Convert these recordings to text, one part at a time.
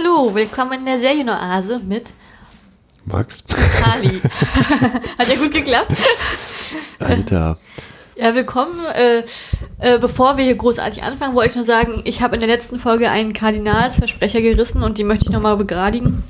Hallo, willkommen in der Serienoase mit Max. Kali. Hat ja gut geklappt. Alter. Ja, willkommen. Äh, äh, bevor wir hier großartig anfangen, wollte ich nur sagen, ich habe in der letzten Folge einen Kardinalsversprecher gerissen und die möchte ich nochmal begradigen.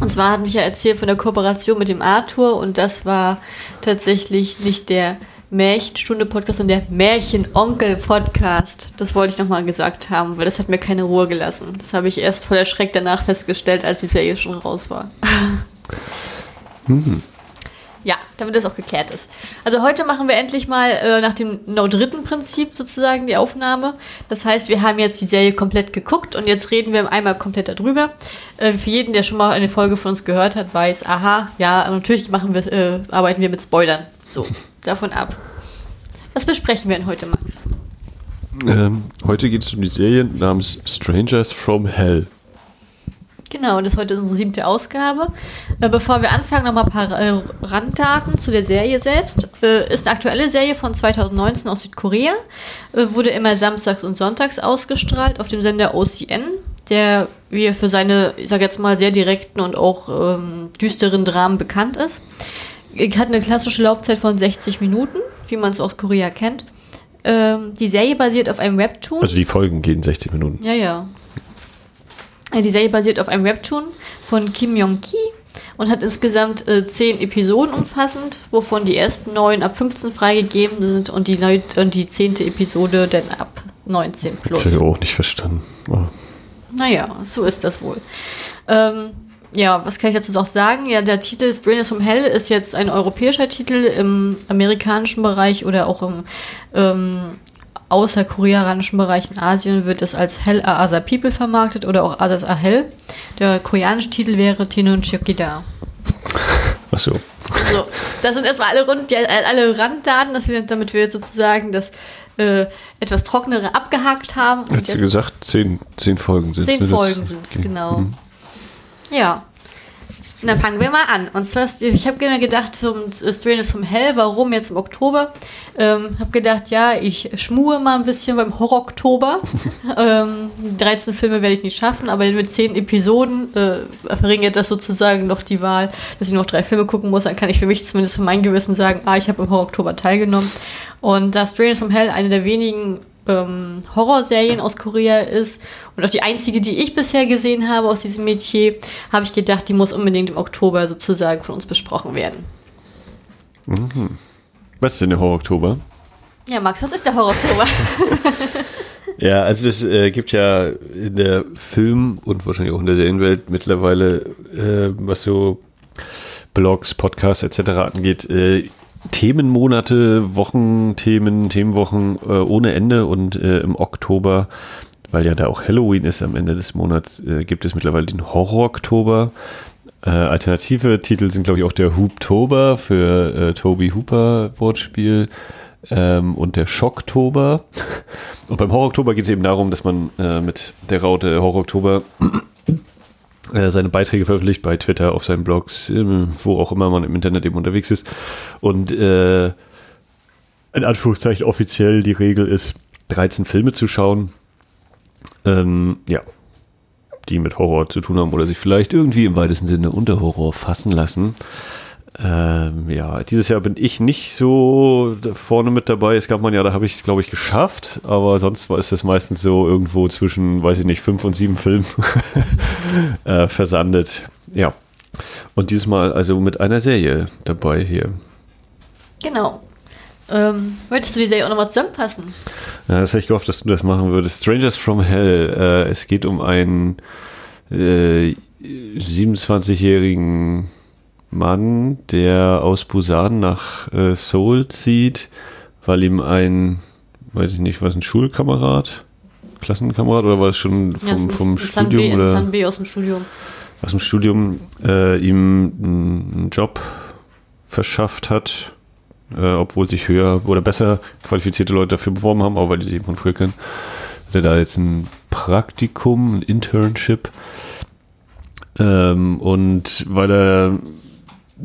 Und zwar hat mich ja erzählt von der Kooperation mit dem Arthur und das war tatsächlich nicht der Märchenstunde-Podcast, sondern der Märchen-Onkel-Podcast. Das wollte ich nochmal gesagt haben, weil das hat mir keine Ruhe gelassen. Das habe ich erst voller Schreck danach festgestellt, als die Serie schon raus war. Hm. Ja, damit das auch geklärt ist. Also heute machen wir endlich mal äh, nach dem no dritten Prinzip sozusagen die Aufnahme. Das heißt, wir haben jetzt die Serie komplett geguckt und jetzt reden wir einmal komplett darüber. Äh, für jeden, der schon mal eine Folge von uns gehört hat, weiß, aha, ja, natürlich machen wir, äh, arbeiten wir mit Spoilern. So, davon ab. Was besprechen wir denn heute, Max? Ähm, heute geht es um die Serie namens Strangers from Hell. Genau, das ist heute unsere siebte Ausgabe. Äh, bevor wir anfangen, nochmal ein paar äh, Randdaten zu der Serie selbst. Äh, ist eine aktuelle Serie von 2019 aus Südkorea. Äh, wurde immer samstags und sonntags ausgestrahlt auf dem Sender OCN, der wie für seine, ich sag jetzt mal, sehr direkten und auch ähm, düsteren Dramen bekannt ist. Hat eine klassische Laufzeit von 60 Minuten, wie man es aus Korea kennt. Ähm, die Serie basiert auf einem Webtoon. Also die Folgen gehen 60 Minuten. Ja, ja. Äh, Die Serie basiert auf einem Webtoon von Kim Yong-ki und hat insgesamt äh, zehn Episoden umfassend, wovon die ersten neun ab 15 freigegeben sind und die, neu und die zehnte Episode dann ab 19 Das habe ich plus. auch nicht verstanden. Oh. Naja, so ist das wohl. Ähm, ja, was kann ich dazu noch sagen? Ja, der Titel Strangers from Hell ist jetzt ein europäischer Titel im amerikanischen Bereich oder auch im ähm, außerkoreanischen Bereich in Asien wird es als Hell a Asa People vermarktet oder auch Asas a Hell. Der koreanische Titel wäre Tenun Chokida. Achso. So, das sind erstmal alle, Rund, alle Randdaten, dass wir, damit wir sozusagen das äh, etwas trockenere abgehakt haben. Hast du gesagt, zehn, zehn Folgen sind Zehn Folgen sind es, genau. Ja. Und dann fangen wir mal an. Und zwar, ich habe mir gedacht, zum Strangers vom Hell, warum jetzt im Oktober? Ähm, habe gedacht, ja, ich schmue mal ein bisschen beim Horror-Oktober. ähm, 13 Filme werde ich nicht schaffen, aber mit 10 Episoden äh, verringert das sozusagen noch die Wahl, dass ich noch drei Filme gucken muss. Dann kann ich für mich zumindest für mein Gewissen sagen, ah, ich habe im Horror-Oktober teilgenommen. Und da Strangers from Hell eine der wenigen ähm, Horrorserien aus Korea ist und auch die einzige, die ich bisher gesehen habe aus diesem Metier, habe ich gedacht, die muss unbedingt im Oktober sozusagen von uns besprochen werden. Was ist denn der Horror-Oktober? Ja, Max, was ist der Horror-Oktober? Ja, also es äh, gibt ja in der Film- und wahrscheinlich auch in der Serienwelt mittlerweile, äh, was so Blogs, Podcasts etc. angeht, äh, Themenmonate, Wochenthemen, Themenwochen äh, ohne Ende und äh, im Oktober, weil ja da auch Halloween ist am Ende des Monats, äh, gibt es mittlerweile den Horror-Oktober. Äh, alternative Titel sind, glaube ich, auch der Hooptober für äh, Toby Hooper Wortspiel ähm, und der Schocktober. Und beim Horror-Oktober geht es eben darum, dass man äh, mit der Raute Horror-Oktober seine Beiträge veröffentlicht bei Twitter, auf seinen Blogs, ähm, wo auch immer man im Internet eben unterwegs ist. Und äh, in Anführungszeichen offiziell die Regel ist, 13 Filme zu schauen. Ähm, ja, die mit Horror zu tun haben oder sich vielleicht irgendwie im weitesten Sinne unter Horror fassen lassen. Ähm, ja, dieses Jahr bin ich nicht so vorne mit dabei. Es gab mal ein Jahr, da habe ich es, glaube ich, geschafft, aber sonst war ist das meistens so irgendwo zwischen, weiß ich nicht, fünf und sieben Filmen äh, versandet. Ja. Und dieses Mal also mit einer Serie dabei hier. genau. Ähm, möchtest du die Serie auch nochmal zusammenfassen? Ja, das hätte ich gehofft, dass du das machen würdest. Strangers from Hell. Äh, es geht um einen äh, 27-jährigen Mann, der aus Busan nach äh, Seoul zieht, weil ihm ein, weiß ich nicht, was ein Schulkamerad, Klassenkamerad oder war es schon vom, Ja, es ist vom B, Studium ein oder Sun B aus dem Studium. aus dem Studium äh, ihm einen Job verschafft hat, äh, obwohl sich höher oder besser qualifizierte Leute dafür beworben haben, aber weil die sich eben von früher kennen, hat er da jetzt ein Praktikum, ein Internship. Ähm, und weil er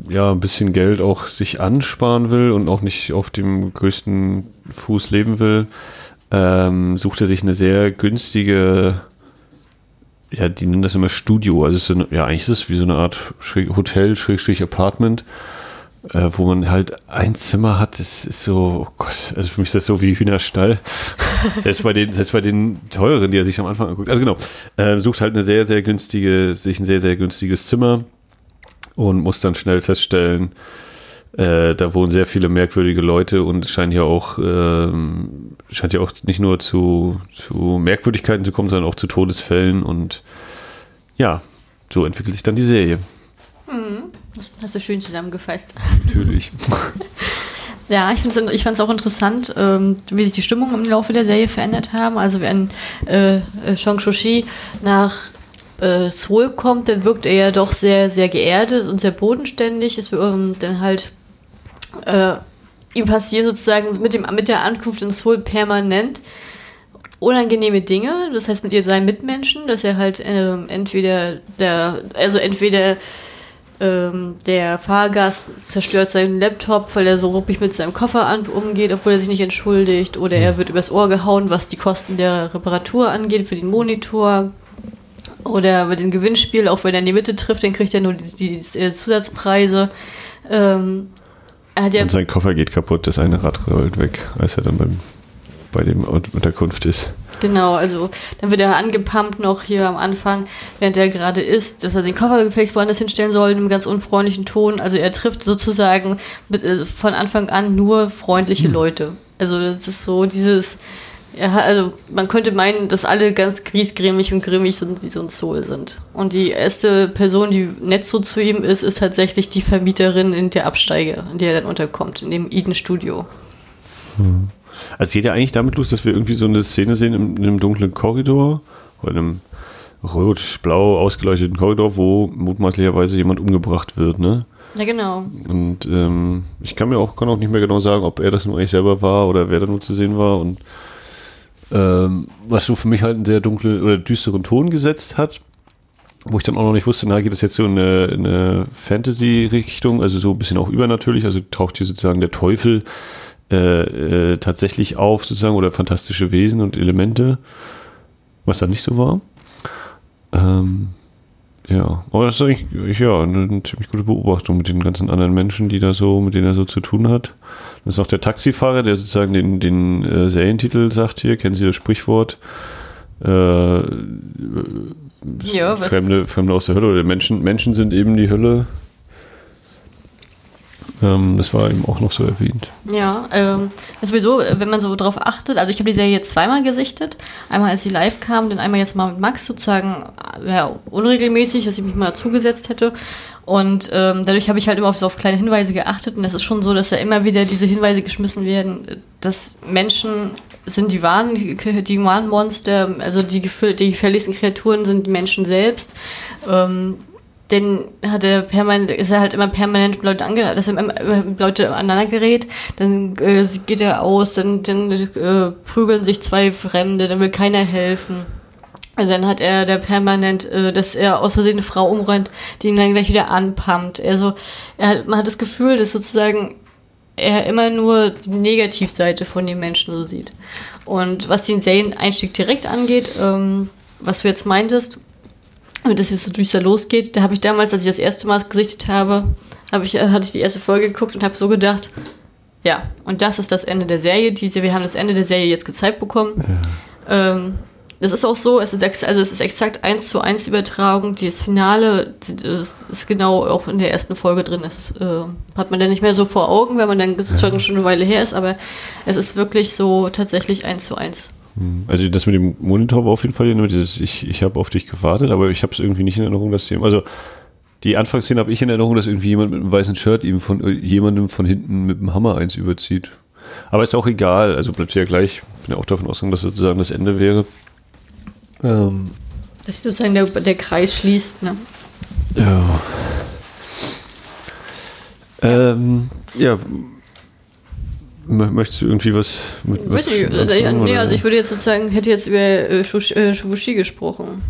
ja ein bisschen Geld auch sich ansparen will und auch nicht auf dem größten Fuß leben will, ähm, sucht er sich eine sehr günstige ja, die nennen das immer Studio. Also ist eine, ja, eigentlich ist es wie so eine Art Hotel, Schrägstrich Apartment, äh, wo man halt ein Zimmer hat. Das ist so, oh Gott, also für mich ist das so wie Hühnerstall. selbst bei den, selbst bei den teuren, die er sich am Anfang anguckt. Also genau, äh, sucht halt eine sehr, sehr günstige, sich ein sehr, sehr günstiges Zimmer und muss dann schnell feststellen, äh, da wohnen sehr viele merkwürdige Leute und es scheint ja auch, ähm, scheint ja auch nicht nur zu, zu Merkwürdigkeiten zu kommen, sondern auch zu Todesfällen und ja, so entwickelt sich dann die Serie. Mhm. Das hast du schön zusammengefasst. Natürlich. Ja, ich, ich fand es auch interessant, ähm, wie sich die Stimmung im Laufe der Serie verändert haben. Also wenn äh, Shang Shoshi nach äh, Seoul kommt, dann wirkt er ja doch sehr, sehr geerdet und sehr bodenständig. Es wird ähm, dann halt äh, ihm passieren sozusagen mit, dem, mit der Ankunft in Seoul permanent unangenehme Dinge, das heißt mit ihr seinen Mitmenschen, dass er halt ähm, entweder der, also entweder ähm, der Fahrgast zerstört seinen Laptop, weil er so ruppig mit seinem Koffer an, umgeht, obwohl er sich nicht entschuldigt, oder er wird übers Ohr gehauen, was die Kosten der Reparatur angeht für den Monitor. Oder bei dem Gewinnspiel, auch wenn er in die Mitte trifft, dann kriegt er nur die, die, die Zusatzpreise. Ähm, ja und sein Koffer geht kaputt, das eine Rad rollt weg, als er dann beim, bei dem Unterkunft ist. Genau, also dann wird er angepumpt noch hier am Anfang, während er gerade isst, dass er den Koffer gefälligst woanders hinstellen soll, in einem ganz unfreundlichen Ton. Also er trifft sozusagen mit, äh, von Anfang an nur freundliche hm. Leute. Also das ist so dieses, ja, also man könnte meinen, dass alle ganz griesgrämig und grimmig sind, die so ein Soul sind. Und die erste Person, die nett so zu ihm ist, ist tatsächlich die Vermieterin in der Absteige, in der er dann unterkommt, in dem Eden-Studio. Hm. Also geht ja eigentlich damit los, dass wir irgendwie so eine Szene sehen in, in einem dunklen Korridor oder in einem rot-blau ausgeleuchteten Korridor, wo mutmaßlicherweise jemand umgebracht wird, ne? Ja, genau. Und ähm, ich kann mir auch, kann auch nicht mehr genau sagen, ob er das nur eigentlich selber war oder wer da nur zu sehen war und ähm, was so für mich halt einen sehr dunklen oder düsteren Ton gesetzt hat, wo ich dann auch noch nicht wusste, na, geht das jetzt so in eine, in eine Fantasy-Richtung, also so ein bisschen auch übernatürlich, also taucht hier sozusagen der Teufel äh, äh, tatsächlich auf, sozusagen, oder fantastische Wesen und Elemente, was dann nicht so war. Ähm, ja, aber das ist eigentlich ja, eine ziemlich gute Beobachtung mit den ganzen anderen Menschen, die da so, mit denen er so zu tun hat. Das ist auch der Taxifahrer, der sozusagen den, den äh, Serientitel sagt hier, kennen Sie das Sprichwort? Äh, ja, Fremde, Fremde aus der Hölle oder Menschen, Menschen sind eben die Hölle. Ähm, das war eben auch noch so erwähnt. Ja, ähm, sowieso, wenn man so drauf achtet, also ich habe die Serie jetzt zweimal gesichtet. Einmal als sie live kam, dann einmal jetzt mal mit Max sozusagen, ja, unregelmäßig, dass ich mich mal zugesetzt hätte. Und ähm, dadurch habe ich halt immer auf, so auf kleine Hinweise geachtet. Und es ist schon so, dass da immer wieder diese Hinweise geschmissen werden, dass Menschen sind die wahren, die wahren Monster, also die, die gefährlichsten Kreaturen sind die Menschen selbst. Ähm, den hat er permanent, ist er halt immer permanent mit Leuten ange, dass er immer, mit Leute aneinander gerät, dann äh, geht er aus, dann, dann äh, prügeln sich zwei Fremde, dann will keiner helfen. Und dann hat er der permanent, äh, dass er aus Versehen eine Frau umrennt, die ihn dann gleich wieder anpumpt. Also er hat, man hat das Gefühl, dass sozusagen er immer nur die Negativseite von den Menschen so sieht. Und was den Serien-Einstieg direkt angeht, ähm, was du jetzt meintest, dass es so düster losgeht. Da habe ich damals, als ich das erste Mal gesichtet habe, habe ich, äh, hatte ich die erste Folge geguckt und habe so gedacht, ja, und das ist das Ende der Serie. Diese, wir haben das Ende der Serie jetzt gezeigt bekommen. Ja. Ähm, das ist auch so, es ist, also es ist exakt eins zu eins Übertragung. Das Finale ist genau auch in der ersten Folge drin. Das äh, hat man dann nicht mehr so vor Augen, weil man dann sozusagen schon eine Weile her ist, aber es ist wirklich so tatsächlich eins zu eins. Hm. Also das mit dem Monitor war auf jeden Fall dieses, ich, ich habe auf dich gewartet, aber ich habe es irgendwie nicht in Erinnerung, dass die, also die Anfangsszene habe ich in Erinnerung, dass irgendwie jemand mit einem weißen Shirt ihm von äh, jemandem von hinten mit dem Hammer eins überzieht. Aber ist auch egal, also bleibt ja gleich. Bin ja auch davon ausgegangen, dass sozusagen das Ende wäre. Ähm, dass sozusagen der, der Kreis schließt, ne? Ja. Ähm, ja, Möchtest du irgendwie was mit was nicht, äh, nee, also ich würde jetzt sozusagen, hätte jetzt über äh, äh, gesprochen.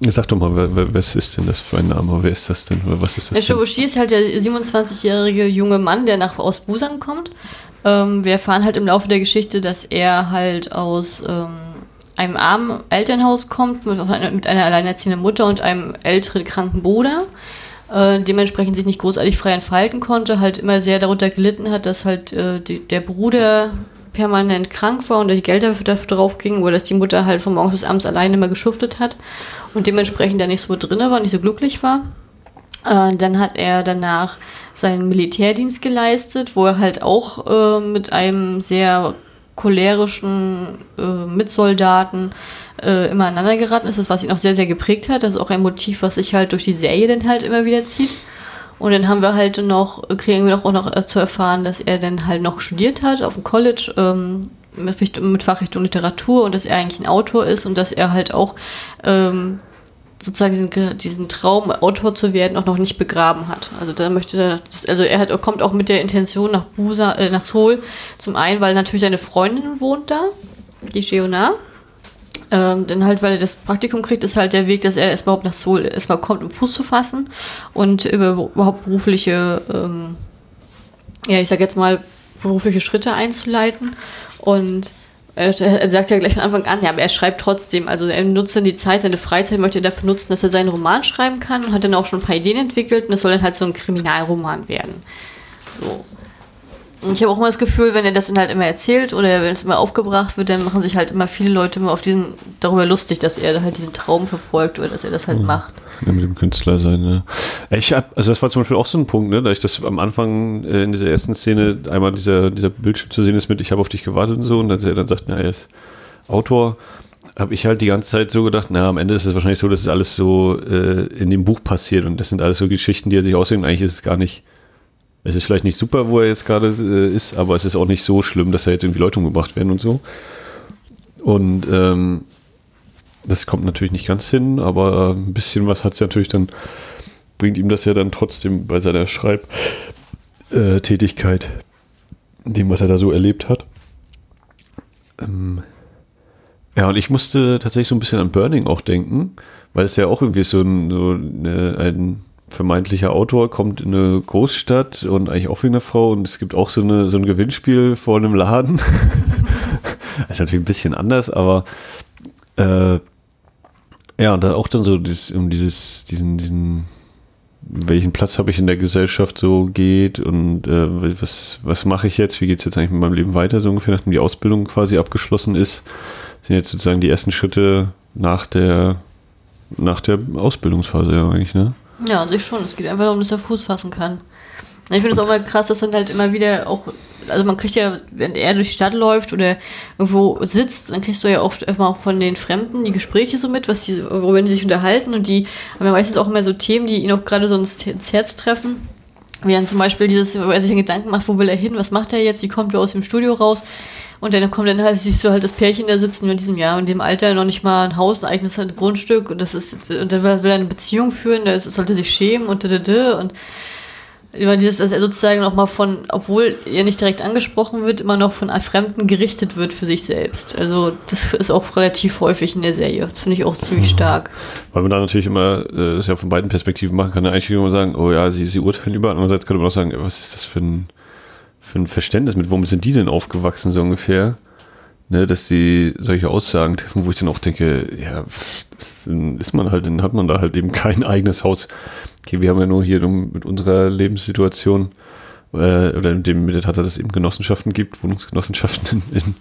Sag doch mal, was ist denn das für ein Name? Wer ist das denn? Was ist das? Der Shuvushi ist halt der 27-jährige junge Mann, der nach aus Busan kommt. Ähm, wir erfahren halt im Laufe der Geschichte, dass er halt aus ähm, einem armen Elternhaus kommt, mit, mit einer alleinerziehenden Mutter und einem älteren kranken Bruder. Äh, dementsprechend sich nicht großartig frei entfalten konnte, halt immer sehr darunter gelitten hat, dass halt äh, die, der Bruder permanent krank war und die Geld dafür, dafür drauf ging, oder dass die Mutter halt von morgens bis abends alleine immer geschuftet hat und dementsprechend da nicht so drin war, nicht so glücklich war. Äh, dann hat er danach seinen Militärdienst geleistet, wo er halt auch äh, mit einem sehr cholerischen äh, Mitsoldaten äh, immer aneinander geraten ist, das was ihn auch sehr, sehr geprägt hat. Das ist auch ein Motiv, was sich halt durch die Serie dann halt immer wieder zieht. Und dann haben wir halt noch, kriegen wir auch noch äh, zu erfahren, dass er dann halt noch studiert hat auf dem College ähm, mit, mit Fachrichtung Literatur und dass er eigentlich ein Autor ist und dass er halt auch ähm, sozusagen diesen, diesen Traum, Autor zu werden, auch noch nicht begraben hat. Also da möchte er, also er hat, kommt auch mit der Intention nach Busa, äh, nach Seoul. Zum einen, weil natürlich seine Freundin wohnt da, die Jeona. Ähm, denn halt, weil er das Praktikum kriegt, ist halt der Weg, dass er erst überhaupt nach Seoul erstmal kommt, um Fuß zu fassen und über überhaupt berufliche, ähm, ja, ich sag jetzt mal, berufliche Schritte einzuleiten. Und er sagt ja gleich von Anfang an, ja, aber er schreibt trotzdem. Also er nutzt dann die Zeit, seine Freizeit möchte er dafür nutzen, dass er seinen Roman schreiben kann und hat dann auch schon ein paar Ideen entwickelt und es soll dann halt so ein Kriminalroman werden. So. Ich habe auch immer das Gefühl, wenn er das dann halt immer erzählt oder wenn es immer aufgebracht wird, dann machen sich halt immer viele Leute immer auf diesen, darüber lustig, dass er halt diesen Traum verfolgt oder dass er das halt mhm. macht. Ja, mit dem Künstler sein, ne? Ich hab, also das war zum Beispiel auch so ein Punkt, ne, da ich das am Anfang äh, in dieser ersten Szene einmal dieser, dieser Bildschirm zu sehen ist mit, ich habe auf dich gewartet und so, und dass er dann sagt, na, er ist Autor, habe ich halt die ganze Zeit so gedacht, na, am Ende ist es wahrscheinlich so, dass es alles so äh, in dem Buch passiert und das sind alles so Geschichten, die er sich aussehen. Eigentlich ist es gar nicht es ist vielleicht nicht super, wo er jetzt gerade äh, ist, aber es ist auch nicht so schlimm, dass da jetzt irgendwie Leute umgebracht werden und so. Und ähm, das kommt natürlich nicht ganz hin, aber ein bisschen was hat es natürlich dann, bringt ihm das ja dann trotzdem bei seiner Schreibtätigkeit, äh, dem, was er da so erlebt hat. Ähm, ja, und ich musste tatsächlich so ein bisschen an Burning auch denken, weil es ja auch irgendwie so ein, so eine, ein vermeintlicher Autor kommt in eine Großstadt und eigentlich auch wie eine Frau und es gibt auch so, eine, so ein Gewinnspiel vor einem Laden. ist natürlich ein bisschen anders, aber äh, ja, und dann auch dann so dieses, um dieses, diesen, diesen, welchen Platz habe ich in der Gesellschaft so geht und äh, was, was mache ich jetzt, wie geht es jetzt eigentlich mit meinem Leben weiter, so ungefähr, nachdem die Ausbildung quasi abgeschlossen ist, sind jetzt sozusagen die ersten Schritte nach der nach der Ausbildungsphase ja eigentlich, ne? Ja, an sich schon. Es geht einfach darum, dass er Fuß fassen kann. Ich finde es auch mal krass, dass dann halt immer wieder auch, also man kriegt ja, wenn er durch die Stadt läuft oder irgendwo sitzt, dann kriegst du ja oft immer auch von den Fremden die Gespräche so mit, was die, worüber die sich unterhalten und die haben ja meistens auch immer so Themen, die ihn auch gerade so ins Herz treffen. Wie dann zum Beispiel dieses, wo er sich Gedanken macht, wo will er hin, was macht er jetzt, wie kommt er aus dem Studio raus? Und dann kommt dann halt, siehst du halt das Pärchen da sitzen in diesem Jahr, in dem Alter noch nicht mal ein Haus, ein eigenes halt Grundstück und das ist, und dann will er eine Beziehung führen, da sollte sich schämen und da, da, da, und über dieses, dass er sozusagen noch mal von, obwohl er nicht direkt angesprochen wird, immer noch von Fremden gerichtet wird für sich selbst. Also das ist auch relativ häufig in der Serie. Das finde ich auch ziemlich mhm. stark. Weil man da natürlich immer äh, das ja von beiden Perspektiven machen kann. Eigentlich immer sagen, oh ja, sie, sie urteilen über. Andererseits könnte man auch sagen, was ist das für ein für ein Verständnis mit, womit sind die denn aufgewachsen, so ungefähr? Ne, dass die solche Aussagen treffen, wo ich dann auch denke, ja, ist man halt, dann hat man da halt eben kein eigenes Haus. Okay, wir haben ja nur hier mit unserer Lebenssituation äh, oder mit, dem, mit der Tatsache, dass es eben Genossenschaften gibt, Wohnungsgenossenschaften in, in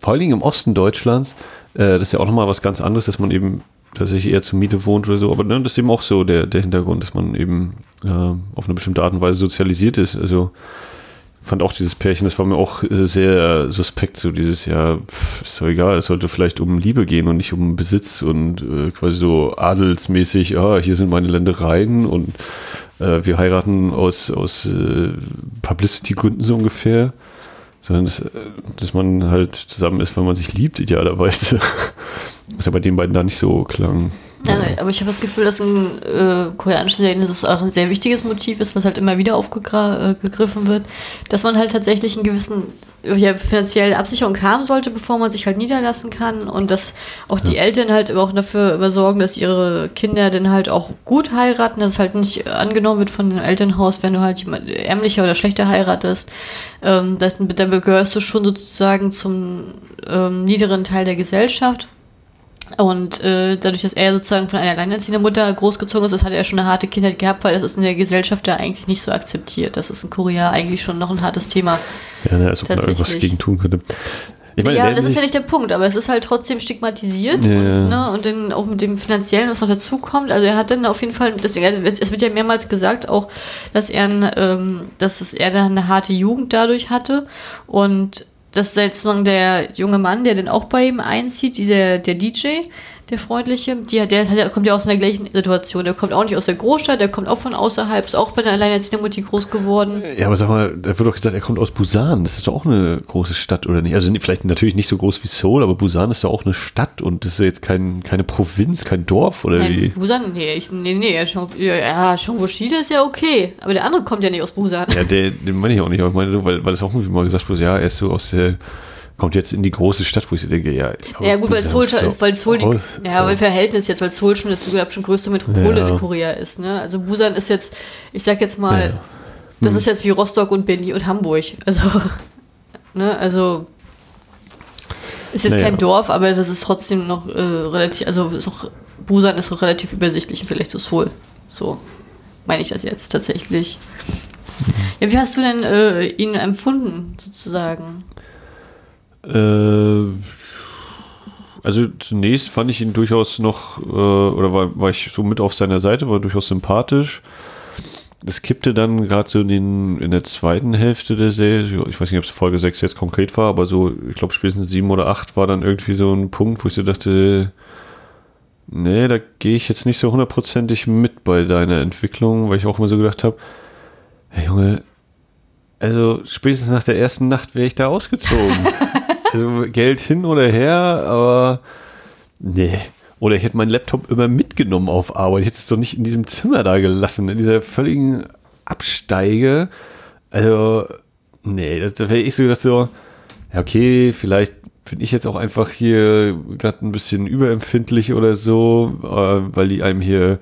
vor allen Dingen im Osten Deutschlands. Äh, das ist ja auch nochmal was ganz anderes, dass man eben tatsächlich eher zur Miete wohnt oder so. Aber ne, das ist eben auch so der, der Hintergrund, dass man eben äh, auf eine bestimmte Art und Weise sozialisiert ist. Also fand auch dieses Pärchen, das war mir auch äh, sehr suspekt, so dieses, ja, ist doch egal, es sollte vielleicht um Liebe gehen und nicht um Besitz und äh, quasi so adelsmäßig, ah, hier sind meine Ländereien und äh, wir heiraten aus, aus äh, Publicity-Gründen so ungefähr, sondern dass, äh, dass man halt zusammen ist, weil man sich liebt, idealerweise. Was ja bei den beiden da nicht so klang. Aber ich habe das Gefühl, dass in äh, koreanischen Serien das auch ein sehr wichtiges Motiv ist, was halt immer wieder aufgegriffen äh, wird, dass man halt tatsächlich einen gewissen ja, finanzielle Absicherung haben sollte, bevor man sich halt niederlassen kann und dass auch die Eltern halt auch dafür sorgen, dass ihre Kinder dann halt auch gut heiraten, dass es halt nicht angenommen wird von dem Elternhaus, wenn du halt jemand ärmlicher oder schlechter heiratest. Ähm, das, da gehörst du schon sozusagen zum ähm, niederen Teil der Gesellschaft Und äh, dadurch, dass er sozusagen von einer alleinerziehenden Mutter großgezogen ist, das hat er schon eine harte Kindheit gehabt, weil das ist in der Gesellschaft da eigentlich nicht so akzeptiert. Das ist in Korea eigentlich schon noch ein hartes Thema. Ja, ne, als ob man irgendwas gegen tun könnte. Ich meine, ja, das ist ja nicht der Punkt, aber es ist halt trotzdem stigmatisiert ja. und, ne, und dann auch mit dem Finanziellen, was noch dazu kommt. Also er hat dann auf jeden Fall, deswegen, es wird ja mehrmals gesagt auch, dass er, ähm, dass es er dann eine harte Jugend dadurch hatte und dass jetzt der junge Mann, der dann auch bei ihm einzieht, dieser, der DJ, der Freundliche, der, der kommt ja aus einer gleichen Situation. Der kommt auch nicht aus der Großstadt, der kommt auch von außerhalb, ist auch bei einer alleinerziehenden Mutti groß geworden. Ja, aber sag mal, da wird doch gesagt, er kommt aus Busan. Das ist doch auch eine große Stadt, oder nicht? Also vielleicht natürlich nicht so groß wie Seoul, aber Busan ist doch auch eine Stadt und das ist jetzt kein, keine Provinz, kein Dorf, oder Nein, wie? Busan, nee, ich, nee, nee, schon, ja, Chongwon-Shida ist ja okay, aber der andere kommt ja nicht aus Busan. Ja, der, den meine ich auch nicht, aber ich meine, weil, weil es auch irgendwie mal gesagt wurde, ja, er ist so aus der kommt jetzt in die große Stadt, wo ich so denke, ja. Ja, gut, weil Seoul, so weil Seoul, die, ja, weil Verhältnis jetzt, weil Seoul schon das glaube schon größte Metropole ja. in Korea ist, ne? Also Busan ist jetzt, ich sag jetzt mal, ja. das hm. ist jetzt wie Rostock und Berlin und Hamburg. Also, ne, also ist jetzt naja. kein Dorf, aber das ist trotzdem noch äh, relativ, also ist auch, Busan ist auch relativ übersichtlich im Vergleich zu Seoul. So meine ich das jetzt tatsächlich. Mhm. Ja, wie hast du denn äh, ihn empfunden, sozusagen? Äh, also zunächst fand ich ihn durchaus noch, äh, oder war, war ich so mit auf seiner Seite, war durchaus sympathisch. Es kippte dann gerade so in, den, in der zweiten Hälfte der Serie, ich weiß nicht, ob es Folge 6 jetzt konkret war, aber so, ich glaube spätestens 7 oder 8 war dann irgendwie so ein Punkt, wo ich so dachte, nee, da gehe ich jetzt nicht so hundertprozentig mit bei deiner Entwicklung, weil ich auch immer so gedacht habe, hey Junge, also spätestens nach der ersten Nacht wäre ich da ausgezogen. Also Geld hin oder her, aber nee. Oder ich hätte meinen Laptop immer mitgenommen auf Arbeit. Ich hätte es doch nicht in diesem Zimmer da gelassen, in dieser völligen Absteige. Also, nee, das, da wäre ich so gedacht so, ja, okay, vielleicht bin ich jetzt auch einfach hier gerade ein bisschen überempfindlich oder so, äh, weil die einem hier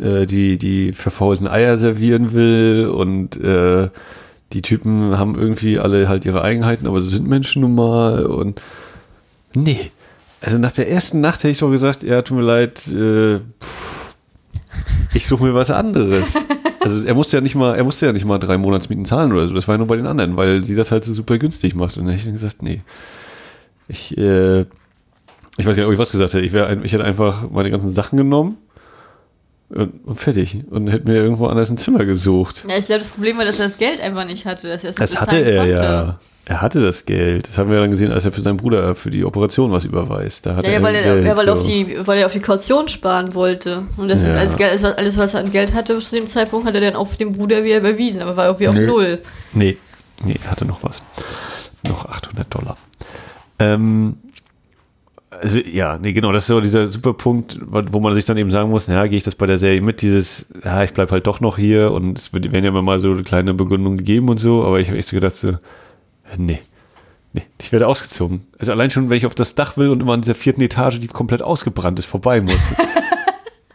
äh, die, die verfaulten Eier servieren will und äh, die Typen haben irgendwie alle halt ihre Eigenheiten, aber so sind Menschen nun mal und nee. Also nach der ersten Nacht hätte ich doch gesagt, ja, tut mir leid, äh, pff, ich suche mir was anderes. Also er musste ja nicht mal, er musste ja nicht mal drei Monatsmieten zahlen oder so. Das war ja nur bei den anderen, weil sie das halt so super günstig macht. Und dann hätte ich gesagt, nee. Ich, äh, ich weiß gar nicht, ob ich was gesagt hätte. Ich, wär, ich hätte einfach meine ganzen Sachen genommen und, und fertig. Und hätte mir irgendwo anders ein Zimmer gesucht. Ja, ich glaube, das Problem war, dass er das Geld einfach nicht hatte. Dass er das hatte er konnte. ja. Er hatte das Geld. Das haben wir dann gesehen, als er für seinen Bruder für die Operation was überweist. Da ja, ja, weil, er, Geld, weil, so. auf die, weil er auf die Kaution sparen wollte. Und das ja. alles, Geld, alles, was er an Geld hatte zu dem Zeitpunkt, hat er dann auf den Bruder wieder überwiesen. Aber war irgendwie auf nee. Null. Nee, nee, er hatte noch was. Noch 800 Dollar. Ähm, also ja, nee, genau, das ist so dieser super Punkt, wo man sich dann eben sagen muss, ja, gehe ich das bei der Serie mit, dieses, ja, ich bleib halt doch noch hier und es werden ja immer mal so eine kleine Begründung gegeben und so, aber ich habe echt so gedacht, so, nee, nee, ich werde ausgezogen. Also allein schon, wenn ich auf das Dach will und immer an dieser vierten Etage, die komplett ausgebrannt ist, vorbei muss.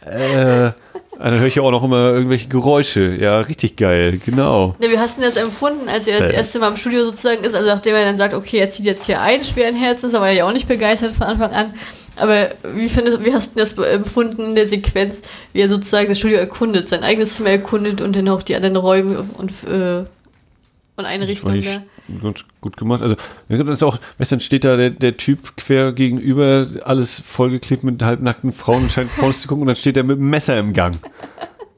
äh, dann höre ich ja auch noch immer irgendwelche Geräusche. Ja, richtig geil, genau. Ja, wie hast du das empfunden, als er das äh. erste Mal im Studio sozusagen ist? Also nachdem er dann sagt, okay, er zieht jetzt hier ein, schweren Herzens, da war er ja auch nicht begeistert von Anfang an. Aber wie, findest, wie hast du das empfunden in der Sequenz, wie er sozusagen das Studio erkundet, sein eigenes Zimmer erkundet und dann auch die anderen Räume und, äh, und Einrichtungen da? Ganz gut gemacht. Also, das ist auch, weißt dann steht da der, der Typ quer gegenüber, alles vollgeklebt mit halbnackten Frauen und scheint Frauen zu gucken und dann steht er mit einem Messer im Gang.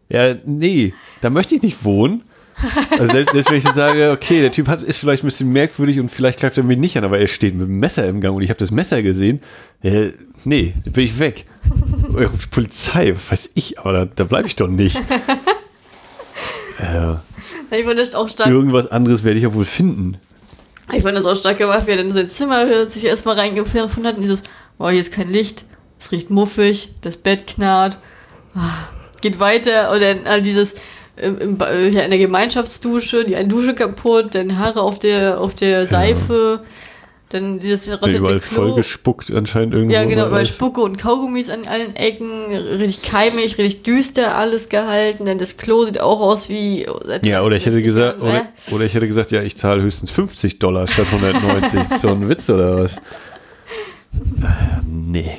Ja, nee, da möchte ich nicht wohnen. Also selbst, selbst wenn ich jetzt sage, okay, der Typ hat, ist vielleicht ein bisschen merkwürdig und vielleicht greift er mich nicht an, aber er steht mit einem Messer im Gang und ich habe das Messer gesehen. Äh, nee, da bin ich weg. Polizei, weiß ich, aber da, da bleibe ich doch nicht. Äh, ich fand das auch stark. Irgendwas anderes werde ich ja wohl finden. Ich fand das auch stark gemacht, wie er dann in sein Zimmer sich erstmal reingefunden hat und dieses, boah, hier ist kein Licht, es riecht muffig, das Bett knarrt, ah, geht weiter und dann all dieses, im, im, ja, in der Gemeinschaftsdusche, die eine Dusche kaputt, dann Haare auf der, auf der Seife. Ja. Dann dieses verrottete überall Klo. voll gespuckt anscheinend irgendwo. Ja, genau, weil Spucke und Kaugummis an allen Ecken, richtig keimig, richtig düster alles gehalten. Denn das Klo sieht auch aus wie. Ja, oder ich hätte gesagt, Jahren, oder, oder, ich hätte gesagt, ja, ich zahle höchstens 50 Dollar statt 190. so ein Witz oder was? Äh, nee.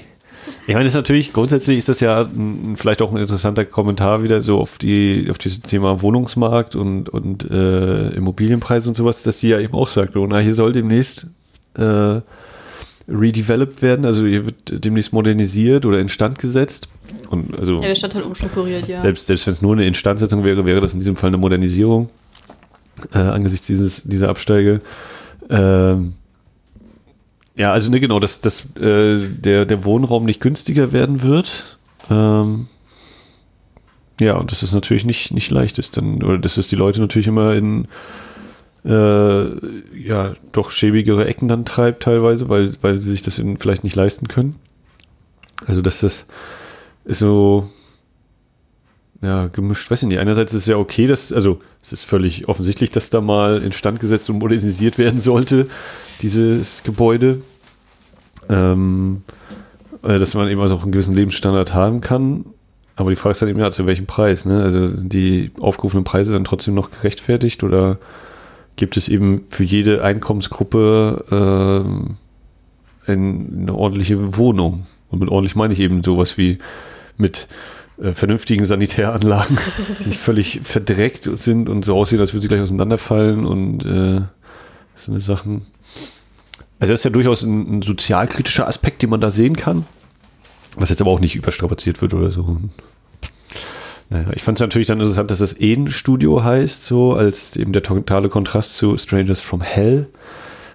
Ich meine, das ist natürlich, grundsätzlich ist das ja ein, vielleicht auch ein interessanter Kommentar wieder so auf die, auf dieses Thema Wohnungsmarkt und, und äh, Immobilienpreise und sowas, dass die ja eben auch sagt, oh, na, hier soll demnächst äh, redeveloped werden, also hier wird demnächst modernisiert oder instand gesetzt. Und also Ja, der Stadtteil umstrukturiert, ja. selbst, selbst wenn es nur eine Instandsetzung wäre, wäre das in diesem Fall eine Modernisierung äh, angesichts dieses, dieser Absteige. Ähm, ja, also ne, genau, dass, dass äh, der, der Wohnraum nicht günstiger werden wird. Ähm, ja, und das ist natürlich nicht, nicht leicht ist, dann, oder dass es die Leute natürlich immer in äh, ja, doch schäbigere Ecken dann treibt teilweise, weil, weil sie sich das in, vielleicht nicht leisten können. Also dass das ist so ja, gemischt, weiß ich nicht. Einerseits ist es ja okay, dass, also es ist völlig offensichtlich, dass da mal instand gesetzt und modernisiert werden sollte, dieses Gebäude. Ähm, äh, dass man eben also auch einen gewissen Lebensstandard haben kann. Aber die Frage ist dann eben, ja, zu welchem Preis? Ne? Also die aufgerufenen Preise dann trotzdem noch gerechtfertigt oder gibt es eben für jede Einkommensgruppe ein, eine ordentliche Wohnung? Und mit ordentlich meine ich eben sowas wie mit äh, vernünftigen Sanitäranlagen, die nicht völlig verdreckt sind und so aussehen, als würden sie gleich auseinanderfallen und äh, so eine Sachen. Also das ist ja durchaus ein, ein sozialkritischer Aspekt, den man da sehen kann. Was jetzt aber auch nicht überstrapaziert wird oder so. Naja, ich fand es natürlich dann interessant, dass das Eden-Studio heißt, so als eben der totale Kontrast zu Strangers from Hell,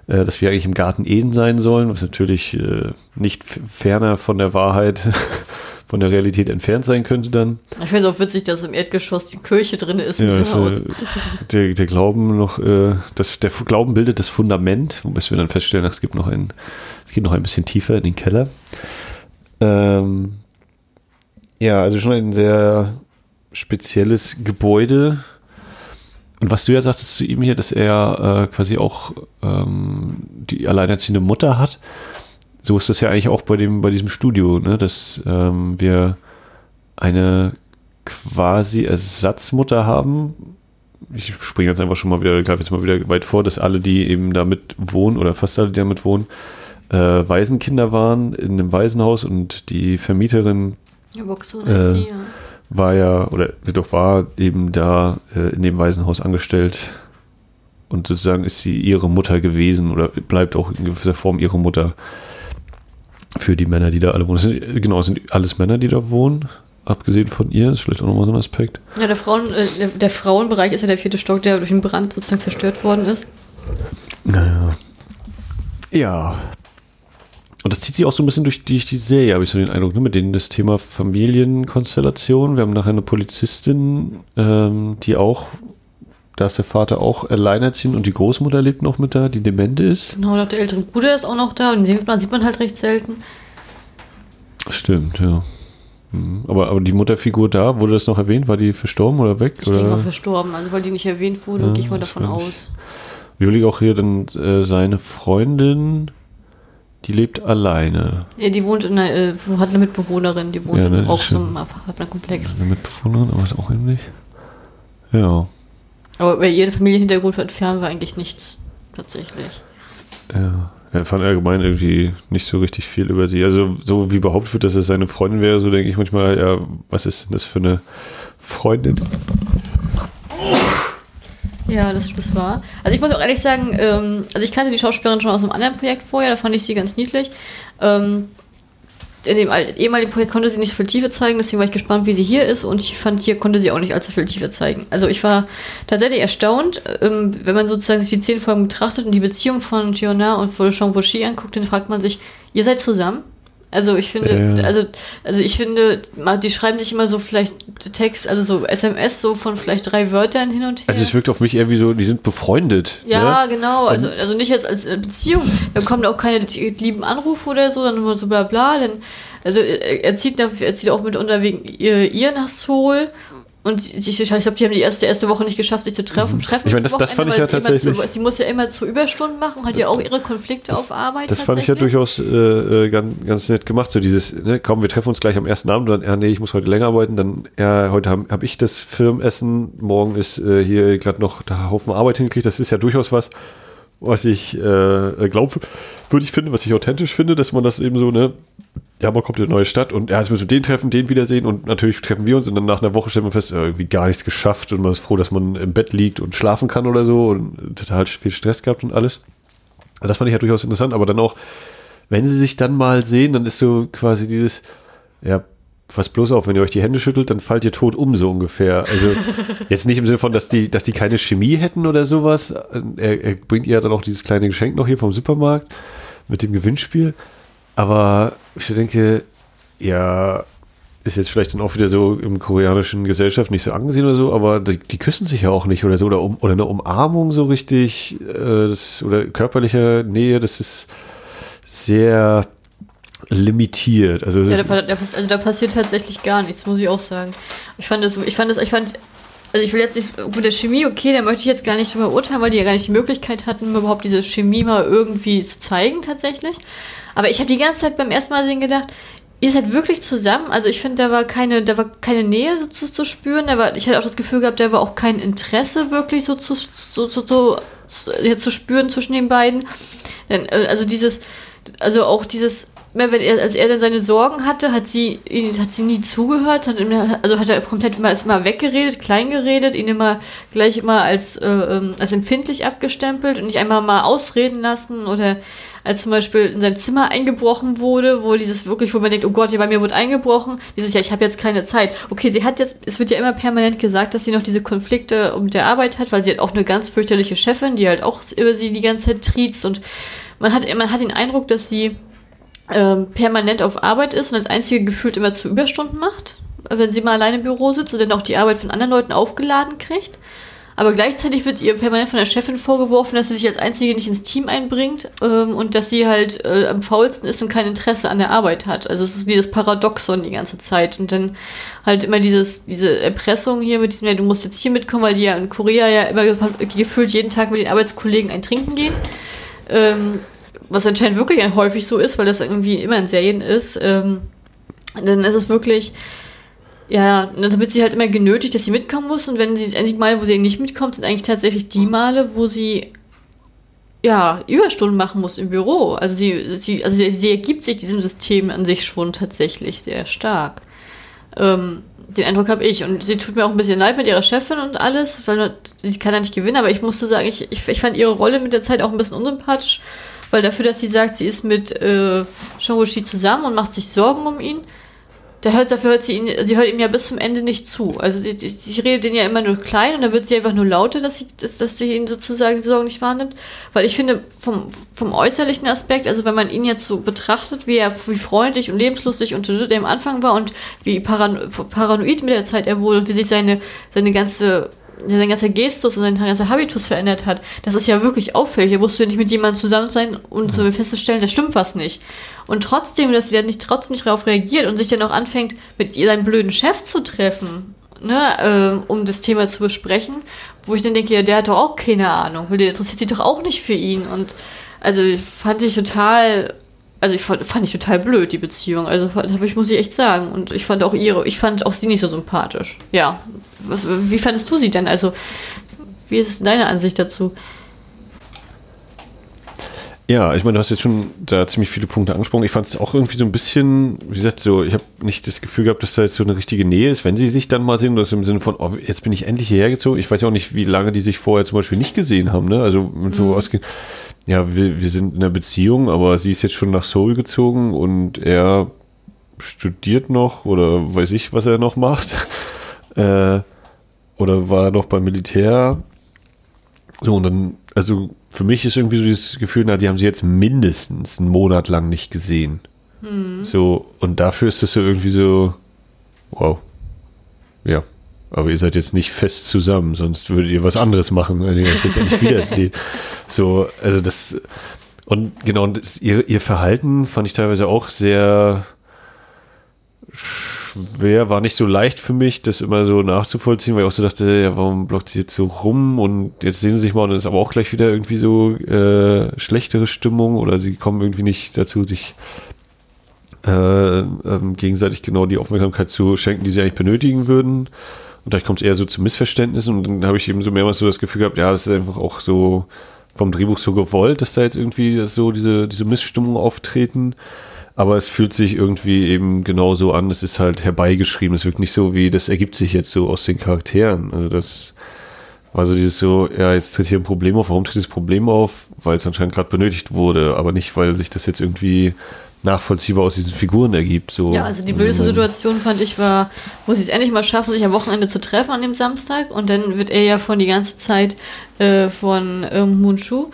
äh, dass wir eigentlich im Garten Eden sein sollen, was natürlich äh, nicht ferner von der Wahrheit, von der Realität entfernt sein könnte dann. Ich finde es auch witzig, dass im Erdgeschoss die Kirche drin ist Ja, Haus. also, der, der Glauben noch, äh, das, der Glauben bildet das Fundament, bis wir dann feststellen, ach, es gibt noch ein, es geht noch ein bisschen tiefer in den Keller. Ähm, ja, also schon ein sehr spezielles Gebäude. Und was du ja sagtest zu ihm hier, dass er äh, quasi auch ähm, die alleinerziehende Mutter hat, so ist das ja eigentlich auch bei dem, bei diesem Studio, ne? dass ähm, wir eine quasi Ersatzmutter haben. Ich springe jetzt einfach schon mal wieder, greife jetzt mal wieder weit vor, dass alle, die eben damit wohnen oder fast alle, die damit wohnen, äh, Waisenkinder waren in einem Waisenhaus und die Vermieterin Ja, so Äh, äh, ja. War ja, oder doch war eben da äh, in dem Waisenhaus angestellt und sozusagen ist sie ihre Mutter gewesen oder bleibt auch in gewisser Form ihre Mutter für die Männer, die da alle wohnen. Sind, genau, es sind alles Männer, die da wohnen, abgesehen von ihr, ist vielleicht auch nochmal so ein Aspekt. Ja, der, Frauen, äh, der, der Frauenbereich ist ja der vierte Stock, der durch den Brand sozusagen zerstört worden ist. Naja. Ja. Und das zieht sich auch so ein bisschen durch die, durch die Serie, habe ich so den Eindruck, ne? mit denen das Thema Familienkonstellation. Wir haben nachher eine Polizistin, ähm, die auch, da ist der Vater auch alleinerziehend und die Großmutter lebt noch mit da, die dement ist. Genau, und auch der ältere Bruder ist auch noch da und den sieht man, sieht man halt recht selten. Stimmt, ja. Mhm. Aber, aber die Mutterfigur da, wurde das noch erwähnt? War die verstorben oder weg? Ich oder? denke mal verstorben, also weil die nicht erwähnt wurde, Ja, gehe ich mal davon aus. Ich überlege auch hier dann äh, seine Freundin, die lebt alleine. Ja, die wohnt in einer, äh, hat eine Mitbewohnerin, die wohnt Ja, ne, auch so im Apartmentkomplex. Eine Mitbewohnerin, aber ist auch ähnlich. Ja. Aber bei ihrem Familienhintergrund entfernen wir eigentlich nichts, tatsächlich. Ja. Er fand allgemein irgendwie nicht so richtig viel über sie. Also, so wie behauptet wird, dass es seine Freundin wäre, so denke ich manchmal, ja, was ist denn das für eine Freundin? Ja, das, das war. Also ich muss auch ehrlich sagen, ähm, also ich kannte die Schauspielerin schon aus einem anderen Projekt vorher, da fand ich sie ganz niedlich. Ähm, in dem al- ehemaligen Projekt konnte sie nicht so viel Tiefe zeigen, deswegen war ich gespannt, wie sie hier ist und ich fand, hier konnte sie auch nicht allzu viel Tiefe zeigen. Also ich war tatsächlich erstaunt, ähm, wenn man sozusagen sich die zehn Folgen betrachtet und die Beziehung von Giona und von Jean Vauchy anguckt, dann fragt man sich, ihr seid zusammen? Also ich finde, Ja. also, also ich finde, die schreiben sich immer so vielleicht Text, also so SMS so von vielleicht drei Wörtern hin und her. Also, es wirkt auf mich eher wie so, die sind befreundet. Ja, ne? genau. Also, also nicht jetzt als äh, Beziehung. Da kommen auch keine lieben Anrufe oder so, dann nur so bla bla. Denn, also er er zieht, er zieht auch mit unterwegs ihr, ihr nach Seoul. Und ich, ich glaube, die haben die erste, erste Woche nicht geschafft, sich zu treffen. treffen Mhm. Ich meine, das- das fand ich ja tatsächlich- Zu, sie muss ja immer zu Überstunden machen, hat ja auch ihre Konflikte auf Arbeit. Das fand ich ja durchaus äh, äh, ganz, ganz nett gemacht. So dieses, ne, komm, wir treffen uns gleich am ersten Abend, dann, ja, nee, ich muss heute länger arbeiten, dann, ja, heute habe hab ich das Firmenessen, morgen ist äh, hier glatt noch der Haufen Arbeit hingekriegt, das ist ja durchaus was, was ich äh, glaubwürdig finde, was ich authentisch finde, dass man das eben so, ne, ja, man kommt in eine neue Stadt und ja, jetzt müssen wir den treffen, den wiedersehen und natürlich treffen wir uns und dann nach einer Woche stellen wir fest, irgendwie gar nichts geschafft und man ist froh, dass man im Bett liegt und schlafen kann oder so und total viel Stress gehabt und alles. Das fand ich ja durchaus interessant, aber dann auch, wenn sie sich dann mal sehen, dann ist so quasi dieses, ja, was bloß auf, wenn ihr euch die Hände schüttelt, dann fallt ihr tot um, so ungefähr. Also jetzt nicht im Sinne von, dass die, dass die keine Chemie hätten oder sowas. Er, er bringt ihr dann auch dieses kleine Geschenk noch hier vom Supermarkt mit dem Gewinnspiel. Aber ich denke, ja, ist jetzt vielleicht dann auch wieder so im koreanischen Gesellschaft nicht so angesehen oder so, aber die, die küssen sich ja auch nicht oder so, oder, um, oder eine Umarmung so richtig, äh, das, oder körperliche Nähe, das ist sehr limitiert. Also, ja, da, da, also da passiert tatsächlich gar nichts, muss ich auch sagen. Ich fand das, ich fand das, ich fand, also ich will jetzt nicht, mit der Chemie, okay, da möchte ich jetzt gar nicht drüber urteilen, weil die ja gar nicht die Möglichkeit hatten, überhaupt diese Chemie mal irgendwie zu zeigen tatsächlich. Aber ich habe die ganze Zeit beim ersten Mal sehen gedacht, ihr seid wirklich zusammen. Also ich finde, da war keine, da war keine Nähe so zu, zu, spüren. Da war, ich hatte auch das Gefühl gehabt, da war auch kein Interesse wirklich so zu, so, so, so, so ja, zu spüren zwischen den beiden. Äh, also dieses, also auch dieses, wenn er, als er dann seine Sorgen hatte, hat sie, hat sie nie zugehört, hat, also hat er komplett immer, immer weggeredet, kleingeredet, ihn immer gleich immer als, äh, ähm, als empfindlich abgestempelt und nicht einmal mal ausreden lassen oder als zum Beispiel in seinem Zimmer eingebrochen wurde, wo dieses wirklich, wo man denkt, oh Gott, ja, bei mir wurde eingebrochen, dieses, ja, ich habe jetzt keine Zeit. Okay, sie hat jetzt, es wird ja immer permanent gesagt, dass sie noch diese Konflikte um der Arbeit hat, weil sie hat auch eine ganz fürchterliche Chefin, die halt auch über sie die ganze Zeit triezt und man hat, man hat den Eindruck, dass sie ähm, permanent auf Arbeit ist und als einzige gefühlt immer zu Überstunden macht, wenn sie mal alleine im Büro sitzt und dann auch die Arbeit von anderen Leuten aufgeladen kriegt. Aber gleichzeitig wird ihr permanent von der Chefin vorgeworfen, dass sie sich als Einzige nicht ins Team einbringt ähm, und dass sie halt äh, am faulsten ist und kein Interesse an der Arbeit hat. Also es ist wie das Paradoxon die ganze Zeit. Und dann halt immer dieses, diese Erpressung hier mit diesem, ja, du musst jetzt hier mitkommen, weil die ja in Korea ja immer gefühlt jeden Tag mit den Arbeitskollegen ein Trinken gehen. Ähm, was anscheinend wirklich häufig so ist, weil das irgendwie immer in Serien ist. Ähm, dann ist es wirklich ja, dann wird sie halt immer genötigt, dass sie mitkommen muss. Und wenn sie das einzige Mal, wo sie nicht mitkommt, sind eigentlich tatsächlich die Male, wo sie ja, Überstunden machen muss im Büro. Also sie, sie, also sie ergibt sich diesem System an sich schon tatsächlich sehr stark. Ähm, den Eindruck habe ich. Und sie tut mir auch ein bisschen leid mit ihrer Chefin und alles, weil sie kann ja nicht gewinnen, aber ich musste sagen, ich, ich, ich fand ihre Rolle mit der Zeit auch ein bisschen unsympathisch, weil dafür, dass sie sagt, sie ist mit äh, Shang-Chi zusammen und macht sich Sorgen um ihn, da hört, dafür hört sie ihn, sie hört ihm ja bis zum Ende nicht zu. Also sie, sie, sie redet ihn ja immer nur klein und dann wird sie einfach nur lauter, dass sie, dass, dass sie ihn sozusagen die Sorgen nicht wahrnimmt. Weil ich finde, vom, vom äußerlichen Aspekt, also wenn man ihn jetzt so betrachtet, wie er, wie freundlich und lebenslustig und der am Anfang war und wie parano paranoid mit der Zeit er wurde und wie sich seine, seine ganze sein ganzer Gestus und sein ganzer Habitus verändert hat, das ist ja wirklich auffällig. Da musst du ja nicht mit jemandem zusammen sein und so festzustellen, da stimmt was nicht. Und trotzdem, dass sie dann nicht, trotzdem nicht darauf reagiert und sich dann auch anfängt, mit ihr seinen blöden Chef zu treffen, ne, äh, um das Thema zu besprechen, wo ich dann denke, ja, der hat doch auch keine Ahnung, weil der interessiert sich doch auch nicht für ihn. Und also fand ich total also ich fand, fand ich total blöd, die Beziehung. Also das ich, muss ich echt sagen. Und ich fand auch ihre, ich fand auch sie nicht so sympathisch. Ja. Was, wie fandest du sie denn? Also, wie ist deine Ansicht dazu? Ja, ich meine, du hast jetzt schon da ziemlich viele Punkte angesprochen. Ich fand es auch irgendwie so ein bisschen, wie gesagt, so, ich habe nicht das Gefühl gehabt, dass da jetzt so eine richtige Nähe ist, wenn sie sich dann mal sehen, das im Sinne von, oh, jetzt bin ich endlich hierher gezogen. Ich weiß ja auch nicht, wie lange die sich vorher zum Beispiel nicht gesehen haben, ne? Also mit so mhm. ausgehen ja, wir, wir sind in einer Beziehung, aber sie ist jetzt schon nach Seoul gezogen und er studiert noch oder weiß ich, was er noch macht. äh, oder war noch beim Militär. So, und dann, also für mich ist irgendwie so dieses Gefühl, na, die haben sie jetzt mindestens einen Monat lang nicht gesehen. Hm. So, und dafür ist das so irgendwie so, wow. Ja. Aber ihr seid jetzt nicht fest zusammen, sonst würdet ihr was anderes machen, wenn ihr euch jetzt nicht wiederseht. So, also das, und genau, das, ihr, ihr Verhalten fand ich teilweise auch sehr schwer, war nicht so leicht für mich, das immer so nachzuvollziehen, weil ich auch so dachte, ja, warum blockt sie jetzt so rum und jetzt sehen sie sich mal und dann ist aber auch gleich wieder irgendwie so äh, schlechtere Stimmung oder sie kommen irgendwie nicht dazu, sich äh, ähm, gegenseitig genau die Aufmerksamkeit zu schenken, die sie eigentlich benötigen würden. Und da kommt es eher so zu Missverständnissen und dann habe ich eben so mehrmals so das Gefühl gehabt, ja, das ist einfach auch so vom Drehbuch so gewollt, dass da jetzt irgendwie so diese, diese Missstimmungen auftreten. Aber es fühlt sich irgendwie eben genauso an. Es ist halt herbeigeschrieben. Es wirkt nicht so wie, das ergibt sich jetzt so aus den Charakteren. Also das war so dieses so, ja, jetzt tritt hier ein Problem auf. Warum tritt das Problem auf? Weil es anscheinend gerade benötigt wurde, aber nicht, weil sich das jetzt irgendwie nachvollziehbar aus diesen Figuren ergibt. So. Ja, also die blödeste Situation fand ich war, wo sie es endlich mal schaffen, sich am Wochenende zu treffen an dem Samstag und dann wird er ja von die ganze Zeit äh, von ähm, Munchu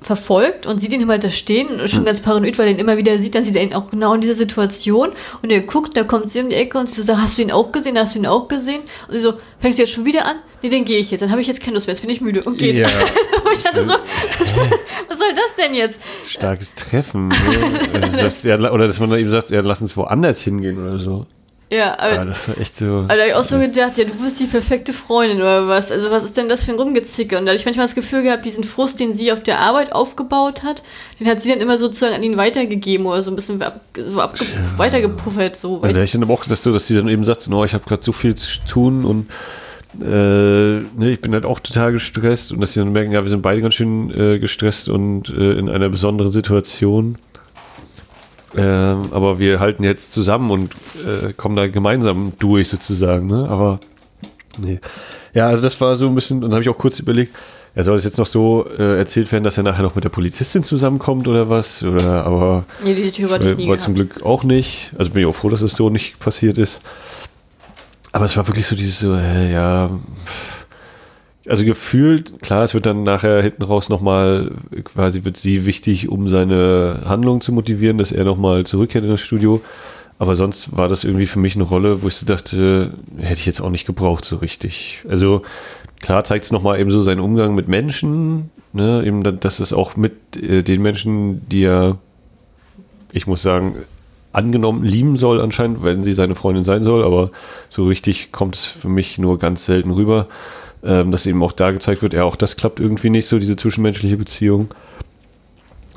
verfolgt und sieht ihn immer halt da stehen und schon ganz paranoid, weil er ihn immer wieder sieht, dann sieht er ihn auch genau in dieser Situation und er guckt, da kommt sie um die Ecke und sie so, hast du ihn auch gesehen, hast du ihn auch gesehen? Und sie so, fängst du jetzt schon wieder an? Nee, den gehe ich jetzt, dann habe ich jetzt keine Lust mehr, jetzt bin ich müde und geht. Ja. ich dachte so, was, was, soll das denn jetzt? Starkes Treffen. Ne? Also das, ja, oder dass man eben sagt, ja, lass uns woanders hingehen oder so. Ja, aber, ja, echt so. Also, da habe ich auch so gedacht, ja, du bist die perfekte Freundin oder was. Also, was ist denn das für ein Rumgezicke? Und da hatte ich manchmal das Gefühl gehabt, diesen Frust, den sie auf der Arbeit aufgebaut hat, den hat sie dann immer sozusagen an ihn weitergegeben oder so ein bisschen ab, so ja. weitergepuffert. So, ja, ich dann aber auch dass, du, dass sie dann eben sagt, no, ich habe gerade so viel zu tun und äh, ne, ich bin halt auch total gestresst und dass sie dann merken, ja, wir sind beide ganz schön äh, gestresst und äh, in einer besonderen Situation. Ähm, aber wir halten jetzt zusammen und äh, kommen da gemeinsam durch sozusagen. Ne? Aber nee. Ja, also das war so ein bisschen, dann habe ich auch kurz überlegt, er soll es jetzt noch so äh, erzählt werden, dass er nachher noch mit der Polizistin zusammenkommt oder was? Oder aber nee, diese Tür war, war zum Glück auch nicht. Also bin ich auch froh, dass es so nicht passiert ist. Aber es war wirklich so dieses so, äh, ja. Pff also gefühlt, klar, es wird dann nachher hinten raus nochmal, quasi wird sie wichtig, um seine Handlung zu motivieren, dass er nochmal zurückkehrt in das Studio. Aber sonst war das irgendwie für mich eine Rolle, wo ich so dachte, hätte ich jetzt auch nicht gebraucht so richtig. Also klar zeigt es nochmal eben so seinen Umgang mit Menschen, ne, eben, dass es auch mit äh, den Menschen, die er, ich muss sagen, angenommen lieben soll anscheinend, wenn sie seine Freundin sein soll, aber so richtig kommt es für mich nur ganz selten rüber ähm, dass eben auch da gezeigt wird, ja, auch das klappt irgendwie nicht so, diese zwischenmenschliche Beziehung.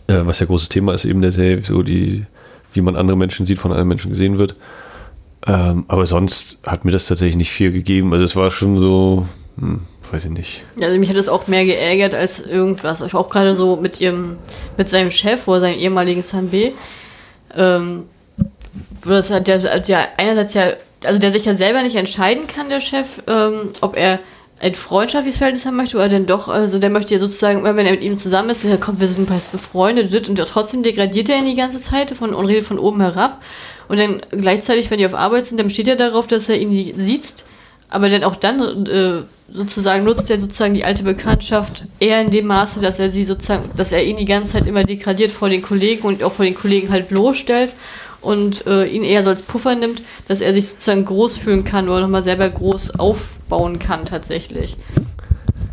Äh, was ja großes Thema ist eben der Serie, so die, wie man andere Menschen sieht, von anderen Menschen gesehen wird. Ähm, aber sonst hat mir das tatsächlich nicht viel gegeben. Also es war schon so, hm, weiß ich nicht. Also mich hat das auch mehr geärgert als irgendwas. Auch gerade so mit ihrem, mit seinem Chef oder seinem ehemaligen Sanbe. Ähm, wo das halt der, der einerseits ja, also der sich ja selber nicht entscheiden kann, der Chef, ähm, ob er ein freundschaftliches Verhältnis haben möchte oder denn doch, also der möchte ja sozusagen, wenn er mit ihm zusammen ist, ja komm, wir sind befreundet und trotzdem degradiert er ihn die ganze Zeit von, und redet von oben herab. Und dann gleichzeitig, wenn die auf Arbeit sind, dann steht er darauf, dass er ihn sieht, aber dann auch dann äh, sozusagen nutzt er sozusagen die alte Bekanntschaft eher in dem Maße, dass er sie sozusagen, dass er ihn die ganze Zeit immer degradiert vor den Kollegen und auch vor den Kollegen halt bloßstellt und äh, ihn eher so als Puffer nimmt, dass er sich sozusagen groß fühlen kann oder nochmal selber groß aufbauen kann tatsächlich.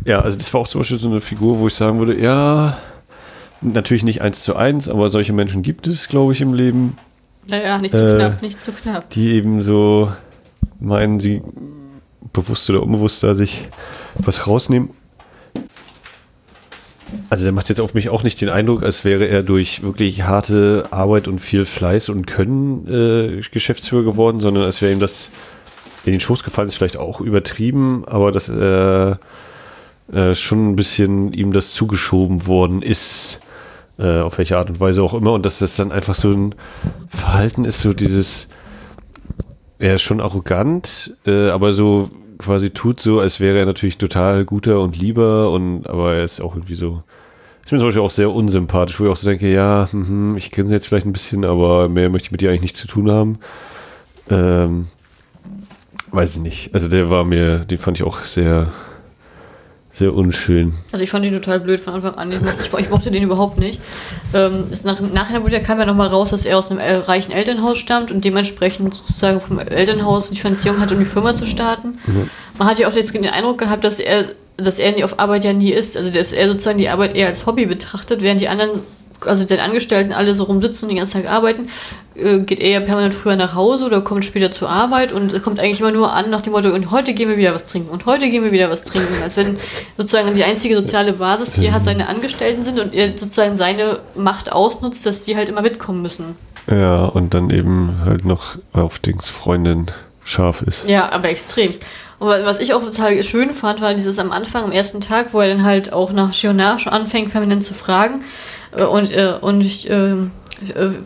Ja, also das war auch zum Beispiel so eine Figur, wo ich sagen würde, ja, natürlich nicht eins zu eins, aber solche Menschen gibt es, glaube ich, im Leben. Naja, nicht zu äh, knapp, nicht zu knapp. Die eben so meinen, sie bewusst oder unbewusst da sich was rausnehmen. Also der macht jetzt auf mich auch nicht den Eindruck, als wäre er durch wirklich harte Arbeit und viel Fleiß und Können äh, Geschäftsführer geworden, sondern als wäre ihm das in den Schoß gefallen, ist vielleicht auch übertrieben, aber dass äh, äh, schon ein bisschen ihm das zugeschoben worden ist, äh, auf welche Art und Weise auch immer, und dass das dann einfach so ein Verhalten ist, so dieses, er ist schon arrogant, äh, aber so quasi tut so, als wäre er natürlich total guter und lieber und aber er ist auch irgendwie so. Ist mir zum Beispiel auch sehr unsympathisch, wo ich auch so denke, ja, mh, ich kenne sie jetzt vielleicht ein bisschen, aber mehr möchte ich mit dir eigentlich nichts zu tun haben. Ähm, weiß ich nicht. Also der war mir, den fand ich auch sehr, sehr unschön. Also ich fand ihn total blöd von Anfang an. Ich mochte, ich, ich mochte den überhaupt nicht. Ähm, ist nach, nachher wurde, kam ja nochmal raus, dass er aus einem reichen Elternhaus stammt und dementsprechend sozusagen vom Elternhaus die Finanzierung hat, um die Firma zu starten. Mhm. Man hat ja auch jetzt den Eindruck gehabt, dass er, dass er auf Arbeit ja nie ist. Also dass er sozusagen die Arbeit eher als Hobby betrachtet, während die anderen also den Angestellten alle so rumsitzen und den ganzen Tag arbeiten, äh, geht er ja permanent früher nach Hause oder kommt später zur Arbeit und kommt eigentlich immer nur an nach dem Motto, und heute gehen wir wieder was trinken und heute gehen wir wieder was trinken. Als wenn sozusagen die einzige soziale Basis, die er hat, seine Angestellten sind und er sozusagen seine Macht ausnutzt, dass die halt immer mitkommen müssen. Ja, und dann eben halt noch auf Dings Freundin scharf ist. Ja, aber extrem. Und was ich auch total schön fand, war dieses am Anfang, am ersten Tag, wo er dann halt auch nach schon anfängt, permanent zu fragen. Äh, und, äh, und ich, äh,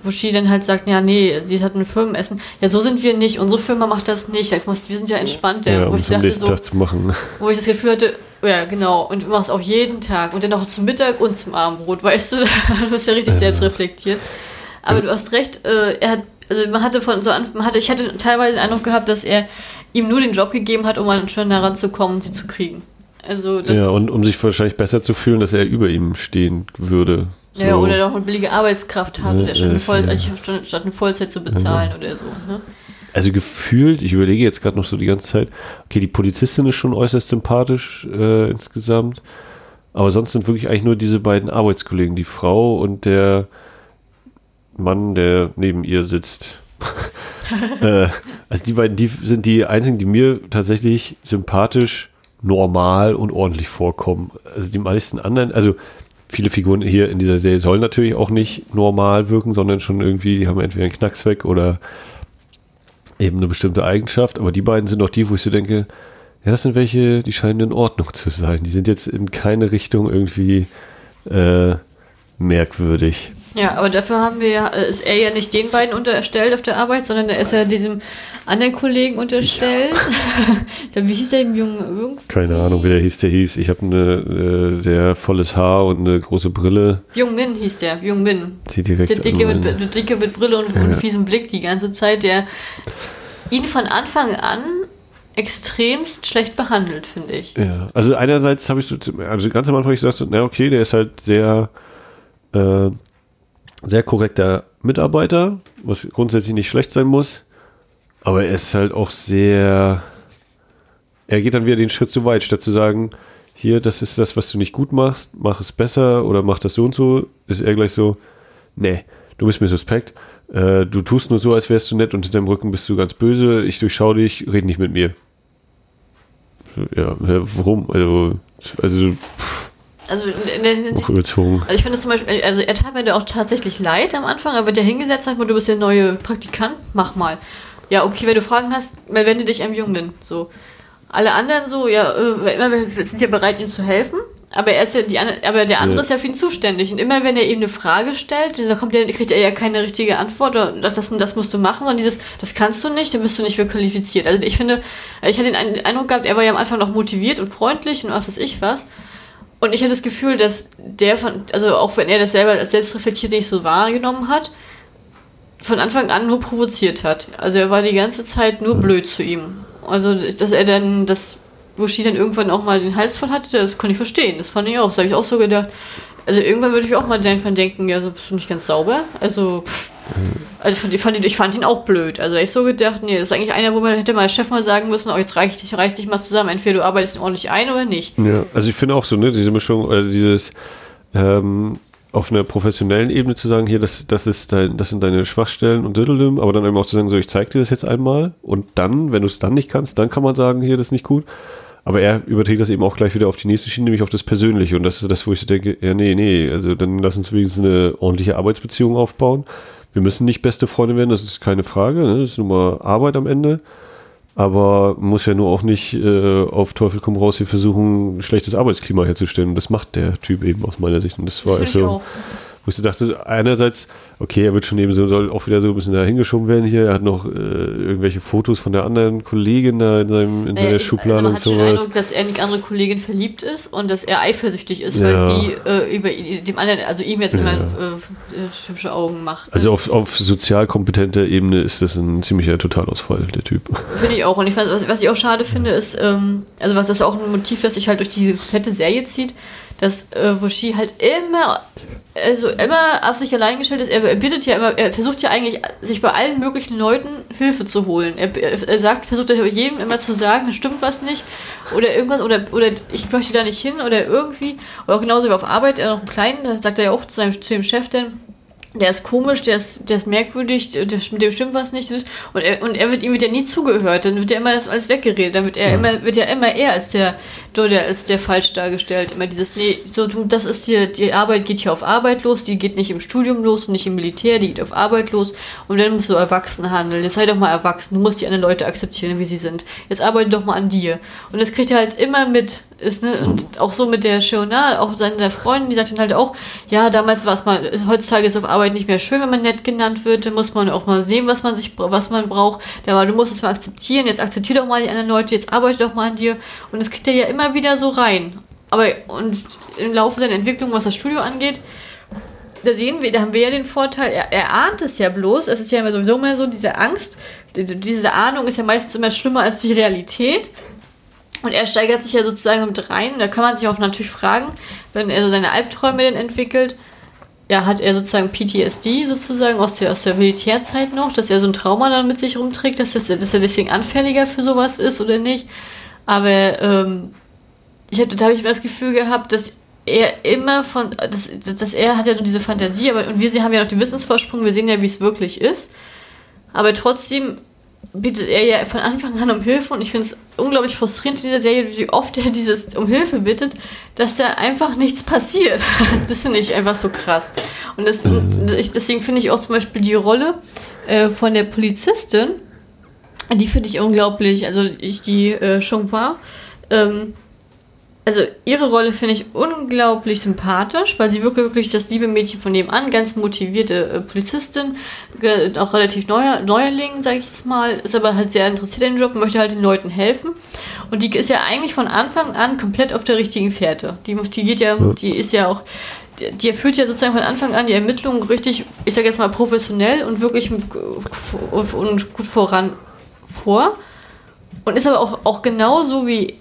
wo sie dann halt sagt, ja, nee, sie hat ein Firmenessen. Ja, so sind wir nicht. Unsere Firma macht das nicht. Wir sind ja entspannt. Ja, wo ich dachte so, wo ich das Gefühl hatte, ja, genau. Und du machst auch jeden Tag. Und dann auch zum Mittag und zum Abendbrot, weißt du? Du bist ja richtig Ja. selbst reflektiert. Aber du hast recht, äh, er hat, also man hatte von so an, man hatte, ich hatte teilweise den Eindruck gehabt, dass er ihm nur den Job gegeben hat, um an schon heranzukommen, sie zu kriegen. Also das, Ja, und um sich wahrscheinlich besser zu fühlen, dass er über ihm stehen würde. So. ja, oder doch eine billige Arbeitskraft Ja, und er schon eine ist, Voll, ja. also statt, statt eine Vollzeit zu bezahlen oder so. Ne? Also gefühlt, ich überlege jetzt gerade noch so die ganze Zeit, okay, die Polizistin ist schon äußerst sympathisch äh, insgesamt, aber sonst sind wirklich eigentlich nur diese beiden Arbeitskollegen, die Frau und der Mann, der neben ihr sitzt. äh, also die beiden, die sind die einzigen, die mir tatsächlich sympathisch, normal und ordentlich vorkommen. Also die meisten anderen, also viele Figuren hier in dieser Serie sollen natürlich auch nicht normal wirken, sondern schon irgendwie, die haben entweder einen Knacks weg oder eben eine bestimmte Eigenschaft, aber die beiden sind auch die, wo ich so denke, ja, das sind welche, die scheinen in Ordnung zu sein. Die sind jetzt in keine Richtung irgendwie äh, merkwürdig. Ja, aber dafür haben wir ja, äh, ist er ja nicht den beiden unterstellt auf der Arbeit, sondern er ist ja diesem anderen Kollegen unterstellt. glaube, wie hieß der im Jungen? Jung, Keine Ahnung, wie der hieß. Der hieß, ich habe eine äh, sehr volles Haar und eine große Brille. Jung Min hieß der, Jung Min. Sieht direkt Der Dicke, mit, der Dicke mit Brille und, und Ja. fiesem Blick die ganze Zeit, der ihn von Anfang an extremst schlecht behandelt, finde ich. Ja, also einerseits habe ich so, also ganz am Anfang hab ich gesagt, na okay, der ist halt sehr, äh, sehr korrekter Mitarbeiter, was grundsätzlich nicht schlecht sein muss, aber er ist halt auch sehr, er geht dann wieder den Schritt zu weit, statt zu sagen, hier, das ist das, was du nicht gut machst, mach es besser oder mach das so und so, ist er gleich so, nee, du bist mir suspekt, äh, du tust nur so, als wärst du nett und hinter deinem Rücken bist du ganz böse, ich durchschau dich, red nicht mit mir. Ja, warum? Also, also Also in der Hinsicht, auch überzogen. Also ich finde zum Beispiel, also er tat mir da auch tatsächlich leid am Anfang, aber der hingesetzt hat, du bist der neue Praktikant, mach mal. Ja, okay, wenn du Fragen hast, wende dich einem Jungen. So. Alle anderen so, ja, äh, sind ja bereit, ihm zu helfen, aber er ist ja die aber der andere Ja. ist ja für ihn zuständig. Und immer wenn er ihm eine Frage stellt, da kommt er, kriegt er ja keine richtige Antwort, oder das, das, musst du machen, sondern dieses, das kannst du nicht, dann bist du nicht für qualifiziert. Also ich finde, ich hatte den Ein- Eindruck gehabt, er war ja am Anfang noch motiviert und freundlich und was weiß ich was. Und ich hatte das Gefühl, dass der von, also auch wenn er das selber als selbstreflektiert nicht so wahrgenommen hat, von Anfang an nur provoziert hat. Also er war die ganze Zeit nur blöd zu ihm. Also, dass er dann, das, wo Shi dann irgendwann auch mal den Hals voll hatte, das konnte ich verstehen. Das fand ich auch. Das habe ich auch so gedacht. Also irgendwann würde ich auch mal denken, ja, so bist du nicht ganz sauber. Also, pff. Also ich fand, ihn, ich fand ihn auch blöd. Also ich so gedacht, nee, das ist eigentlich einer, wo man hätte mal Chef mal sagen müssen, oh, jetzt reiß dich, reiß dich mal zusammen. Entweder du arbeitest ordentlich ein oder nicht. Ja, also ich finde auch so, ne, diese Mischung, oder dieses ähm, auf einer professionellen Ebene zu sagen, hier, das, das ist dein, das sind deine Schwachstellen und Diddledum, aber dann eben auch zu sagen, so, ich zeig dir das jetzt einmal und dann, wenn du es dann nicht kannst, dann kann man sagen, hier, das ist nicht gut. Aber er überträgt das eben auch gleich wieder auf die nächste Schiene, nämlich auf das Persönliche. Und das ist das, wo ich so denke, ja, nee, nee, also dann lass uns wenigstens eine ordentliche Arbeitsbeziehung aufbauen. Wir müssen nicht beste Freunde werden, das ist keine Frage, ne? das ist nur mal Arbeit am Ende. Aber man muss ja nur auch nicht äh, auf Teufel komm raus hier versuchen, ein schlechtes Arbeitsklima herzustellen. Und das macht der Typ eben aus meiner Sicht. Und das war Das also. Wo ich so dachte, einerseits, okay, er wird schon eben so, soll auch wieder so ein bisschen da hingeschoben werden hier. Er hat noch äh, irgendwelche Fotos von der anderen Kollegin da in, seinem, in seiner Naja, Schublade also man und hat schon den sowas. Eindruck, dass er in die andere Kollegin verliebt ist und dass er eifersüchtig ist, Ja. weil sie äh, über dem anderen, also ihm jetzt immer Ja. äh, äh, hübsche Augen macht. ne? Also auf, auf sozial kompetenter Ebene ist das ein ziemlicher Totalausfall, der Typ. Finde ich auch. Und ich was, was ich auch schade finde, ist, ähm, also was das auch ein Motiv, das sich halt durch diese fette Serie zieht, dass äh, Woshi halt immer, also immer auf sich allein gestellt ist. Er, bittet ja immer, er versucht ja eigentlich, sich bei allen möglichen Leuten Hilfe zu holen. Er, er, sagt, versucht er jedem immer zu sagen, da stimmt was nicht oder irgendwas oder, oder ich möchte da nicht hin oder irgendwie. Oder genauso wie auf Arbeit, er noch einen kleinen, da sagt er ja auch zu, seinem, zu dem Chef dann, der ist komisch, der ist, der ist merkwürdig, der, dem stimmt was nicht. Und er, und er wird ihm wieder nie zugehört. Dann wird ja immer das alles weggeredet. Dann wird er ja. immer, wird ja immer er als der, der, als der falsch dargestellt. Immer dieses, nee, so, du, das ist hier, die Arbeit geht hier auf Arbeit los, die geht nicht im Studium los und nicht im Militär, die geht auf Arbeit los. Und dann musst du erwachsen handeln. Jetzt sei doch mal erwachsen. Du musst die anderen Leute akzeptieren, wie sie sind. Jetzt arbeite doch mal an dir. Und das kriegt er halt immer mit ist, ne? Und auch so mit der Journal, auch seine Freundin, die sagt dann halt auch, ja, damals war es mal, heutzutage ist auf Arbeit nicht mehr schön, wenn man nett genannt wird, dann muss man auch mal sehen, was man sich, was man braucht. Da war, du musst es mal akzeptieren, jetzt akzeptier doch mal die anderen Leute, jetzt arbeite doch mal an dir. Und das kriegt er ja immer wieder so rein. Aber, und im Laufe seiner Entwicklung, was das Studio angeht, da sehen wir, da haben wir ja den Vorteil, er, er ahnt es ja bloß, es ist ja immer sowieso immer so, diese Angst, diese Ahnung ist ja meistens immer schlimmer als die Realität. Und er steigert sich ja sozusagen mit rein. Da kann man sich auch natürlich fragen, wenn er so seine Albträume dann entwickelt, ja, hat er sozusagen PTSD sozusagen aus der, aus der Militärzeit noch, dass er so ein Trauma dann mit sich rumträgt, dass, das, dass er deswegen anfälliger für sowas ist oder nicht. Aber ähm, ich hab, da habe ich das Gefühl gehabt, dass er immer von, dass, dass er hat ja nur diese Fantasie, aber und wir sie haben ja noch den Wissensvorsprung, wir sehen ja, wie es wirklich ist. Aber trotzdem bittet er ja von Anfang an um Hilfe und ich finde es unglaublich frustrierend in dieser Serie, wie oft er dieses um Hilfe bittet, dass da einfach nichts passiert. das finde ich einfach so krass. Und, das, ich, deswegen finde ich auch zum Beispiel die Rolle äh, von der Polizistin, die finde ich unglaublich, also ich die äh, schon war, ähm, also ihre Rolle finde ich unglaublich sympathisch, weil sie wirklich, wirklich das liebe Mädchen von nebenan, ganz motivierte äh, Polizistin, auch relativ neuer, Neuerling, sage ich jetzt mal, ist aber halt sehr interessiert in den Job, möchte halt den Leuten helfen. Und die ist ja eigentlich von Anfang an komplett auf der richtigen Fährte. Die, die geht ja, die ist ja auch, die, die führt ja sozusagen von Anfang an die Ermittlungen richtig, ich sage jetzt mal professionell und wirklich und gut voran vor. Und ist aber auch, auch genauso wie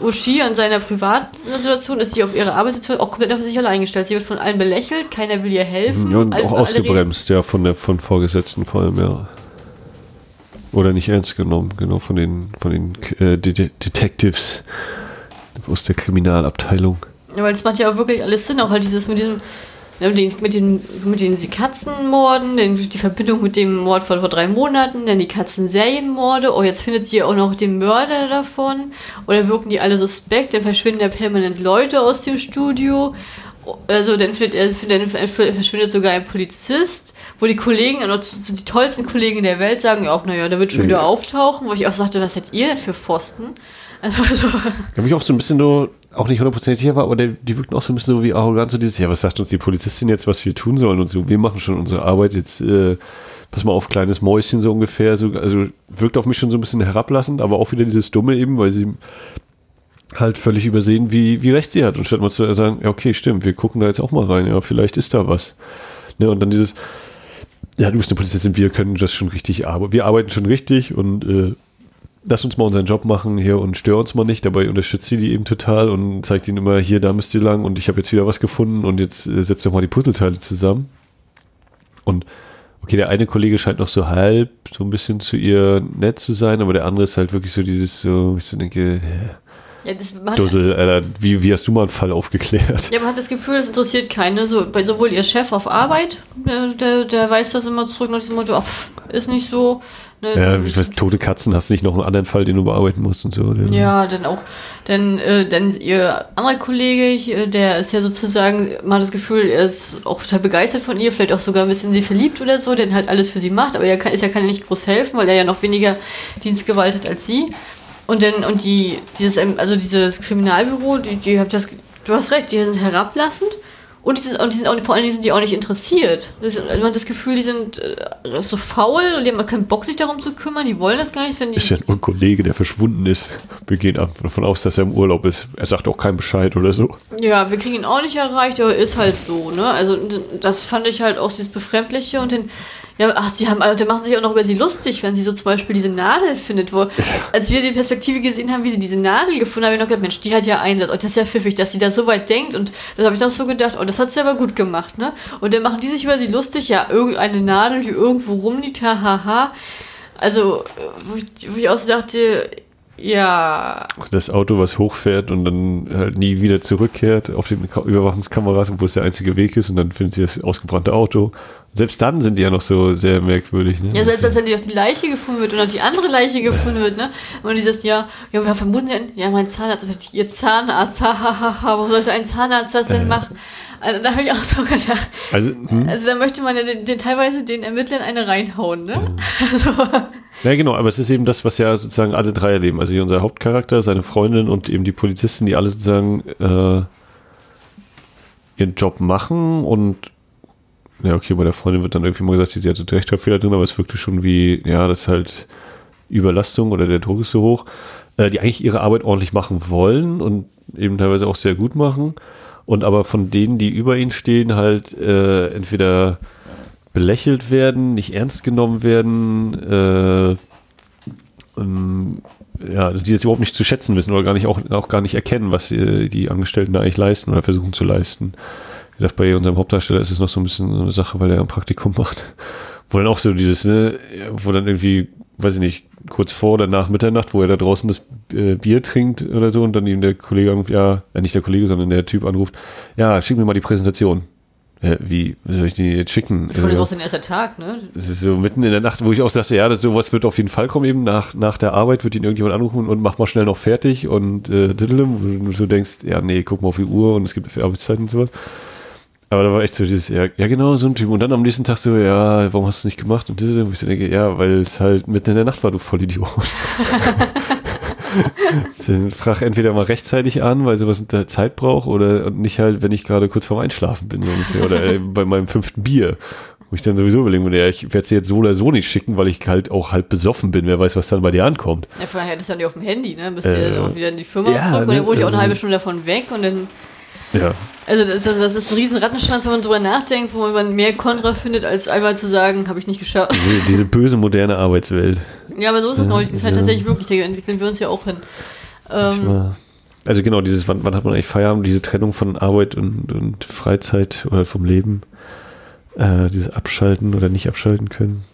Ushi an seiner Privatsituation ist sie auf ihre Arbeitssituation auch komplett auf sich allein gestellt. Sie wird von allen belächelt, keiner will ihr helfen. Ja, und auch ausgebremst, ja, von der von Vorgesetzten vor allem, ja. Oder nicht ernst genommen, genau, von den, von den äh, Det Detectives aus der Kriminalabteilung. Ja, weil das macht ja auch wirklich alles Sinn, auch halt dieses mit diesem den, mit den, mit den Katzenmorden, den, die Verbindung mit dem Mord von vor drei Monaten, dann die Katzenserienmorde. Oh, jetzt findet sie auch noch den Mörder davon. Oder wirken die alle suspekt, dann verschwinden ja permanent Leute aus dem Studio. Also dann, findet, dann verschwindet sogar ein Polizist, wo die Kollegen, die tollsten Kollegen der Welt sagen auch, naja, der wird schon wieder auftauchen, wo ich auch sagte, was seid ihr denn für Pfosten? Also, so. Ich habe mich auch so ein bisschen so auch nicht hundertprozentig sicher war, aber der, die wirkten auch so ein bisschen so wie arrogant, so dieses, ja, was sagt uns die Polizistin jetzt, was wir tun sollen und so, wir machen schon unsere Arbeit jetzt, äh, pass mal auf, kleines Mäuschen so ungefähr, so, also wirkt auf mich schon so ein bisschen herablassend, aber auch wieder dieses Dumme eben, weil sie halt völlig übersehen, wie, wie recht sie hat und statt mal zu sagen, ja, okay, stimmt, wir gucken da jetzt auch mal rein, ja, vielleicht ist da was. Ne, und dann dieses, ja, du bist eine Polizistin, wir können das schon richtig arbeiten, wir arbeiten schon richtig und äh, lass uns mal unseren Job machen hier und stör uns mal nicht. Dabei unterstützt sie die eben total und zeigt ihnen immer, hier, da müsst ihr lang und ich habe jetzt wieder was gefunden und jetzt äh, setzt doch mal die Puzzleteile zusammen. Und okay, der eine Kollege scheint noch so halb so ein bisschen zu ihr nett zu sein, aber der andere ist halt wirklich so dieses, so, ich so denke, ja, das Dussel, Alter, wie, wie hast du mal einen Fall aufgeklärt? Ja, man hat das Gefühl, es interessiert keine. So, bei sowohl ihr Chef auf Arbeit, der, der, der weiß das immer zurück nach diesem Motto, ach, ist nicht so. Ne, ja, ich weiß, tote Katzen hast du nicht noch einen anderen Fall, den du bearbeiten musst und so. Ja, dann auch, denn, äh, denn ihr anderer Kollege, äh, der ist ja sozusagen, man hat das Gefühl, er ist auch total begeistert von ihr, vielleicht auch sogar ein bisschen in sie verliebt oder so, der halt alles für sie macht, aber er kann, ist ja kann nicht groß helfen, weil er ja noch weniger Dienstgewalt hat als sie. Und dann, und die, dieses, also dieses Kriminalbüro, die, die habt das, du hast recht, die sind herablassend und die sind, und die sind auch, vor allen Dingen sind die auch nicht interessiert. Das, man hat das Gefühl, die sind äh, so faul und die haben keinen Bock, sich darum zu kümmern. Die wollen das gar nicht. Wenn die ist ja nur ein Kollege, der verschwunden ist. Wir gehen davon aus, dass er im Urlaub ist. Er sagt auch keinen Bescheid oder so. Ja, wir kriegen ihn auch nicht erreicht, aber ist halt so. Ne? Also das fand ich halt auch dieses Befremdliche und den ja, ach, sie haben, also, machen sich auch noch über sie lustig, wenn sie so zum Beispiel diese Nadel findet, wo, als, wir die Perspektive gesehen haben, wie sie diese Nadel gefunden haben, habe ich noch gedacht, Mensch, die hat ja Einsatz. Und das ist ja pfiffig, dass sie da so weit denkt. Und das habe ich noch so gedacht, oh, das hat sie aber gut gemacht, ne? Und dann machen die sich über sie lustig, ja, irgendeine Nadel, die irgendwo rumliegt, hahaha. Also, wo ich, wo ich auch so dachte, Ja. Das Auto, was hochfährt und dann halt nie wieder zurückkehrt auf den Überwachungskameras, obwohl es der einzige Weg ist und dann finden sie das ausgebrannte Auto. Selbst dann sind die ja noch so sehr merkwürdig. Ne? Ja, selbst als dann die, auch die Leiche gefunden wird und auch die andere Leiche gefunden wird, ne? Und dieses, ja, ja, wir vermuten denn, ja, mein Zahnarzt, ihr Zahnarzt, hahaha, warum sollte ein Zahnarzt das denn Äh. machen? Also, da habe ich auch so gedacht. Also, hm? Also da möchte man ja den, den, teilweise den Ermittlern eine reinhauen, ne? Also, Ja, genau, aber es ist eben das, was ja sozusagen alle drei erleben. Also hier unser Hauptcharakter, seine Freundin und eben die Polizisten, die alle sozusagen äh, ihren Job machen und ja, okay, bei der Freundin wird dann irgendwie mal gesagt, sie hatte Rechtschreibfehler drin, aber es wirkte schon wie, ja, das ist halt Überlastung oder der Druck ist so hoch, äh, die eigentlich ihre Arbeit ordentlich machen wollen und eben teilweise auch sehr gut machen und aber von denen, die über ihnen stehen, halt äh, entweder belächelt werden, nicht ernst genommen werden, äh, ähm, ja, die das überhaupt nicht zu schätzen wissen oder gar nicht auch, auch gar nicht erkennen, was die, die Angestellten da eigentlich leisten oder versuchen zu leisten. Gesagt, bei unserem Hauptdarsteller ist es noch so ein bisschen eine Sache, weil er ein Praktikum macht. Wo dann auch so dieses, ne, wo dann irgendwie, weiß ich nicht, kurz vor oder nach Mitternacht, wo er da draußen das äh, Bier trinkt oder so und dann ihm der Kollege anruft, ja, äh, nicht der Kollege, sondern der Typ anruft, ja, schick mir mal die Präsentation. Wie, soll ich die jetzt schicken? ich fand das auch sein erster Tag, ne? das ist so mitten in der Nacht, wo ich auch dachte, ja, das, sowas wird auf jeden Fall kommen eben. Nach, nach der Arbeit wird ihn irgendjemand anrufen und mach mal schnell noch fertig und äh, wo du so denkst, ja, nee, guck mal auf die Uhr und es gibt Arbeitszeiten und sowas. Aber da war echt so dieses, ja, ja genau, so ein Typ. Und dann am nächsten Tag so, ja, warum hast du es nicht gemacht? Und wo ich so denke, ja, weil es halt mitten in der Nacht war, du Vollidiot. Dann frag entweder mal rechtzeitig an, weil sowas der Zeit braucht, oder nicht halt, wenn ich gerade kurz vorm Einschlafen bin, oder äh, bei meinem fünften Bier. Wo ich dann sowieso überlegen würde, ja, ich werde es dir jetzt so oder so nicht schicken, weil ich halt auch halb besoffen bin. Wer weiß, was dann bei dir ankommt. Ja, vorher hättest du dann nicht auf dem Handy, ne? Bist Äh, du dann auch wieder in die Firma ja, zurück und dann wurde ich auch eine also- halbe Stunde davon weg und dann. Ja. Also das, das ist ein riesen Rattenschwanz, wenn man drüber nachdenkt, wo man mehr Kontra findet, als einmal zu sagen, habe ich nicht geschafft. Diese, diese böse moderne Arbeitswelt. Ja, aber so ist es noch. Das ist halt ja. tatsächlich wirklich, da entwickeln wir uns ja auch hin. Ähm, Ja. Also genau, dieses, wann, wann hat man eigentlich Feierabend, diese Trennung von Arbeit und, und Freizeit oder vom Leben, äh, dieses Abschalten oder nicht abschalten können.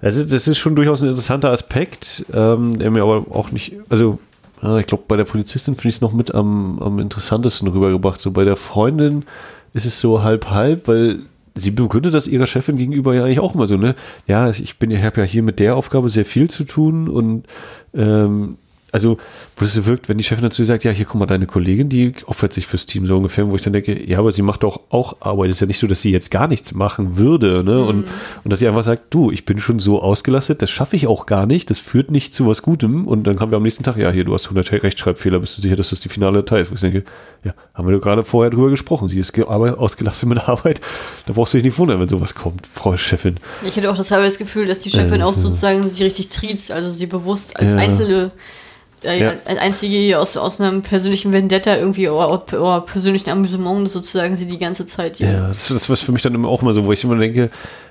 Also das ist schon durchaus ein interessanter Aspekt, ähm, der mir aber auch nicht, also ja, ich glaube, bei der Polizistin finde ich es noch mit am, am interessantesten rübergebracht. So bei der Freundin ist es so halb halb, weil sie begründet das ihrer Chefin gegenüber ja eigentlich auch immer so, ne? Ja, ich bin, ich habe ja hier mit der Aufgabe sehr viel zu tun und ähm, also, wo es so wirkt, wenn die Chefin dazu sagt, ja, hier guck mal, deine Kollegin, die opfert sich fürs Team so ungefähr, wo ich dann denke, ja, aber sie macht doch auch Arbeit. ist ja nicht so, dass sie jetzt gar nichts machen würde, ne? Und, und dass sie einfach sagt, du, ich bin schon so ausgelastet, das schaffe ich auch gar nicht, das führt nicht zu was Gutem. Und dann haben wir am nächsten Tag, ja, hier, du hast 100 Rechtschreibfehler, bist du sicher, dass das die finale Datei ist? Wo ich denke, ja, haben wir doch gerade vorher drüber gesprochen. Sie ist ausgelastet mit Arbeit. Da brauchst du dich nicht wundern, wenn sowas kommt, Frau Chefin. Ich hätte auch das halbe das Gefühl, dass die Chefin Äh, auch sozusagen sie richtig triezt, also sie bewusst als Ja. einzelne, äh, Ja. als, einzige hier aus, aus einem persönlichen Vendetta irgendwie oder, oder persönlichen Amüsement sozusagen sie die ganze Zeit hier. Ja, das, das war für mich dann immer auch immer so, wo ich immer denke,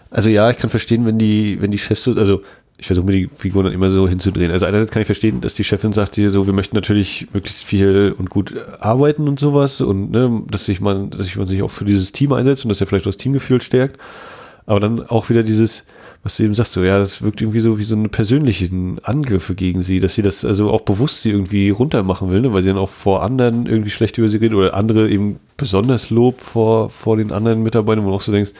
also ja, ich kann verstehen, wenn die, wenn die Chefs so, also ich versuche mir die Figuren dann immer so hinzudrehen. Also einerseits kann ich verstehen, dass die Chefin sagt hier so, wir möchten natürlich möglichst viel und gut arbeiten und sowas und ne, dass sich man, dass sich man sich auch für dieses Team einsetzt und dass er vielleicht das Teamgefühl stärkt. Aber dann auch wieder dieses, was du eben sagst, so, ja, das wirkt irgendwie so wie so eine persönlichen Angriffe gegen sie, dass sie das also auch bewusst sie irgendwie runtermachen will, ne, weil sie dann auch vor anderen irgendwie schlecht über sie redet oder andere eben besonders Lob vor, vor den anderen Mitarbeitern, wo du auch so denkst,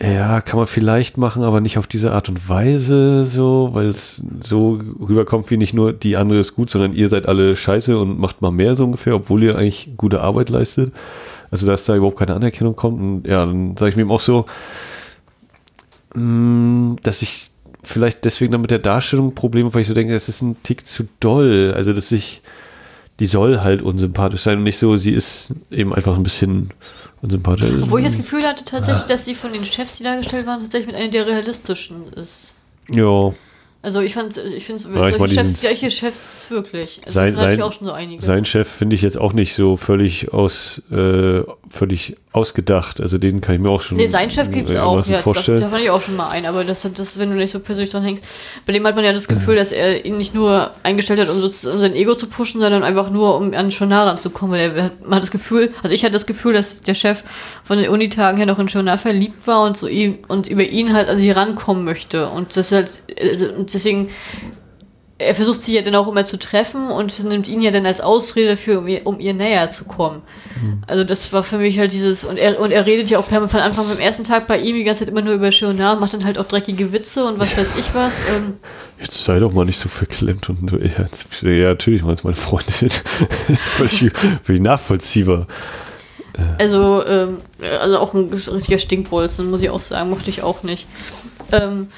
ja, kann man vielleicht machen, aber nicht auf diese Art und Weise so, weil es so rüberkommt wie nicht nur die andere ist gut, sondern ihr seid alle scheiße und macht mal mehr so ungefähr, obwohl ihr eigentlich gute Arbeit leistet. Also dass da überhaupt keine Anerkennung kommt und ja, dann sage ich mir eben auch so, dass ich vielleicht deswegen dann mit der Darstellung Probleme, habe, weil ich so denke, es ist ein Tick zu doll. Also dass ich, die soll halt unsympathisch sein und nicht so, sie ist eben einfach ein bisschen unsympathisch. Obwohl ich das Gefühl hatte tatsächlich, dass sie von den Chefs, die dargestellt waren, tatsächlich mit einer der realistischen ist. ja, Also ich fand, ich finde Ja, ich solche Chefs, dieses- solche Chefs gibt's wirklich. Also Sein- sein- auch schon so einige. sein Chef finde ich jetzt auch nicht so völlig aus, äh, völlig ausgedacht. Also den kann ich mir auch schon Nee, sein Chef gibt's auch. einigermaßen Ja, das, vorstellen. da fand ich auch schon mal ein. Aber das, das, wenn du nicht so persönlich dran hängst, bei dem hat man ja das Gefühl, dass er ihn nicht nur eingestellt hat, um, so, um sein Ego zu pushen, sondern einfach nur, um an Schonar ranzukommen. Weil er, hat- man hat das Gefühl, also ich hatte das Gefühl, dass der Chef von den Unitagen her noch in Schonar verliebt war und so ihn, und über ihn halt an sie rankommen möchte. Und das halt, also, und deswegen er versucht sie ja dann auch immer zu treffen und nimmt ihn ja dann als Ausrede dafür, um ihr, um ihr näher zu kommen. Mhm. Also das war für mich halt dieses, und er, und er redet ja auch von Anfang beim ersten Tag bei ihm die ganze Zeit immer nur über Schöner, macht dann halt auch dreckige Witze und was weiß ich was. Ähm, Jetzt sei doch mal nicht so verklemmt und so, ja, ja natürlich es meine Freundin. völlig, völlig nachvollziehbar. Also, ähm, also auch ein richtiger Stinkbolzen, muss ich auch sagen, mochte ich auch nicht. Ähm,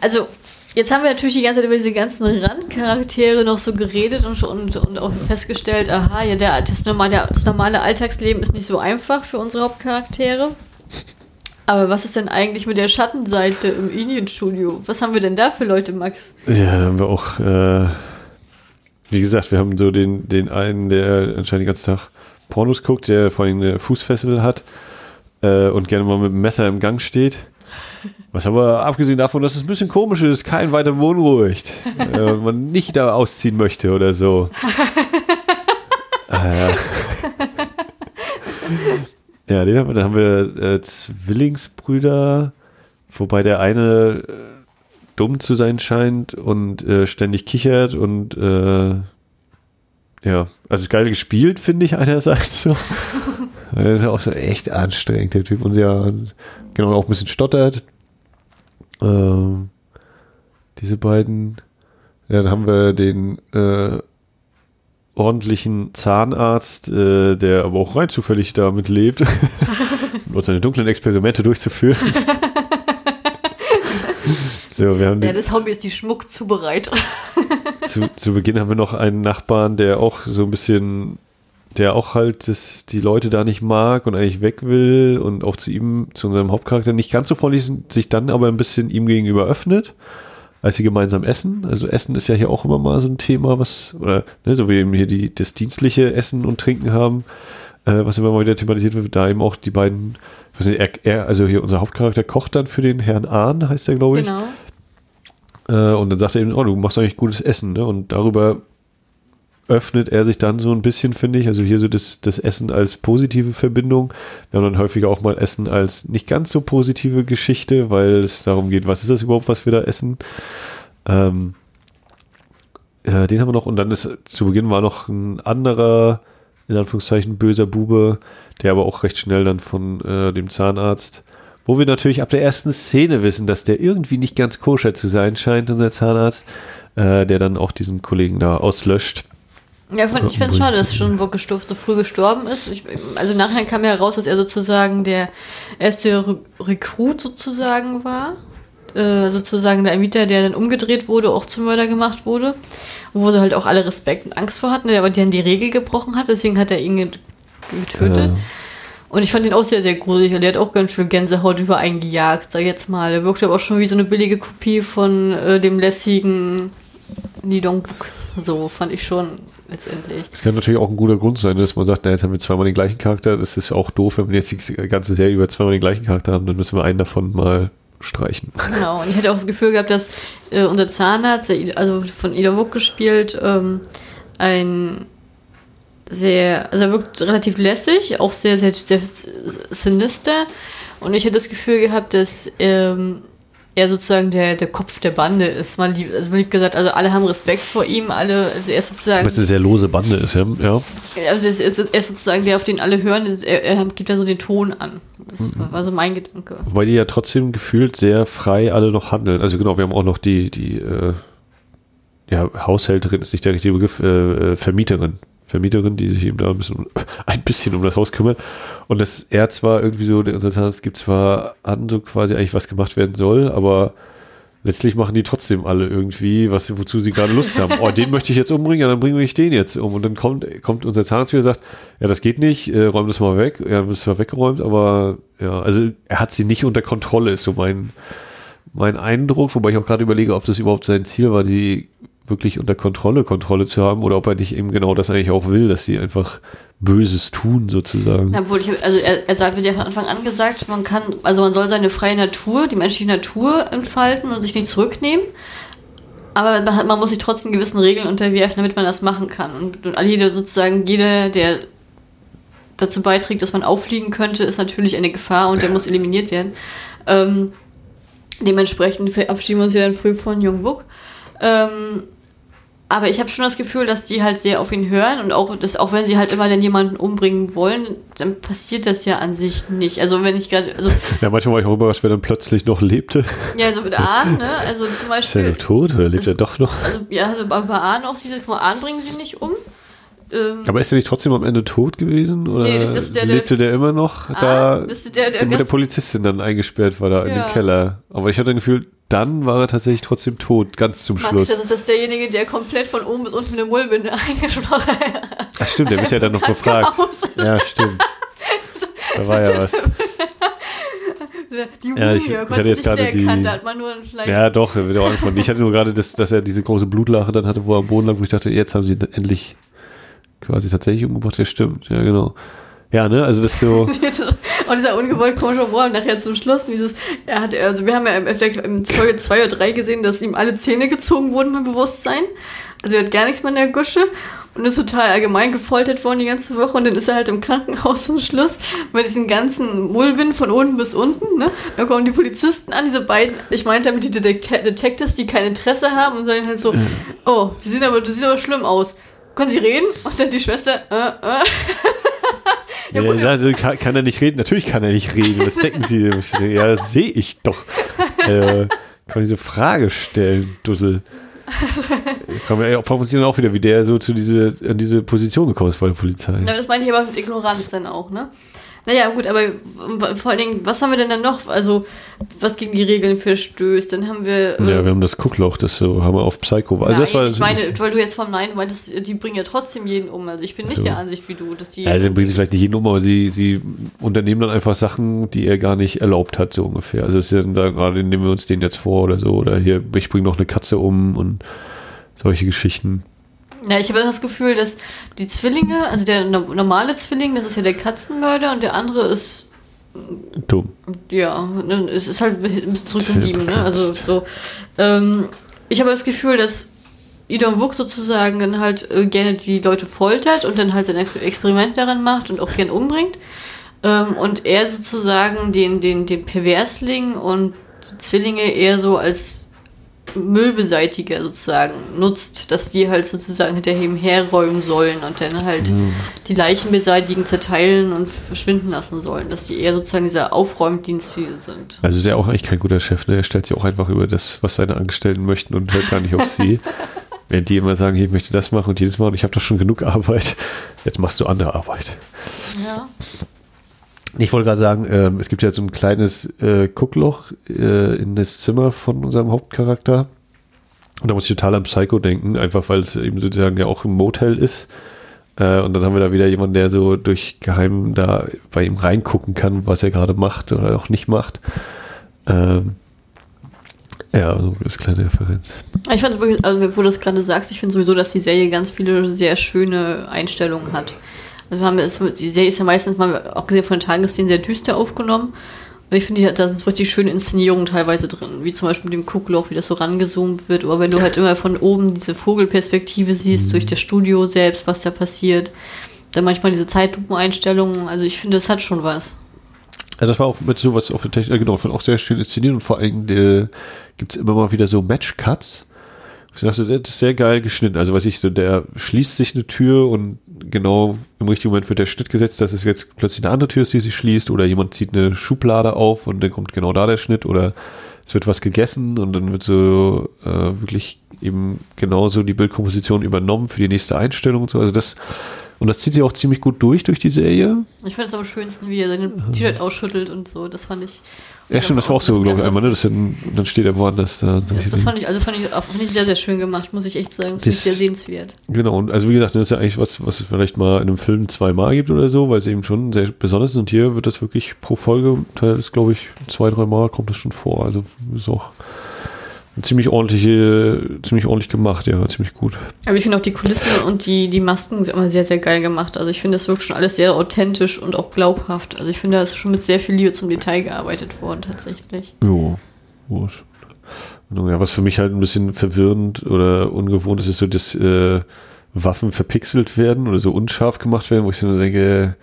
also, jetzt haben wir natürlich die ganze Zeit über diese ganzen Randcharaktere noch so geredet und, und, und auch festgestellt, aha, ja, der, das, normale, das normale Alltagsleben ist nicht so einfach für unsere Hauptcharaktere. Aber was ist denn eigentlich mit der Schattenseite im Indienstudio? Was haben wir denn da für Leute, Max? Ja, da haben wir auch, äh, wie gesagt, wir haben so den, den einen, der anscheinend den ganzen Tag Pornos guckt, der vor allem eine Fußfessel hat äh, und gerne mal mit dem Messer im Gang steht. Was aber abgesehen davon, dass es ein bisschen komisch ist, kein weiter beunruhigt. äh, man nicht da ausziehen möchte oder so. äh, ja, den haben wir, dann haben wir äh, Zwillingsbrüder, wobei der eine äh, dumm zu sein scheint und äh, ständig kichert und äh, ja, also geil gespielt, finde ich einerseits so. Er ist ja auch so echt anstrengend, der Typ. Und ja, genau, auch ein bisschen stottert. Ähm, diese beiden. Ja, dann haben wir den äh, ordentlichen Zahnarzt, äh, der aber auch rein zufällig damit lebt, um seine dunklen Experimente durchzuführen. so, wir haben ja, das Hobby ist die Schmuckzubereitung zu, zu Beginn haben wir noch einen Nachbarn, der auch so ein bisschen, der auch halt das, die Leute da nicht mag und eigentlich weg will und auch zu ihm, zu unserem Hauptcharakter nicht ganz so freundlich sind, sich dann aber ein bisschen ihm gegenüber öffnet, als sie gemeinsam essen. Also Essen ist ja hier auch immer mal so ein Thema, was, oder ne, so wie eben hier die, das dienstliche Essen und Trinken haben, äh, was immer mal wieder thematisiert wird, da eben auch die beiden, nicht, er, er, also hier unser Hauptcharakter kocht dann für den Herrn Ahn, heißt er, glaube ich. Genau äh, und dann sagt er eben, oh, du machst eigentlich gutes Essen, ne? Und darüber öffnet er sich dann so ein bisschen, finde ich. Also hier so das, das Essen als positive Verbindung. Wir haben dann häufiger auch mal Essen als nicht ganz so positive Geschichte, weil es darum geht, was ist das überhaupt, was wir da essen. Ähm, äh, den haben wir noch. Und dann ist zu Beginn war noch ein anderer, in Anführungszeichen, böser Bube, der aber auch recht schnell dann von äh, dem Zahnarzt wo wir natürlich ab der ersten Szene wissen, dass der irgendwie nicht ganz koscher zu sein scheint, unser Zahnarzt, äh, der dann auch diesen Kollegen da auslöscht. Ja, ich finde es schade, dass schon wirklich so früh gestorben ist. Ich, also nachher kam ja heraus, dass er sozusagen der erste Re Rekrut sozusagen war. Äh, sozusagen der Mieter, der dann umgedreht wurde, auch zum Mörder gemacht wurde. Wo sie halt auch alle Respekt und Angst vor hatten, der aber dann die Regel gebrochen hat, deswegen hat er ihn getötet. Ja. Und ich fand ihn auch sehr, sehr gruselig und der hat auch ganz viel Gänsehaut über einen gejagt, sag ich jetzt mal. Der wirkte aber auch schon wie so eine billige Kopie von äh, dem lässigen Nidongbuk. So fand ich schon letztendlich. Das kann natürlich auch ein guter Grund sein, dass man sagt, na, jetzt haben wir zweimal den gleichen Charakter. Das ist auch doof, wenn wir jetzt die ganze Serie über zweimal den gleichen Charakter haben, dann müssen wir einen davon mal streichen. Genau, und ich hatte auch das Gefühl gehabt, dass äh, unser Zahnarzt, also von Ida Wuck gespielt, ähm, ein sehr, also er wirkt relativ lässig, auch sehr, sehr, sehr sinister. Und ich hatte das Gefühl gehabt, dass ähm, er sozusagen der, der Kopf der Bande ist. Man liebt, also man liebt gesagt, also alle haben Respekt vor ihm, alle, also er ist sozusagen. Was eine sehr lose Bande ist, ja. ja. Also ist, er ist sozusagen der, auf den alle hören, er, er gibt da so den Ton an. Das mhm. war so mein Gedanke. Weil die ja trotzdem gefühlt sehr frei alle noch handeln. Also genau, wir haben auch noch die, die, äh, ja, Haushälterin ist nicht der richtige Begriff, äh, äh Vermieterin Vermieterin, die sich eben da ein bisschen, ein bisschen um das Haus kümmert. Und das er zwar irgendwie so, unser Zahnarzt gibt zwar an, so quasi eigentlich was gemacht werden soll, aber letztlich machen die trotzdem alle irgendwie, was, wozu sie gerade Lust haben. Oh, den möchte ich jetzt umbringen, ja, dann bringen wir den jetzt um. Und dann kommt, kommt unser Zahnarzt wieder und sagt, ja, das geht nicht, äh, räum das mal weg. Ja, das war weggeräumt, aber ja, also er hat sie nicht unter Kontrolle, ist so mein, mein Eindruck, wobei ich auch gerade überlege, ob das überhaupt sein Ziel war, die wirklich unter Kontrolle, Kontrolle zu haben oder ob er nicht eben genau das eigentlich auch will, dass sie einfach Böses tun sozusagen. Obwohl ich, also er, er sagt, wird ja von Anfang an gesagt, man kann, also man soll seine freie Natur, die menschliche Natur entfalten und sich nicht zurücknehmen. Aber man, man muss sich trotzdem gewissen Regeln unterwerfen, damit man das machen kann. Und, und jeder sozusagen, jeder, der dazu beiträgt, dass man auffliegen könnte, ist natürlich eine Gefahr und der muss eliminiert werden. Ähm, dementsprechend verabschieden wir uns ja dann früh von Jung Wuk. Ähm, Aber ich habe schon das Gefühl, dass die halt sehr auf ihn hören und auch, dass, auch wenn sie halt immer dann jemanden umbringen wollen, dann passiert das ja an sich nicht. Also wenn ich gerade, also Ja, manchmal war ich auch überrascht, wer dann plötzlich noch lebte. ja, so mit Ahn, ne? Also zum Ist er Beispiel, tot oder lebt er doch noch? also ja, also bei Ahn auch dieses Mal Ahn bringen sie nicht um. Ähm, Aber ist er nicht trotzdem am Ende tot gewesen? Oder Nee, das ist der, der- lebte der immer noch Ahn, da das ist der, der mit der Polizistin dann eingesperrt war da in Ja. dem Keller? Aber ich hatte ein Gefühl, dann war er tatsächlich trotzdem tot, ganz zum Max, Schluss. das ist das derjenige, der komplett von oben bis unten eine Mullbinde eingeschlossen hat. Ach stimmt, der wird ja dann noch gefragt. Ja, stimmt. Da war ja was. Die Mumie, Ja, ich- ich hatte jetzt nicht gerade die- hat man nur vielleicht Ja, doch, wird auch angefangen. Ich hatte nur gerade, das, dass er diese große Blutlache dann hatte, wo er am Boden lag, wo ich dachte, jetzt haben sie endlich quasi tatsächlich umgebracht. Ja, stimmt. Ja, genau. Ja, ne, also das so. Und dieser ungewollt komische Humor nachher zum Schluss. Dieses, er hat, also wir haben ja im, im Folge 2 oder 3 gesehen, dass ihm alle Zähne gezogen wurden beim Bewusstsein. Also er hat gar nichts mehr in der Gusche und ist total allgemein gefoltert worden die ganze Woche. Und dann ist er halt im Krankenhaus zum Schluss mit diesen ganzen Mullbinden von unten bis unten. Ne? Dann kommen die Polizisten an, diese beiden, ich meinte damit die Detect Detectives, die kein Interesse haben und sagen halt so, oh, sie sehen aber, das sieht aber schlimm aus. Können Sie reden? Und dann die Schwester, äh, äh. Ja, gut, ja, also kann, kann er nicht reden? Natürlich kann er nicht reden. Was denken Sie? Ja, das sehe ich doch. Äh, kann man diese Frage stellen, Dussel. Ich kann mir auch dann auch wieder, wie der so zu diese, an diese Position gekommen ist bei der Polizei. Ja, das meine ich aber mit Ignoranz dann auch, ne? Naja, gut, aber vor allen Dingen, was haben wir denn dann noch? Also, was gegen die Regeln verstößt? Dann haben wir. äh, Ja, wir haben das Guckloch, das so haben wir auf Psycho. Also Nein, das war ich meine, weil du jetzt vom Nein meintest, die bringen ja trotzdem jeden um. Also ich bin nicht So. der Ansicht wie du, dass die. Ja, dann bringen sie vielleicht nicht jeden um, aber sie, sie unternehmen dann einfach Sachen, die er gar nicht erlaubt hat, so ungefähr. Also es ist dann da gerade, nehmen wir uns den jetzt vor oder so, oder hier, ich bringe noch eine Katze um und solche Geschichten. Ja, ich habe das Gefühl, dass die Zwillinge, also der no- normale Zwilling, das ist ja der Katzenmörder und der andere ist, Dumm. ja, ne, es ist halt ein bisschen zurückgeblieben, ne? Also so. Ähm, ich habe das Gefühl, dass Idon Wook sozusagen dann halt äh, gerne die Leute foltert und dann halt ein Ex- Experiment daran macht und auch gern umbringt. Ähm, und er sozusagen den, den, den Perversling und die Zwillinge eher so als Müllbeseitiger sozusagen nutzt, dass die halt sozusagen hinter ihm herräumen sollen und dann halt die Leichen beseitigen, zerteilen und verschwinden lassen sollen. Dass die eher sozusagen dieser Aufräumdienst sind. Also ist er auch eigentlich kein guter Chef, ne? Er stellt sich auch einfach über das, was seine Angestellten möchten und hört gar nicht auf sie. Während die immer sagen, ich möchte das machen und jedes Mal und ich habe doch schon genug Arbeit. Jetzt machst du andere Arbeit. Ja. Ich wollte gerade sagen, ähm, es gibt ja so ein kleines äh, Guckloch äh, in das Zimmer von unserem Hauptcharakter. Und da muss ich total an Psycho denken, einfach weil es eben sozusagen ja auch im Motel ist. Äh, und dann haben wir da wieder jemanden, der so durch geheim da bei ihm reingucken kann, was er gerade macht oder auch nicht macht. Ähm, ja, so das kleine Referenz. Ich fand es wirklich, also wo du das gerade sagst, ich finde sowieso, dass die Serie ganz viele sehr schöne Einstellungen hat. Wir haben jetzt, die Serie ist ja meistens mal, auch gesehen von den Tagesszenen, sehr düster aufgenommen. Und ich finde, da sind so richtig schöne Inszenierungen teilweise drin, wie zum Beispiel mit dem Guckloch, wie das so rangezoomt wird. Oder wenn du halt immer von oben diese Vogelperspektive siehst, durch das Studio selbst, was da passiert. Dann manchmal diese Zeitlupeneinstellungen. Also ich finde, das hat schon was. Ja, das war auch mit sowas auf der Technik, genau, auch sehr schön inszeniert und vor allem äh, gibt es immer mal wieder so Match-Cuts. Ich dachte, das ist sehr geil geschnitten. Also, was ich so, der schließt sich eine Tür und genau im richtigen Moment wird der Schnitt gesetzt, dass es jetzt plötzlich eine andere Tür ist, die sich schließt oder jemand zieht eine Schublade auf und dann kommt genau da der Schnitt oder es wird was gegessen und dann wird so äh, wirklich eben genauso die Bildkomposition übernommen für die nächste Einstellung und so. Also das und das zieht sich auch ziemlich gut durch durch die Serie. Ich fand es am schönsten, wie er sein T-Shirt ausschüttelt und so. Das fand ich. Ja, stimmt, das war auch so, glaube ich, einmal, ne? Das dann, dann steht er woanders da. So Das, das fand ich, also fand ich, auch, fand ich sehr, sehr schön gemacht, muss ich echt sagen. Ich Das- sehr sehenswert. Genau, und also wie gesagt, das ist ja eigentlich was, was es vielleicht mal in einem Film zweimal gibt oder so, weil es eben schon sehr besonders ist. Und hier wird das wirklich pro Folge, das ist glaube ich zwei, dreimal kommt das schon vor. Also ist auch ziemlich ordentliche, ziemlich ordentlich gemacht, ja, ziemlich gut. Aber ich finde auch die Kulissen und die, die Masken sind immer sehr, sehr geil gemacht. Also ich finde, das wirkt schon alles sehr authentisch und auch glaubhaft. Also ich finde, da ist schon mit sehr viel Liebe zum Detail gearbeitet worden, tatsächlich. Jo. Genau, Ja, was für mich halt ein bisschen verwirrend oder ungewohnt ist, ist so, dass äh, Waffen verpixelt werden oder so unscharf gemacht werden, wo ich so denke,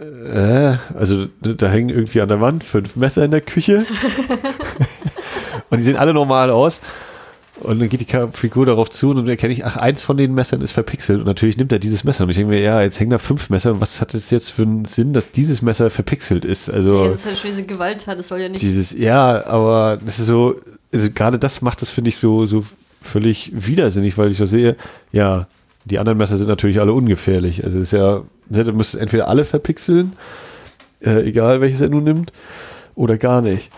äh, also da hängen irgendwie an der Wand fünf Messer in der Küche und die sehen alle normal aus. Und dann geht die Figur darauf zu und dann erkenne ich, ach, eins von den Messern ist verpixelt. Und natürlich nimmt er dieses Messer. Und ich denke mir, ja, jetzt hängen da fünf Messer. Und was hat es jetzt für einen Sinn, dass dieses Messer verpixelt ist? Also, ja, das ist halt schon diese Gewalt hat, das soll ja nicht. Dieses, ja, aber das ist so, also gerade das macht das, finde ich, so, so völlig widersinnig, weil ich so sehe, ja, die anderen Messer sind natürlich alle ungefährlich. Also, es ist ja, ne, du musst entweder alle verpixeln, äh, egal welches er nun nimmt, oder gar nicht.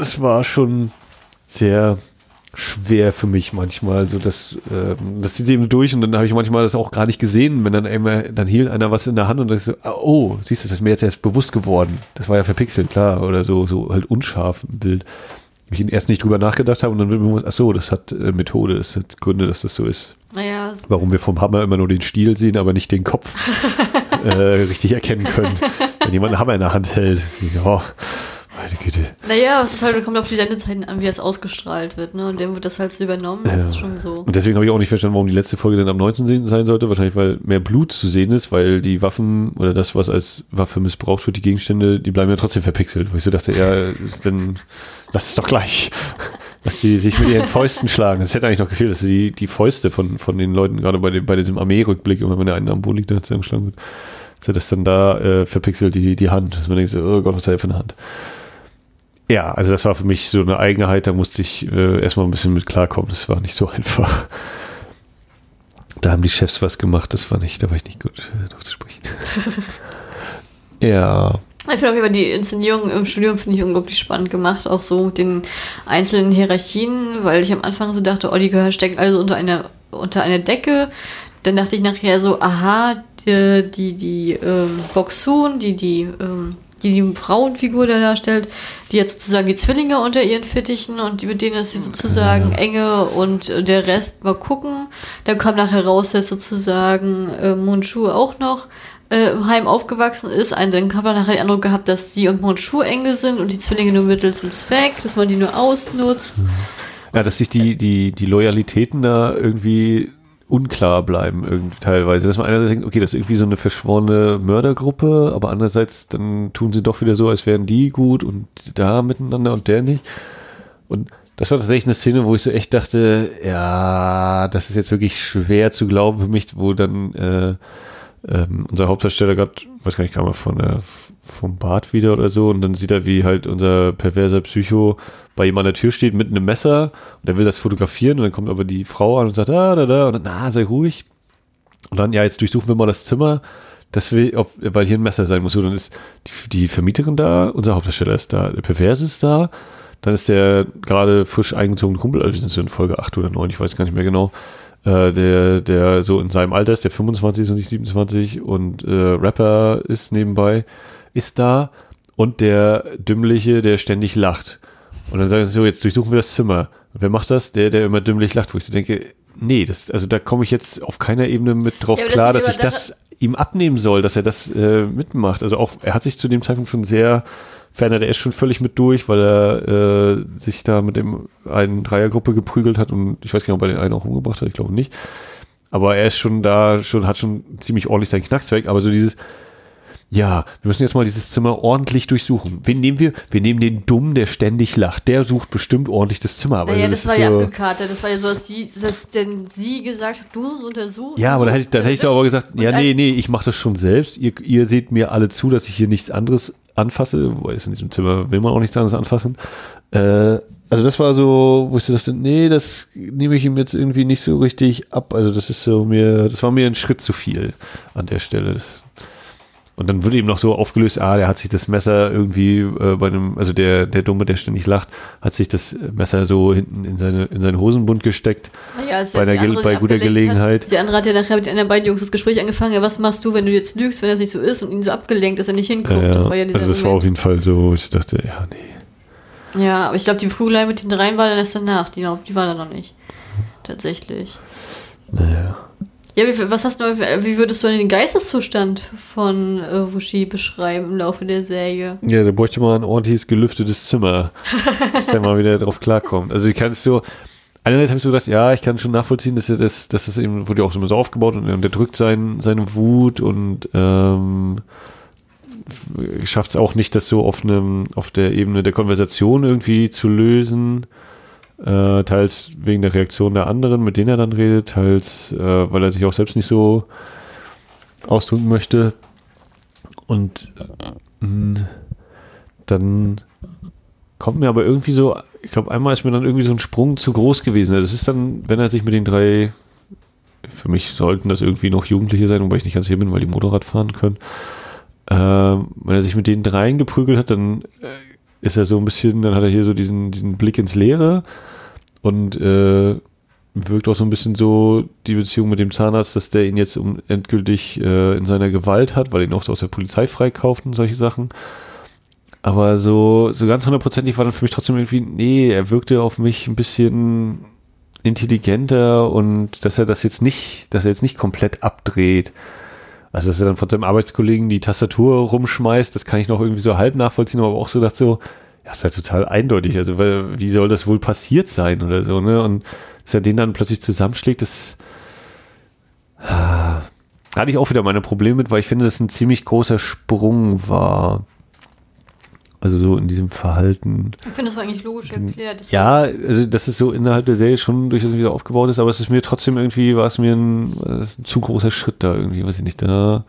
Es war schon sehr schwer für mich manchmal. So dass, ähm, das zieht sie eben durch und dann habe ich manchmal das auch gar nicht gesehen, wenn dann immer, dann hielt einer was in der Hand und dann so, ah, oh, siehst du, das ist mir jetzt erst bewusst geworden. Das war ja verpixelt, klar, oder so, so halt unscharf im Bild. Ich erst nicht drüber nachgedacht habe und dann bin ich, ach so, das hat äh, Methode, das hat Gründe, dass das so ist. Naja, Warum wir vom Hammer immer nur den Stiel sehen, aber nicht den Kopf äh, richtig erkennen können. Wenn jemand einen Hammer in der Hand hält, ja, meine Güte. Naja, es ist halt, kommt auf die Sendezeiten an, wie es ausgestrahlt wird, ne? Und dann wird das halt so übernommen, das Ja. ist schon so. Und deswegen habe ich auch nicht verstanden, warum die letzte Folge dann am 19. sein sollte. Wahrscheinlich, weil mehr Blut zu sehen ist, weil die Waffen oder das, was als Waffe missbraucht wird, die Gegenstände, die bleiben ja trotzdem verpixelt. Wo ich so dachte, ja, dann lass es doch gleich. Dass sie sich mit ihren Fäusten schlagen. Das hätte eigentlich noch gefehlt, dass sie die, Fäuste von, von den Leuten, gerade bei, dem, bei diesem Armeerückblick, immer wenn der eine am Boden liegt, der zusammengeschlagen wird, dass er das dann da äh, verpixelt, die, die Hand. Dass man denkt, so, oh Gott, was hat er für eine Hand? Ja, also das war für mich so eine Eigenheit, da musste ich äh, erstmal ein bisschen mit klarkommen. Das war nicht so einfach. Da haben die Chefs was gemacht, das war nicht, da war ich nicht gut äh, zu sprechen. ja, Ich finde auf jeden Fall die Inszenierung im Studium finde ich unglaublich spannend gemacht, auch so mit den einzelnen Hierarchien, weil ich am Anfang so dachte, oh, die gehören stecken also unter einer unter einer Decke. Dann dachte ich nachher so, aha, die die, die ähm, Boxun, die die ähm, die die Frauenfigur da darstellt, die hat sozusagen die Zwillinge unter ihren Fittichen und die, mit denen ist sie sozusagen enge und der Rest mal gucken. Dann kam nachher raus, dass sozusagen äh, Munchu auch noch äh, im Heim aufgewachsen ist. Und dann hat man nachher den Eindruck gehabt, dass sie und Munchu enge sind und die Zwillinge nur Mittel zum Zweck, dass man die nur ausnutzt. ja, dass sich die, die, die Loyalitäten da irgendwie unklar bleiben irgendwie teilweise. Dass man einerseits denkt, okay, das ist irgendwie so eine verschworene Mördergruppe, aber andererseits dann tun sie doch wieder so, als wären die gut und da miteinander und der nicht. Und das war tatsächlich eine Szene, wo ich so echt dachte, ja, das ist jetzt wirklich schwer zu glauben für mich, wo dann äh, ähm, unser Hauptdarsteller gerade, weiß gar nicht, kam er von der, vom Bad wieder oder so. Und dann sieht er, wie halt unser perverser Psycho bei ihm an der Tür steht mit einem Messer. Und er will das fotografieren. Und dann kommt aber die Frau an und sagt, ah, da, da, und dann, na, sei ruhig. Und dann, ja, jetzt durchsuchen wir mal das Zimmer, das will, ob, weil hier ein Messer sein muss. Und dann ist die, die Vermieterin da, unser Hauptdarsteller ist da, der Perverse ist da, dann ist der gerade frisch eingezogene Kumpel, also wir sind so in Folge 8 oder 9, ich weiß gar nicht mehr genau, äh, der, der so in seinem Alter ist, der 25 ist und nicht 27 und äh, Rapper ist nebenbei, ist da und der Dümmliche, der ständig lacht. Und dann sagen sie so, jetzt durchsuchen wir das Zimmer. Und wer macht das? Der, der immer dümmlich lacht, wo ich so denke, nee, das, also da komme ich jetzt auf keiner Ebene mit drauf Ja, klar, dass ich das ihm abnehmen soll, dass er das äh, mitmacht. Also auch, er hat sich zu dem Zeitpunkt schon sehr verändert. Er ist schon völlig mit durch, weil er äh, sich da mit dem einen Dreiergruppe geprügelt hat und ich weiß gar nicht, ob er den einen auch umgebracht hat, ich glaube nicht. Aber er ist schon da, schon, hat schon ziemlich ordentlich seinen Knacks weg, aber so dieses, ja, wir müssen jetzt mal dieses Zimmer ordentlich durchsuchen. Wen nehmen wir? Wir nehmen den Dummen, der ständig lacht. Der sucht bestimmt ordentlich das Zimmer. Aber Naja, das, ist war ja so, abgekartet. Das war ja so, dass, sie, dass denn sie gesagt hat, du untersuchst. Ja, aber dann hätte ich, dann hätte ich doch aber gesagt, Und ja, nee, nee, ich mache das schon selbst. Ihr, ihr seht mir alle zu, dass ich hier nichts anderes anfasse. Wobei es in diesem Zimmer will man auch nichts anderes anfassen. Äh, also das war so, wo ich so dachte, nee, das nehme ich ihm jetzt irgendwie nicht so richtig ab. Also das ist so mir, das war mir ein Schritt zu viel an der Stelle. Das, und dann wurde ihm noch so aufgelöst, ah, der hat sich das Messer irgendwie äh, bei einem, also der, der Dumme, der ständig lacht, hat sich das Messer so hinten in seine, in seinen Hosenbund gesteckt. Naja, bei einer andere bei guter Gelegenheit. Hat, die andere hat ja nachher mit den anderen beiden Jungs das Gespräch angefangen. Ja, was machst du, wenn du jetzt lügst, wenn das nicht so ist und ihn so abgelenkt, dass er nicht hinguckt? Ja, das war ja also das war auf Moment. jeden Fall so, ich dachte, ja, nee. Ja, aber ich glaube, die Prügelei mit den dreien war dann erst danach. Die, die war da noch nicht. Tatsächlich. Naja. Ja, wie, was hast du, wie würdest du den Geisteszustand von äh, Wushi beschreiben im Laufe der Serie? Ja, da bräuchte man ein ordentliches gelüftetes Zimmer, dass der mal wieder drauf klarkommt. Also ich kann es so, einerseits habe ich so gedacht, ja, ich kann schon nachvollziehen, dass er das, dass das eben, wurde ja auch so so aufgebaut und er unterdrückt sein, seine Wut und ähm, schafft es auch nicht, das so auf einem, auf der Ebene der Konversation irgendwie zu lösen. Äh, teils wegen der Reaktion der anderen, mit denen er dann redet, teils, äh, weil er sich auch selbst nicht so ausdrücken möchte. Und mh, dann kommt mir aber irgendwie so, ich glaube, einmal ist mir dann irgendwie so ein Sprung zu groß gewesen. Das ist dann, wenn er sich mit den drei, für mich sollten das irgendwie noch Jugendliche sein, wobei ich nicht ganz hier bin, weil die Motorrad fahren können. Ähm, wenn er sich mit den dreien geprügelt hat, dann äh, ist er so ein bisschen, dann hat er hier so diesen, diesen Blick ins Leere und äh, wirkt auch so ein bisschen so die Beziehung mit dem Zahnarzt, dass der ihn jetzt um, endgültig äh, in seiner Gewalt hat, weil ihn auch so aus der Polizei freikauft und solche Sachen. Aber so, so ganz hundertprozentig war dann für mich trotzdem irgendwie, nee, er wirkte auf mich ein bisschen intelligenter und dass er das jetzt nicht, dass er jetzt nicht komplett abdreht. Also, dass er dann von seinem Arbeitskollegen die Tastatur rumschmeißt, das kann ich noch irgendwie so halb nachvollziehen, aber auch so dachte so, ja, ist halt total eindeutig. Also, weil, wie soll das wohl passiert sein oder so, ne? Und dass er den dann plötzlich zusammenschlägt, das ah, hatte ich auch wieder meine Probleme mit, weil ich finde, das ein ziemlich großer Sprung war. Also so in diesem Verhalten. Ich finde, das war eigentlich logisch erklärt. Das ja, also dass es so innerhalb der Serie schon durchaus wieder aufgebaut ist, aber es ist mir trotzdem irgendwie, war es mir ein, ein zu großer Schritt da irgendwie, weiß ich nicht. Da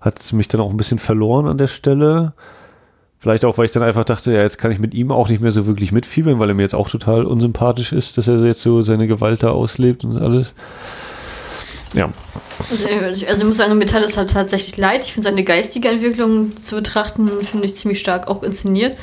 hat es mich dann auch ein bisschen verloren an der Stelle. Vielleicht auch, weil ich dann einfach dachte, ja, jetzt kann ich mit ihm auch nicht mehr so wirklich mitfiebern, weil er mir jetzt auch total unsympathisch ist, dass er jetzt so seine Gewalt da auslebt und alles. Ja. Also, also ich muss sagen, tat es halt tatsächlich leid. Ich finde seine geistige Entwicklung zu betrachten, finde ich ziemlich stark auch inszeniert.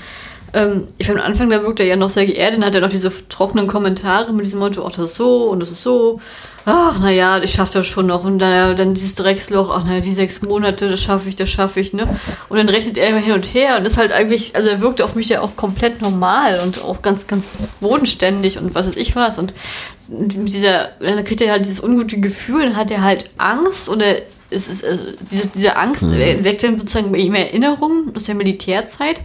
Ähm, ich finde, am Anfang, da wirkt er ja noch sehr geerdet, dann hat er noch diese trockenen Kommentare mit diesem Motto, ach, das ist so und das ist so. Ach, naja, ich schaffe das schon noch. Und dann, dann dieses Drecksloch, ach, naja, die sechs Monate, das schaffe ich, das schaffe ich, ne? Und dann rechnet er immer hin und her und ist halt eigentlich, also er wirkte auf mich ja auch komplett normal und auch ganz, ganz bodenständig und was weiß ich was. Und mit dieser, dann kriegt er halt dieses ungute Gefühl, dann hat er halt Angst oder es ist, also diese, diese Angst mhm. weckt dann sozusagen bei ihm Erinnerungen aus der Militärzeit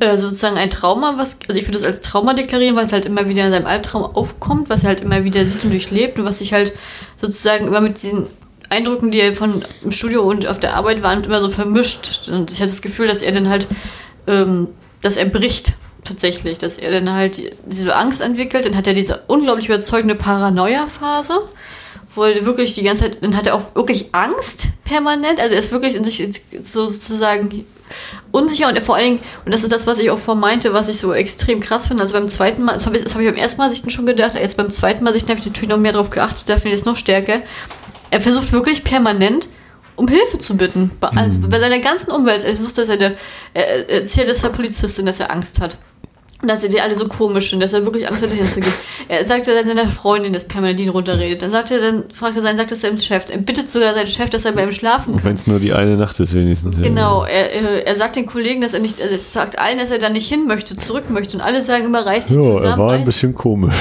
äh, sozusagen ein Trauma, was, also ich würde das als Trauma deklarieren, weil es halt immer wieder in seinem Albtraum aufkommt, was er halt immer wieder sieht und durchlebt und was sich halt sozusagen immer mit diesen Eindrücken, die er von im Studio und auf der Arbeit waren, immer so vermischt. Und ich hatte das Gefühl, dass er dann halt, ähm, dass er bricht tatsächlich, dass er dann halt diese Angst entwickelt, dann hat er diese unglaublich überzeugende Paranoia-Phase, wo er wirklich die ganze Zeit, dann hat er auch wirklich Angst permanent, also er ist wirklich in sich sozusagen unsicher und vor allen Dingen, und das ist das, was ich auch vormeinte, was ich so extrem krass finde. Also beim zweiten Mal, das habe ich, hab ich beim ersten Mal sichten schon gedacht, jetzt beim zweiten Mal sichten habe ich natürlich noch mehr darauf geachtet, da finde ich es noch stärker. Er versucht wirklich permanent um Hilfe zu bitten. Bei, also bei seiner ganzen Umwelt. Er versucht, dass er, eine, er erzählt, dass er Polizistin, dass er Angst hat dass sie die alle so komisch sind, dass er wirklich Angst hatte hinzugehen. Er sagte dann seiner Freundin, dass permanent ihn runterredet. Dann sagt er, dann fragt er seinen, sagt er seinem Chef. Er bittet sogar seinen Chef, dass er bei ihm schlafen kann. Wenn es nur die eine Nacht ist, wenigstens. Genau, er, er sagt den Kollegen, dass er nicht, also er sagt allen, dass er da nicht hin möchte, zurück möchte. Und alle sagen immer, reiß dich ja, zusammen. Er war ein bisschen komisch.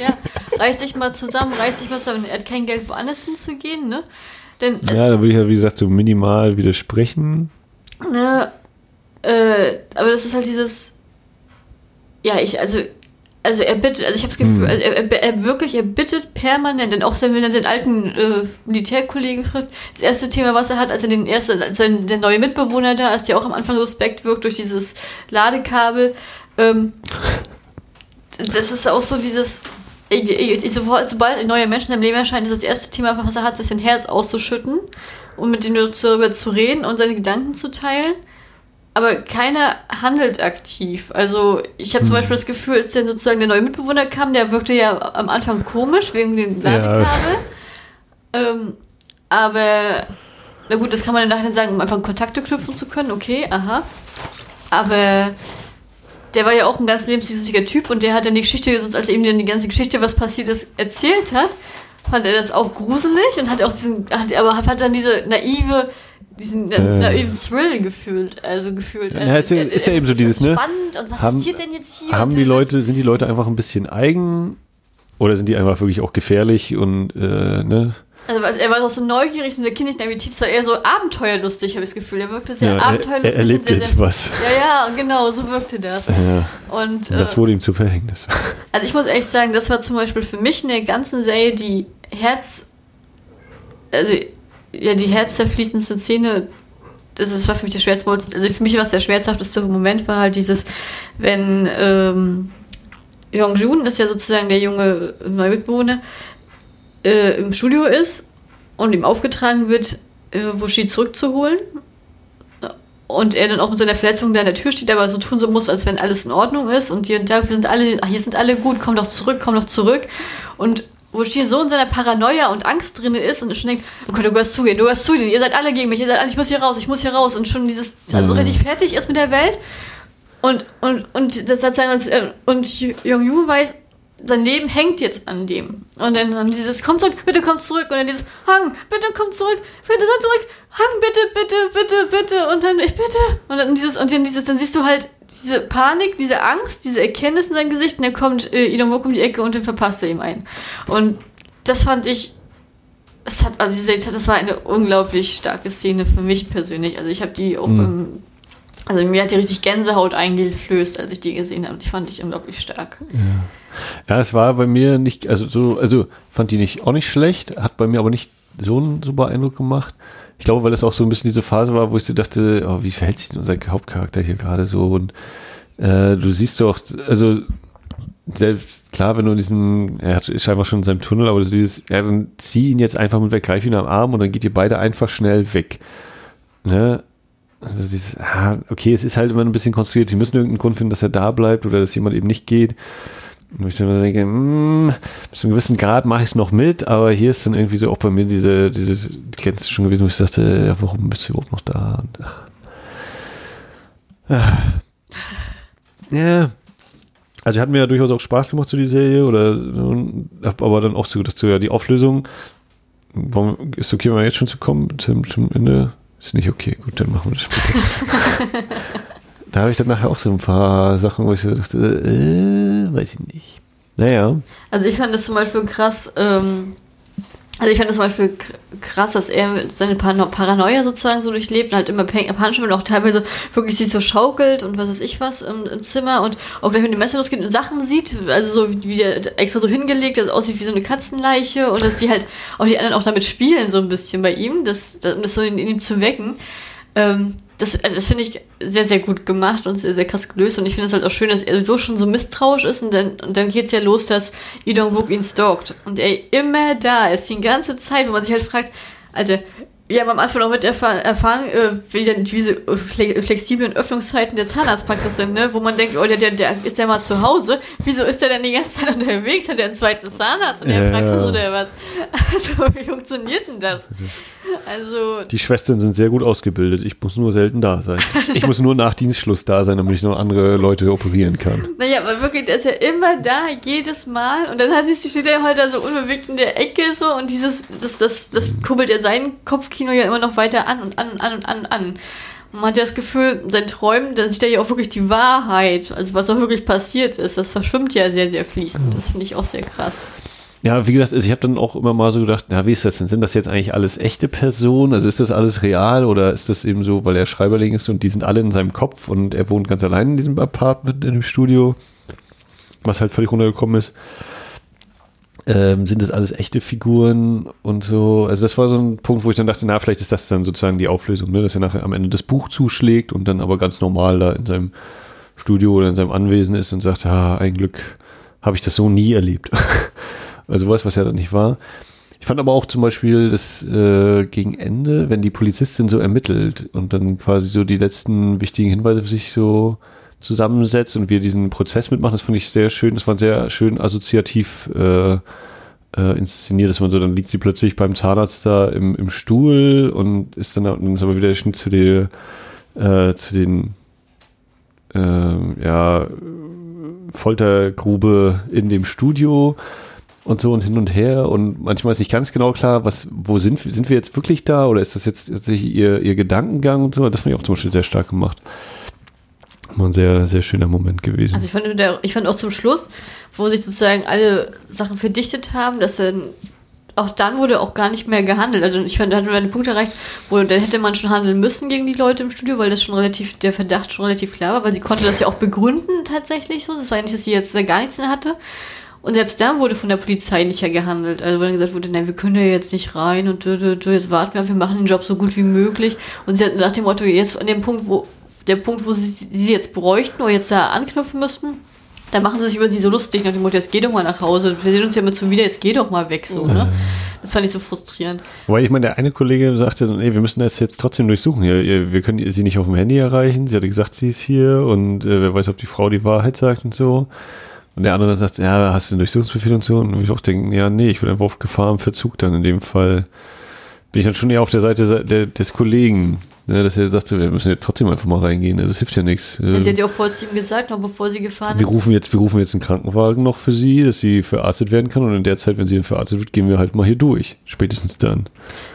Ja, reiß dich mal zusammen, reiß dich mal zusammen. Er hat kein Geld, woanders hinzugehen, ne? Denn, ja, da würde ich ja, wie gesagt, so minimal widersprechen. Ne, äh, aber das ist halt dieses ja, ich, also, also er bittet, also ich habe das Gefühl, hm. also er, er, er, wirklich, er bittet permanent, denn auch wenn er den alten äh, Militärkollegen fragt, das erste Thema, was er hat, als er den ersten, als er der neue Mitbewohner da ist, der auch am Anfang suspekt wirkt durch dieses Ladekabel, ähm, das ist auch so dieses, sobald ein neuer Mensch in seinem Leben erscheint, ist das erste Thema, was er hat, sich sein Herz auszuschütten und mit ihm darüber zu reden und seine Gedanken zu teilen aber keiner handelt aktiv. Also ich habe zum hm. Beispiel das Gefühl, als dann sozusagen der neue Mitbewohner kam, der wirkte ja am Anfang komisch wegen dem Ladekabel. Ja. Ähm, aber na gut, das kann man im Nachhinein sagen, um einfach Kontakte knüpfen zu können. Okay, aha. Aber der war ja auch ein ganz lebenslustiger Typ und der hat dann die Geschichte, als er ihm dann die ganze Geschichte, was passiert ist, erzählt hat, fand er das auch gruselig und hat auch diesen, hat, aber hat dann diese naive diesen äh, naiven Thrill gefühlt, also gefühlt. Ja, ist, ja, ist ja eben so dieses, ne? Spannend und was haben, passiert denn jetzt hier? Haben die Leute, sind die Leute einfach ein bisschen eigen oder sind die einfach wirklich auch gefährlich und, äh, ne? Also er war auch so neugierig mit der kindlichen Naivität, es war eher so abenteuerlustig, habe ich das Gefühl. Er wirkte sehr ja, abenteuerlustig. Er, er erlebt sehr, jetzt was. Ja, ja, genau, so wirkte das. Ja. Und, das äh, wurde ihm zu Verhängnis. Also ich muss echt sagen, das war zum Beispiel für mich in der ganzen Serie die Herz... Also ja, die herzzerfließendste Szene, das, war für mich der schmerzvollste, also für mich war es der schmerzhafteste Moment, war halt dieses, wenn, ähm, Yongjun, das ist ja sozusagen der junge Neumitbewohner, äh, im Studio ist und ihm aufgetragen wird, äh, Wushi zurückzuholen. Und er dann auch mit seiner Verletzung da an der Tür steht, aber so tun so muss, als wenn alles in Ordnung ist. Und hier und da, wir sind alle, hier sind alle gut, komm doch zurück, komm doch zurück. Und wo Stien so in seiner Paranoia und Angst drin ist und schon denkt, oh Gott, du gehörst zu ihr, du gehörst zu ihr, ihr seid alle gegen mich, ihr seid alle, ich muss hier raus, ich muss hier raus und schon dieses, also Mhm. richtig fertig ist mit der Welt und, und, und das hat sein, und Jung Yu weiß, sein Leben hängt jetzt an dem. Und dann haben dieses, komm zurück, bitte komm zurück. Und dann dieses, Hang, bitte komm zurück, bitte komm zurück, Hang, bitte, bitte, bitte, bitte. Und dann, ich bitte. Und dann dieses, und dann dieses, dann siehst du halt diese Panik, diese Angst, diese Erkenntnis in seinem Gesicht. Und dann kommt äh, Idon Wok um die Ecke und dann verpasst er ihm ein. Und das fand ich, es hat, also diese, das war eine unglaublich starke Szene für mich persönlich. Also ich habe die auch Mhm. im, also mir hat die richtig Gänsehaut eingeflößt, als ich die gesehen habe. Die fand ich unglaublich stark. Ja, es war bei mir nicht, also so, also fand die nicht auch nicht schlecht, hat bei mir aber nicht so einen super Eindruck gemacht. Ich glaube, weil es auch so ein bisschen diese Phase war, wo ich so dachte, oh, wie verhält sich denn unser Hauptcharakter hier gerade so? Und äh, du siehst doch, also selbst klar, wenn du in diesem, er hat, ist einfach schon in seinem Tunnel, aber dieses, ja, dann zieh ihn jetzt einfach mit weg, greif ihn am Arm und dann geht ihr beide einfach schnell weg. Ne? Also dieses, ah, okay, es ist halt immer ein bisschen konstruiert. Die müssen irgendeinen Grund finden, dass er da bleibt oder dass jemand eben nicht geht. Und ich dann denke, mh, bis zu einem gewissen Grad mache ich es noch mit, aber hier ist dann irgendwie so auch bei mir diese, diese Grenze schon gewesen, wo ich dachte, ja, warum bist du überhaupt noch da? Und, ach. Ah. Ja. Also hat mir ja durchaus auch Spaß gemacht zu die Serie oder hab aber dann auch so so ja, die Auflösung, warum ist okay, wenn wir jetzt schon zu kommen zum, zum Ende? Ist nicht okay, gut, dann machen wir das später. da habe ich dann nachher auch so ein paar Sachen, wo ich so dachte, äh, weiß ich nicht. Naja. Also ich fand das zum Beispiel krass, ähm, also ich fand das zum Beispiel krass, dass er seine Parano Paranoia sozusagen so durchlebt und halt immer pan- panisch und auch teilweise wirklich sich so schaukelt und was weiß ich was im, im Zimmer und auch gleich mit dem Messer losgeht und Sachen sieht, also so wie, wie extra so hingelegt, dass es aussieht wie so eine Katzenleiche und dass die halt auch die anderen auch damit spielen so ein bisschen bei ihm, das, das so in, in ihm zu wecken. Ähm, das, also das finde ich sehr, sehr gut gemacht und sehr, sehr krass gelöst. Und ich finde es halt auch schön, dass er so schon so misstrauisch ist. Und dann, und dann geht es ja los, dass Lee Dong-wook ihn stalkt. Und er immer da ist, die ganze Zeit, wo man sich halt fragt, Alter, wir haben am Anfang auch mit erfahren, erfahren äh, wie denn diese fle flexiblen Öffnungszeiten der Zahnarztpraxis sind, ne? wo man denkt, oh, der, der, der ist ja mal zu Hause. Wieso ist der denn die ganze Zeit unterwegs? Hat der einen zweiten Zahnarzt in der Ja. Praxis oder was? Also, wie funktioniert denn das? Also, Die Schwestern sind sehr gut ausgebildet. Ich muss nur selten da sein. Ich muss nur nach Dienstschluss da sein, damit ich noch andere Leute operieren kann. Naja, aber wirklich, der ist ja immer da, jedes Mal. Und dann hat sie steht er halt da so unbewegt in der Ecke so und dieses, das, das, das kurbelt ja sein Kopfkino ja immer noch weiter an und an und an und an und an. Und man hat ja das Gefühl, sein Träumen, dann sieht er ja auch wirklich die Wahrheit, also was auch wirklich passiert ist. Das verschwimmt ja sehr, sehr fließend. Das finde ich auch sehr krass. Ja, wie gesagt, also ich habe dann auch immer mal so gedacht, na, wie ist das denn? Sind das jetzt eigentlich alles echte Personen? Also ist das alles real oder ist das eben so, weil er Schreiberling ist und die sind alle in seinem Kopf und er wohnt ganz allein in diesem Apartment, in dem Studio, was halt völlig runtergekommen ist. Ähm, sind das alles echte Figuren und so? Also das war so ein Punkt, wo ich dann dachte, na, vielleicht ist das dann sozusagen die Auflösung, ne? dass er nachher am Ende das Buch zuschlägt und dann aber ganz normal da in seinem Studio oder in seinem Anwesen ist und sagt, ah, ein Glück habe ich das so nie erlebt. Also was, was ja dann nicht war. Ich fand aber auch zum Beispiel das äh, gegen Ende, wenn die Polizistin so ermittelt und dann quasi so die letzten wichtigen Hinweise für sich so zusammensetzt und wir diesen Prozess mitmachen, das fand ich sehr schön. Das war sehr schön assoziativ äh, äh, inszeniert, dass man so, dann liegt sie plötzlich beim Zahnarzt da im, im Stuhl und ist dann, dann ist aber wieder der Schnitt zu der, äh, zu den ähm, ja, Foltergrube in dem Studio und so und hin und her und manchmal ist nicht ganz genau klar, was, wo sind, sind wir jetzt wirklich da oder ist das jetzt tatsächlich ihr, ihr Gedankengang und so, das fand ich auch zum Beispiel sehr stark gemacht. War ein sehr, sehr schöner Moment gewesen. Also ich fand, der, ich fand auch zum Schluss, wo sich sozusagen alle Sachen verdichtet haben, dass dann auch dann wurde auch gar nicht mehr gehandelt. Also ich fand, da hat man einen Punkt erreicht, wo dann hätte man schon handeln müssen gegen die Leute im Studio, weil das schon relativ, der Verdacht schon relativ klar war, weil sie konnte das ja auch begründen tatsächlich so. Das war ja nicht, dass sie jetzt gar nichts mehr hatte. Und selbst dann wurde von der Polizei nicht ja gehandelt. Also wenn gesagt wurde, nein, wir können ja jetzt nicht rein und du, du, du, jetzt warten wir, wir machen den Job so gut wie möglich. Und sie hat nach dem Motto, jetzt an dem Punkt, wo der Punkt, wo sie sie jetzt bräuchten oder jetzt da anknüpfen müssten, Da machen sie sich über sie so lustig nach dem Motto, jetzt geh doch mal nach Hause. Wir sehen uns ja immer zu wieder, jetzt geh doch mal weg, so, ne? Das fand ich so frustrierend. Wobei ich meine, der eine Kollege sagte, nee, wir müssen das jetzt trotzdem durchsuchen. Wir können sie nicht auf dem Handy erreichen. Sie hatte gesagt, sie ist hier und äh, wer weiß, ob die Frau die Wahrheit sagt und so. Und der andere sagt, ja, hast du einen Durchsuchungsbefehl und so? Und ich auch denken, ja, nee, ich würde einfach auf Gefahr im Verzug dann in dem Fall. Bin ich dann schon eher auf der Seite des Kollegen, Ne, dass er sagt, wir müssen jetzt trotzdem einfach mal reingehen. Also, es hilft ja nichts. Sie hat ja auch vorher zu ihm gesagt, noch bevor sie gefahren wir ist. Rufen jetzt, wir rufen jetzt einen Krankenwagen noch für sie, dass sie verarztet werden kann. Und in der Zeit, wenn sie dann verarztet wird, gehen wir halt mal hier durch. Spätestens dann.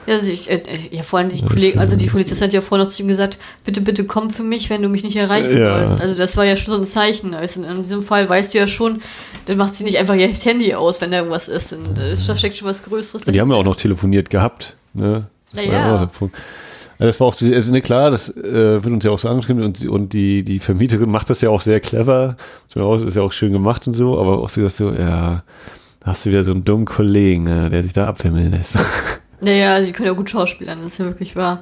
Ja, also ich, äh, ja vor allem die Kollegen, also die Polizistin hat ja vorher noch zu ihm gesagt, bitte, bitte komm für mich, wenn du mich nicht erreichen ja. sollst. Also das war ja schon so ein Zeichen. Also in diesem Fall weißt du ja schon, dann macht sie nicht einfach ihr Handy aus, wenn da irgendwas ist. Und da steckt schon was Größeres dahinter. Die haben ja auch noch telefoniert gehabt. Ne? Naja. Das war auch so, also ne, klar, das äh, wird uns ja auch so angeschrieben und, und die, die Vermieterin macht das ja auch sehr clever. Das ist ja auch schön gemacht und so, aber auch so, dass so, ja, hast du wieder so einen dummen Kollegen, ne, der sich da abwimmeln lässt. Naja, sie können ja gut schauspielern, das ist ja wirklich wahr.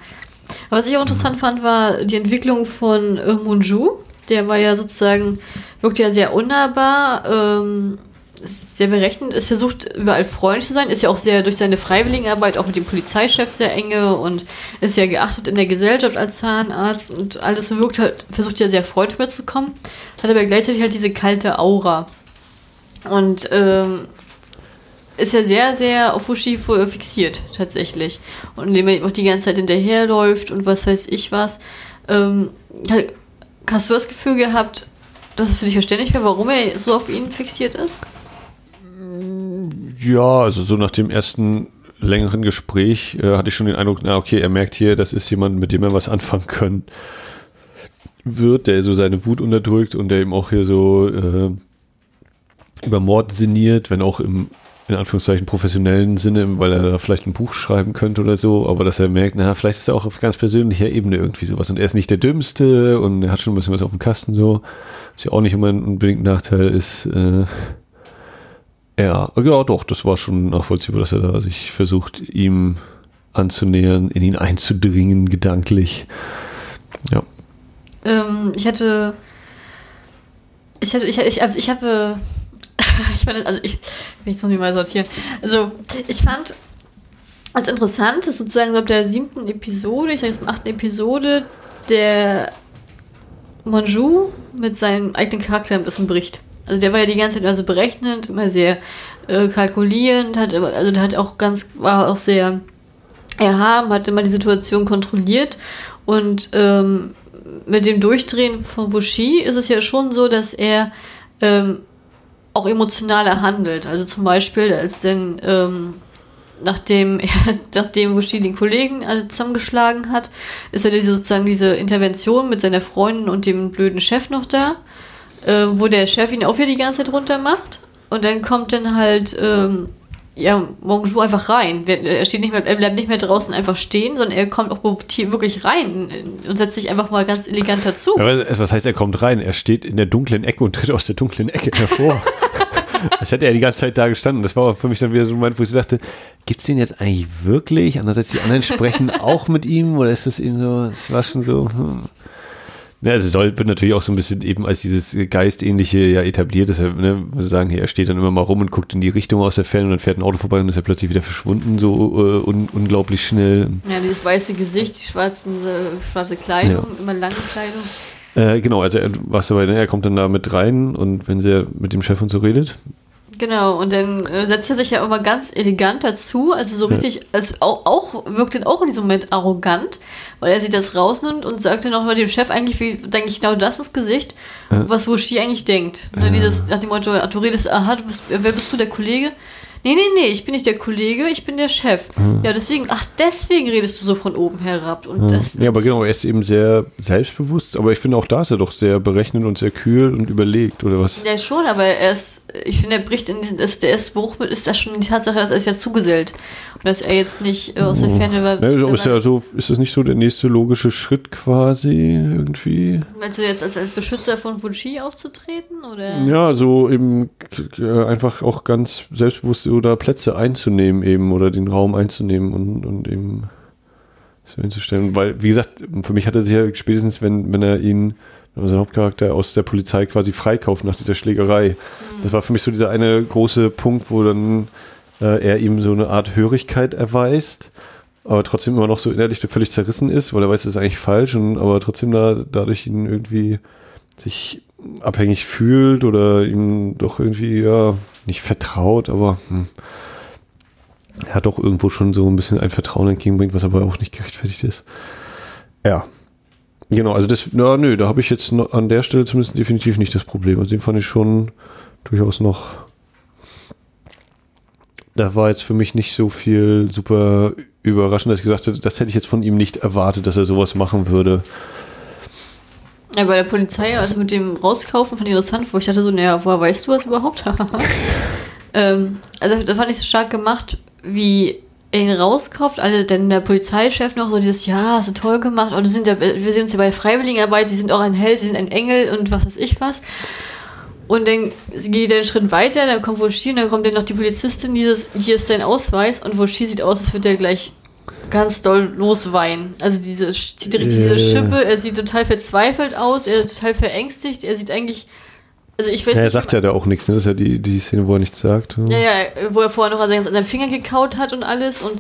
Aber was ich auch interessant fand, war die Entwicklung von äh, Munju. Der war ja sozusagen, wirkte ja sehr unnahbar, ähm, sehr berechnend, ist versucht überall freundlich zu sein, ist ja auch sehr durch seine Freiwilligenarbeit auch mit dem Polizeichef sehr enge und ist ja geachtet in der Gesellschaft als Zahnarzt und alles wirkt halt, versucht ja sehr freundlich mitzukommen, hat aber gleichzeitig halt diese kalte Aura. Und ähm, ist ja sehr, sehr auf Fushi fixiert, tatsächlich. Und indem er auch die ganze Zeit hinterherläuft und was weiß ich was. Ähm, hast du das Gefühl gehabt, dass es für dich verständlich wäre, warum er so auf ihn fixiert ist? Ja, also so nach dem ersten längeren Gespräch äh, hatte ich schon den Eindruck, na okay, er merkt hier, das ist jemand, mit dem er was anfangen können wird, der so seine Wut unterdrückt und der eben auch hier so äh, über Mord sinniert, wenn auch im in Anführungszeichen professionellen Sinne, weil er da vielleicht ein Buch schreiben könnte oder so, aber dass er merkt, na, vielleicht ist er auch auf ganz persönlicher Ebene irgendwie sowas und er ist nicht der Dümmste und er hat schon ein bisschen was auf dem Kasten so, was ja auch nicht immer ein unbedingt Nachteil ist, äh, ja, ja, doch, das war schon nachvollziehbar, dass er da sich versucht, ihm anzunähern, in ihn einzudringen, gedanklich. Ja. Ähm, ich hatte. Ich hatte, ich, also ich habe. ich fand, also ich. Jetzt muss ich mal sortieren. Also, ich fand es interessant, dass sozusagen ab der siebten Episode, ich sage jetzt achten Episode, der Monju mit seinem eigenen Charakter ein bisschen bricht. Also der war ja die ganze Zeit immer so berechnend, immer sehr äh, kalkulierend, hat also der hat auch ganz, war auch sehr erhaben, hat immer die Situation kontrolliert und ähm, mit dem Durchdrehen von Wushi ist es ja schon so, dass er ähm, auch emotionaler handelt. Also zum Beispiel, als denn ähm, nachdem er, nachdem Wushi den Kollegen alle zusammengeschlagen hat, ist er diese, sozusagen diese Intervention mit seiner Freundin und dem blöden Chef noch da äh, wo der Chef ihn auch wieder die ganze Zeit runter macht. Und dann kommt dann halt, ähm, ja, Monju einfach rein. Er, steht nicht mehr, er bleibt nicht mehr draußen einfach stehen, sondern er kommt auch wirklich rein und setzt sich einfach mal ganz elegant dazu. Ja, was heißt, er kommt rein? Er steht in der dunklen Ecke und tritt aus der dunklen Ecke hervor. das hätte er die ganze Zeit da gestanden. Das war für mich dann wieder so ein Moment, wo ich dachte, gibt es den jetzt eigentlich wirklich? Andererseits, die anderen sprechen auch mit ihm oder ist das eben so, es war schon so, hm. Ja, also soll, wird natürlich auch so ein bisschen eben als dieses Geistähnliche ja etabliert. Deshalb, ne, wir sagen, er steht dann immer mal rum und guckt in die Richtung aus der Ferne und dann fährt ein Auto vorbei und ist er plötzlich wieder verschwunden, so uh, un, unglaublich schnell. Ja, dieses weiße Gesicht, die schwarzen, äh, schwarze Kleidung, ja. immer lange Kleidung. Äh, genau, also er, was dabei, ne, er kommt dann da mit rein und wenn sie mit dem Chef und so redet, Genau, und dann äh, setzt er sich ja immer ganz elegant dazu, also so richtig, als auch, auch wirkt dann auch in diesem Moment arrogant, weil er sich das rausnimmt und sagt dann auch mal dem Chef eigentlich, wie denke ich genau das ins Gesicht, was Wushi eigentlich denkt. Ne. Dieses, nach dem Motto, du redest, aha, du bist, wer bist du, der Kollege? Nee, nee, nee, ich bin nicht der Kollege, ich bin der Chef. Mhm. Ja, deswegen, ach, deswegen redest du so von oben herab. Und mhm. Ja, aber genau, er ist eben sehr selbstbewusst, aber ich finde auch da ist er doch sehr berechnend und sehr kühl und überlegt, oder was? Ja, schon, aber er ist, ich finde, er bricht in diesen, ist, der erste Bruch mit, ist das schon die Tatsache, dass er es ja zugesellt. Dass er jetzt nicht äh, aus der Ferne war. Ja, ist, ja so, ist das nicht so der nächste logische Schritt quasi irgendwie? Meinst du jetzt als, als Beschützer von Fuji aufzutreten? Oder? Ja, so eben einfach auch ganz selbstbewusst oder Plätze einzunehmen eben oder den Raum einzunehmen und, und eben so hinzustellen. Weil, wie gesagt, für mich hat er sich ja spätestens, wenn, wenn er ihn unseren Hauptcharakter aus der Polizei quasi freikauft nach dieser Schlägerei. Das war für mich so dieser eine große Punkt, wo dann äh, er ihm so eine Art Hörigkeit erweist, aber trotzdem immer noch so innerlich völlig zerrissen ist, weil er weiß, das ist eigentlich falsch, und, aber trotzdem da, dadurch ihn irgendwie sich abhängig fühlt oder ihm doch irgendwie, ja, nicht vertraut, aber hm, er hat doch irgendwo schon so ein bisschen ein Vertrauen entgegenbringt, was aber auch nicht gerechtfertigt ist. Ja. Genau, also das, na, nö, da habe ich jetzt an der Stelle zumindest definitiv nicht das Problem. Also den fand ich schon durchaus noch. Da war jetzt für mich nicht so viel super überraschend, dass ich gesagt hätte, das hätte ich jetzt von ihm nicht erwartet, dass er sowas machen würde. Ja, bei der Polizei, also mit dem Rauskaufen, fand ich interessant, wo ich dachte so, naja, woher weißt du was überhaupt? ähm, also da fand ich es stark gemacht, wie er ihn rauskauft, alle, denn der Polizeichef noch so dieses, ja, hast du toll gemacht, und sind ja, wir sehen uns ja bei Freiwilligenarbeit, die sind auch ein Held, sie sind ein Engel und was weiß ich was. Und dann geht er einen Schritt weiter, dann kommt Woshi und dann kommt dann noch die Polizistin, dieses, hier ist dein Ausweis und Woshi sieht aus, als würde er gleich ganz doll losweinen. Also diese, diese Schippe, er sieht total verzweifelt aus, er ist total verängstigt, er sieht eigentlich also ich weiß ja, er sagt ja da auch nichts, ne? Das ist ja die, die Szene, wo er nichts sagt. Ja, ja, wo er vorher noch an seinem Finger gekaut hat und alles und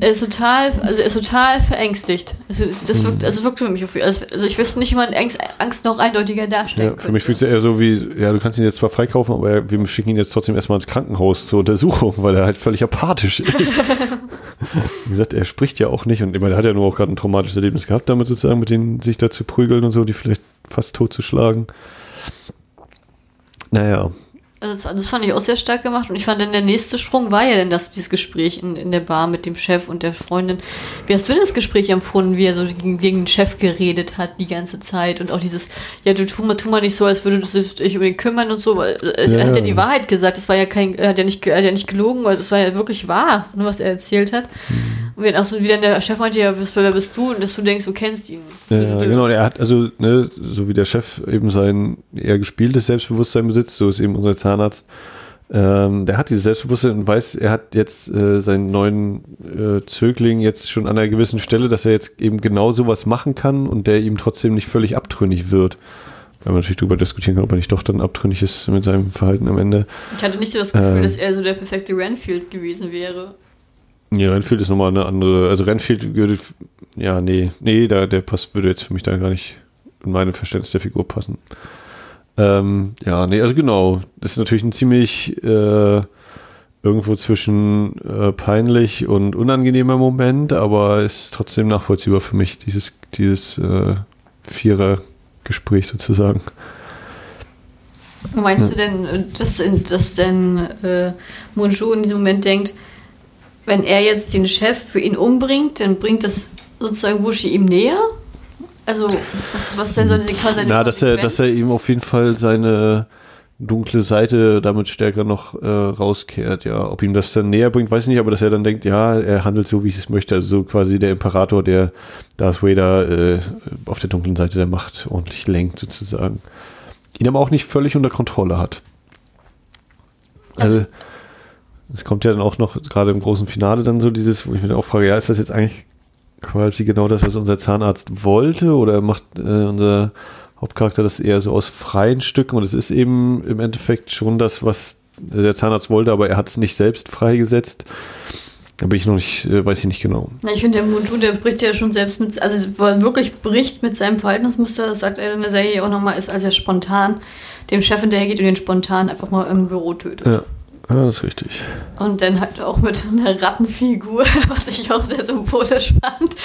er ist total, also er ist total verängstigt. Also das wirkt, also wirkt für mich auf, also ich wüsste nicht, wie man Angst, Angst noch eindeutiger darstellen ja, Für mich fühlt es eher so wie, ja, du kannst ihn jetzt zwar freikaufen, aber wir schicken ihn jetzt trotzdem erstmal ins Krankenhaus zur Untersuchung, weil er halt völlig apathisch ist. wie gesagt, er spricht ja auch nicht und er hat ja nur auch gerade ein traumatisches Erlebnis gehabt, damit sozusagen mit denen sich da zu prügeln und so, die vielleicht fast tot zu schlagen. Naja. Also das, fand ich auch sehr stark gemacht und ich fand dann der nächste Sprung war ja dann das, dieses Gespräch in, in der Bar mit dem Chef und der Freundin. Wie hast du denn das Gespräch empfunden, wie er so gegen, gegen den Chef geredet hat die ganze Zeit und auch dieses, ja, du tu mal, tu mal nicht so, als würde du dich um den kümmern und so, weil äh, ja. er hat ja die Wahrheit gesagt, das war ja kein, er hat ja nicht, er hat ja nicht gelogen, weil das war ja wirklich wahr, was er erzählt hat. Mhm. Und auch so, wie dann der Chef meinte, ja, wer bist du? Und dass du denkst, du kennst ihn. Ja, genau, er hat also, ne, so wie der Chef eben sein eher gespieltes Selbstbewusstsein besitzt, so ist eben unser Zahnarzt. Ähm, der hat dieses Selbstbewusstsein und weiß, er hat jetzt äh, seinen neuen äh, Zögling jetzt schon an einer gewissen Stelle, dass er jetzt eben genau sowas machen kann und der ihm trotzdem nicht völlig abtrünnig wird. Weil man natürlich darüber diskutieren kann, ob er nicht doch dann abtrünnig ist mit seinem Verhalten am Ende. Ich hatte nicht so das Gefühl, ähm, dass er so der perfekte Renfield gewesen wäre. Ja, Renfield ist nochmal eine andere. Also Renfield würde, ja, nee, nee, da, der passt, würde jetzt für mich da gar nicht in meinem Verständnis der Figur passen. Ähm, ja, nee, also genau. Das ist natürlich ein ziemlich äh, irgendwo zwischen äh, peinlich und unangenehmer Moment, aber ist trotzdem nachvollziehbar für mich, dieses, dieses äh, Vierer-Gespräch sozusagen. Meinst du denn, dass, dass denn äh, Munju in diesem Moment denkt, wenn er jetzt den Chef für ihn umbringt, dann bringt das sozusagen Wushi ihm näher? Also, was, was denn so eine, seine Na, dass er, dass er ihm auf jeden Fall seine dunkle Seite damit stärker noch äh, rauskehrt, ja. Ob ihm das dann näher bringt, weiß ich nicht, aber dass er dann denkt, ja, er handelt so, wie ich es möchte. Also so quasi der Imperator, der Darth Vader äh, auf der dunklen Seite der Macht ordentlich lenkt, sozusagen. Ihn aber auch nicht völlig unter Kontrolle hat. Also, also es kommt ja dann auch noch gerade im großen Finale dann so dieses, wo ich mir auch frage, ja, ist das jetzt eigentlich quasi genau das, was unser Zahnarzt wollte oder macht äh, unser Hauptcharakter das eher so aus freien Stücken und es ist eben im Endeffekt schon das, was der Zahnarzt wollte, aber er hat es nicht selbst freigesetzt. Da bin ich noch nicht, äh, weiß ich nicht genau. Na, ich finde, der Munju, der bricht ja schon selbst mit, also wirklich bricht mit seinem Verhaltensmuster, das sagt er in der Serie auch nochmal, ist, als er spontan dem Chef hinterhergeht und den spontan einfach mal im Büro tötet. Ja. Ja, das ist richtig. Und dann halt auch mit einer Rattenfigur, was ich auch sehr symbolisch fand.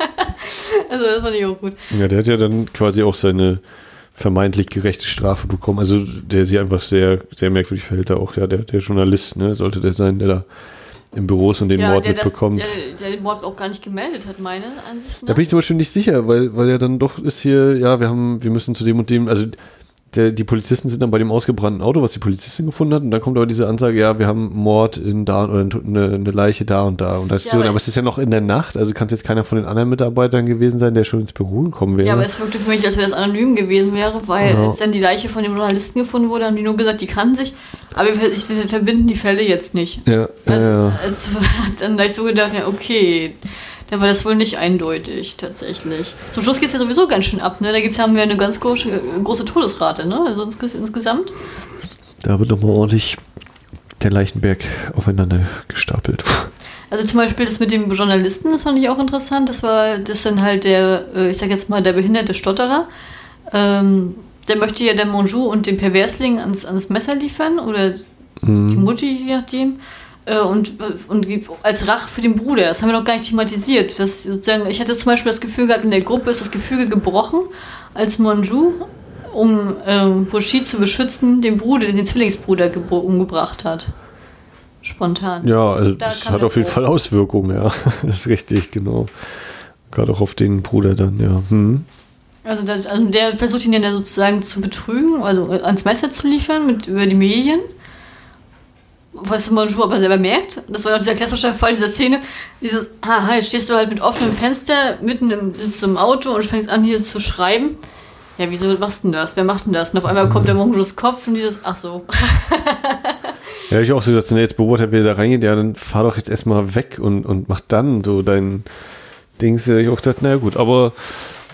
also das fand ich auch gut. Ja, der hat ja dann quasi auch seine vermeintlich gerechte Strafe bekommen. Also der sich einfach sehr, sehr merkwürdig verhält da auch. Ja, der, der Journalist, ne, sollte der sein, der da im Büros und den ja, Mord der mitbekommt. Das, der, der, den Mord auch gar nicht gemeldet hat, meine Ansicht nach. Da bin ich zum Beispiel nicht sicher, weil, weil er dann doch ist hier, ja, wir haben, wir müssen zu dem und dem, also der, die Polizisten sind dann bei dem ausgebrannten Auto, was die Polizistin gefunden hat, und dann kommt aber diese Ansage, ja, wir haben Mord in da oder eine, eine Leiche da und da. Und das ja, so, aber, aber es ist ja noch in der Nacht, also kann es jetzt keiner von den anderen Mitarbeitern gewesen sein, der schon ins Büro gekommen wäre. Ja, aber es wirkte für mich, als wenn das anonym gewesen wäre, weil ja. als dann die Leiche von dem Journalisten gefunden wurde, haben die nur gesagt, die kannten sich, aber wir, wir verbinden die Fälle jetzt nicht. Ja, also, ja. Es hat dann gleich so gedacht, ja, okay dann war das wohl nicht eindeutig, tatsächlich. Zum Schluss geht es ja sowieso ganz schön ab, ne? Da gibt's, haben wir eine ganz große, große Todesrate, ne? Also insges insgesamt. Da wird nochmal ordentlich der Leichenberg aufeinander gestapelt. Also zum Beispiel das mit dem Journalisten, das fand ich auch interessant. Das war, das dann halt der, äh, ich sag jetzt mal, der behinderte Stotterer. Ähm, der möchte ja der Monjou und den Perversling ans, ans Messer liefern oder mhm. die Mutti, je nachdem. Äh, und, und als Rache für den Bruder, das haben wir noch gar nicht thematisiert. Das sozusagen, ich hatte zum Beispiel das Gefühl gehabt, in der Gruppe ist das Gefüge gebrochen, als Monjou, um ähm, Wushi zu beschützen, den Bruder, den Zwillingsbruder umgebracht hat. Spontan. Ja, also das hat auf jeden Fall Auswirkungen, ja. das ist richtig, genau. Gerade auch auf den Bruder dann, ja. Hm. Also, das, also der versucht ihn ja sozusagen zu betrügen, also ans Messer zu liefern mit, über die Medien. Was Monjou aber selber merkt. Das war doch dieser klassische Fall dieser Szene. Dieses, haha, jetzt stehst du halt mit offenem Fenster, mitten im, sitzt du im Auto und fängst an hier zu schreiben. Ja, wieso machst du denn das? Wer macht denn das? Und auf einmal kommt der Monjous Kopf und dieses, ach so. Ja, ich auch so gesagt, jetzt beobachtet, wer da reingeht, ja, dann fahr doch jetzt erstmal weg und, und mach dann so dein Dings. Ich auch gedacht, naja gut, aber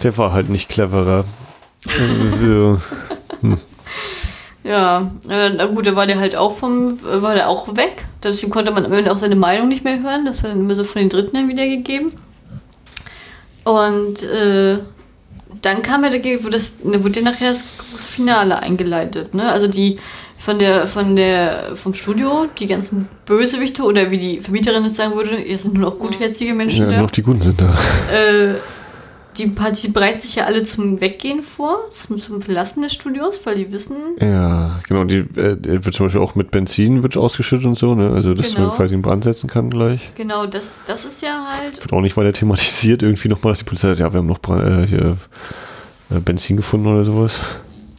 der war halt nicht cleverer. so. hm. Ja, äh, na gut, da war der halt auch vom, war der auch weg. Deswegen konnte man am Ende auch seine Meinung nicht mehr hören. Das war dann immer so von den Dritten dann wiedergegeben. Und äh, dann kam er dagegen, wo das, da wurde nachher das große Finale eingeleitet. Ne? Also die von der, von der, vom Studio, die ganzen Bösewichte oder wie die Vermieterin es sagen würde, hier sind nur noch gutherzige Menschen ja, da. Nur noch die Guten sind da. Äh, die, die bereiten sich ja alle zum Weggehen vor, zum, zum Verlassen des Studios, weil die wissen. Ja, genau. Die äh, wird zum Beispiel auch mit Benzin wird ausgeschüttet und so, ne? Also, dass genau. man quasi in Brand setzen kann gleich. Genau, das, das ist ja halt. Wird auch nicht weiter thematisiert, irgendwie nochmal, dass die Polizei sagt, ja, wir haben noch Brand, äh, hier äh, Benzin gefunden oder sowas.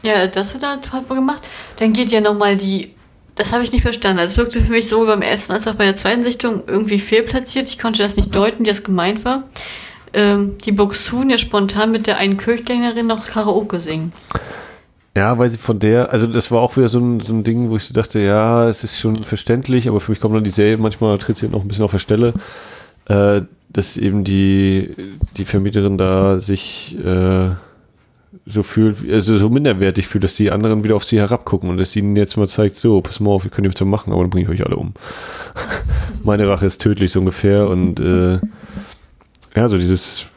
Ja, das wird halt gemacht. Dann geht ja nochmal die. Das habe ich nicht verstanden. Das wirkte für mich so beim ersten als auch bei der zweiten Sichtung irgendwie fehlplatziert. Ich konnte das nicht deuten, wie das gemeint war. Ähm, die Buxun ja spontan mit der einen Kirchgängerin noch Karaoke singen. Ja, weil sie von der, also das war auch wieder so ein, so ein Ding, wo ich so dachte, ja, es ist schon verständlich, aber für mich kommt dann die Serie manchmal tritt sie noch ein bisschen auf der Stelle, äh, dass eben die, die Vermieterin da sich äh, so fühlt, also so minderwertig fühlt, dass die anderen wieder auf sie herabgucken und dass sie ihnen jetzt mal zeigt, so, pass mal auf, wir können nichts machen, aber dann bringe ich euch alle um. Meine Rache ist tödlich, so ungefähr. Und äh, ja, so dieses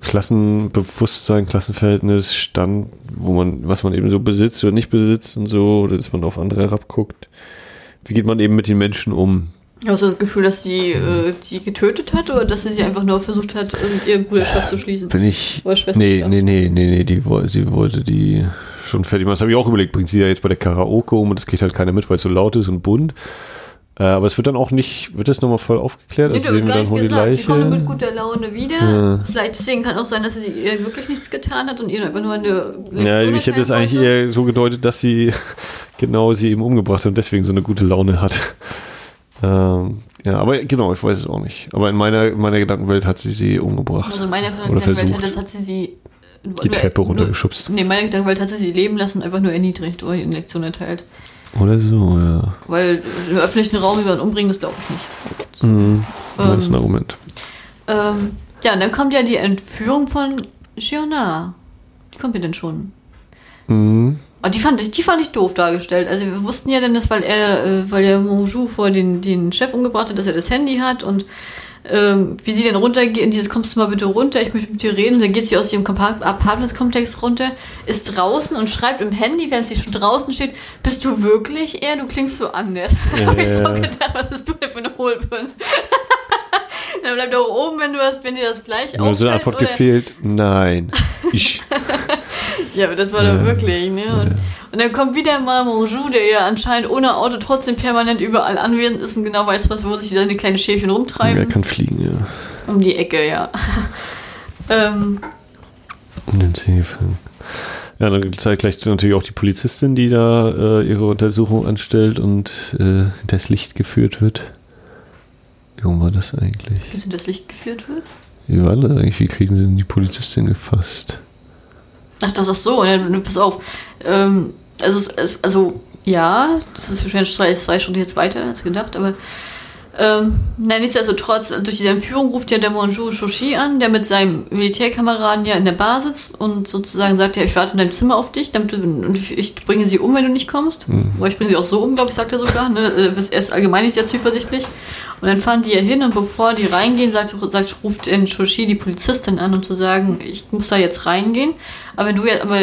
Klassenbewusstsein, Klassenverhältnis, Stand, wo man, was man eben so besitzt oder nicht besitzt und so, oder dass man auf andere herabguckt. Wie geht man eben mit den Menschen um? Hast du das Gefühl, dass sie äh, die getötet hat oder dass sie sie einfach nur versucht hat, ihre Bruderschaft zu schließen? Bin ich. Nee, nee, nee, nee, nee, die, sie wollte die schon fertig machen. Das habe ich auch überlegt. Bringt sie ja jetzt bei der Karaoke um und das kriegt halt keiner mit, weil es so laut ist und bunt. Äh, aber es wird dann auch nicht, wird das nochmal voll aufgeklärt? Nee, also sehen wir dann gesagt, die Leiche. Sie kommt mit guter Laune wieder. Ja. Vielleicht deswegen kann auch sein, dass sie ihr wirklich nichts getan hat und ihr einfach nur eine Lektion Ja, ich hätte es eigentlich eher so gedeutet, dass sie genau sie eben umgebracht hat und deswegen so eine gute Laune hat. Ähm, ja, aber genau, ich weiß es auch nicht. Aber in meiner, in meiner Gedankenwelt hat sie sie umgebracht. Also in meiner Gedankenwelt hat, hat sie sie die Treppe runtergeschubst. Nee, meine Gedankenwelt hat sie sie leben lassen und einfach nur erniedrigt oder die Lektion erteilt. Oder so, ja. Weil im öffentlichen Raum jemanden umbringen, das glaube ich nicht. Mhm, das ähm, ist ein Argument. Ähm, ja, und dann kommt ja die Entführung von Giona. Die kommt ja denn schon. Mhm. Aber die fand ich, die fand ich doof dargestellt. Also wir wussten ja dann, dass weil er, äh, weil der Monjou vor den, den Chef umgebracht hat, dass er das Handy hat und ähm, wie sie dann runtergeht, dieses kommst du mal bitte runter, ich möchte mit dir reden. dann geht sie aus ihrem Apartments-Komplex runter, ist draußen und schreibt im Handy, während sie schon draußen steht, bist du wirklich er? Du klingst so anders. Ja, habe ich so gedacht, was bist du denn für eine Hohlbirne? dann bleibt auch oben, wenn du hast, wenn dir das gleich auffällt. So eine Antwort oder? gefehlt, nein. Ich. ja, aber das war doch wirklich, ne? Und, und, dann kommt wieder mal Monjou, der ja anscheinend ohne Auto trotzdem permanent überall anwesend ist und genau weiß, was, wo sich seine kleine Schäfchen rumtreiben. Er kann fliegen, ja. Um die Ecke, ja. ähm. Um den Zähfen. Ja, dann zeigt gleich natürlich auch die Polizistin, die da äh, ihre Untersuchung anstellt und äh, das Licht geführt wird. Wie war das eigentlich? Wie sind das Licht geführt wird? Wie war das eigentlich? Wie kriegen sie denn die Polizistin gefasst? Ach, das ist so. Pass auf. Ähm, also, also, ja, das ist wahrscheinlich zwei, zwei Stunden jetzt weiter als gedacht, aber Ähm, na, nichtsdestotrotz, durch diese Entführung ruft ja der Monju Shoshi an, der mit seinem Militärkameraden ja in der Bar sitzt und sozusagen sagt, ja, ich warte in deinem Zimmer auf dich, damit du, und ich bringe sie um, wenn du nicht kommst. Mhm. Oder ich bringe sie auch so um, glaube ich, sagt er sogar. Ne? Er ist allgemein nicht sehr zuversichtlich. Und dann fahren die ja hin und bevor die reingehen, sagt, sagt ruft in Shoshi die Polizistin an, um zu sagen, ich muss da jetzt reingehen. Aber wenn du jetzt, aber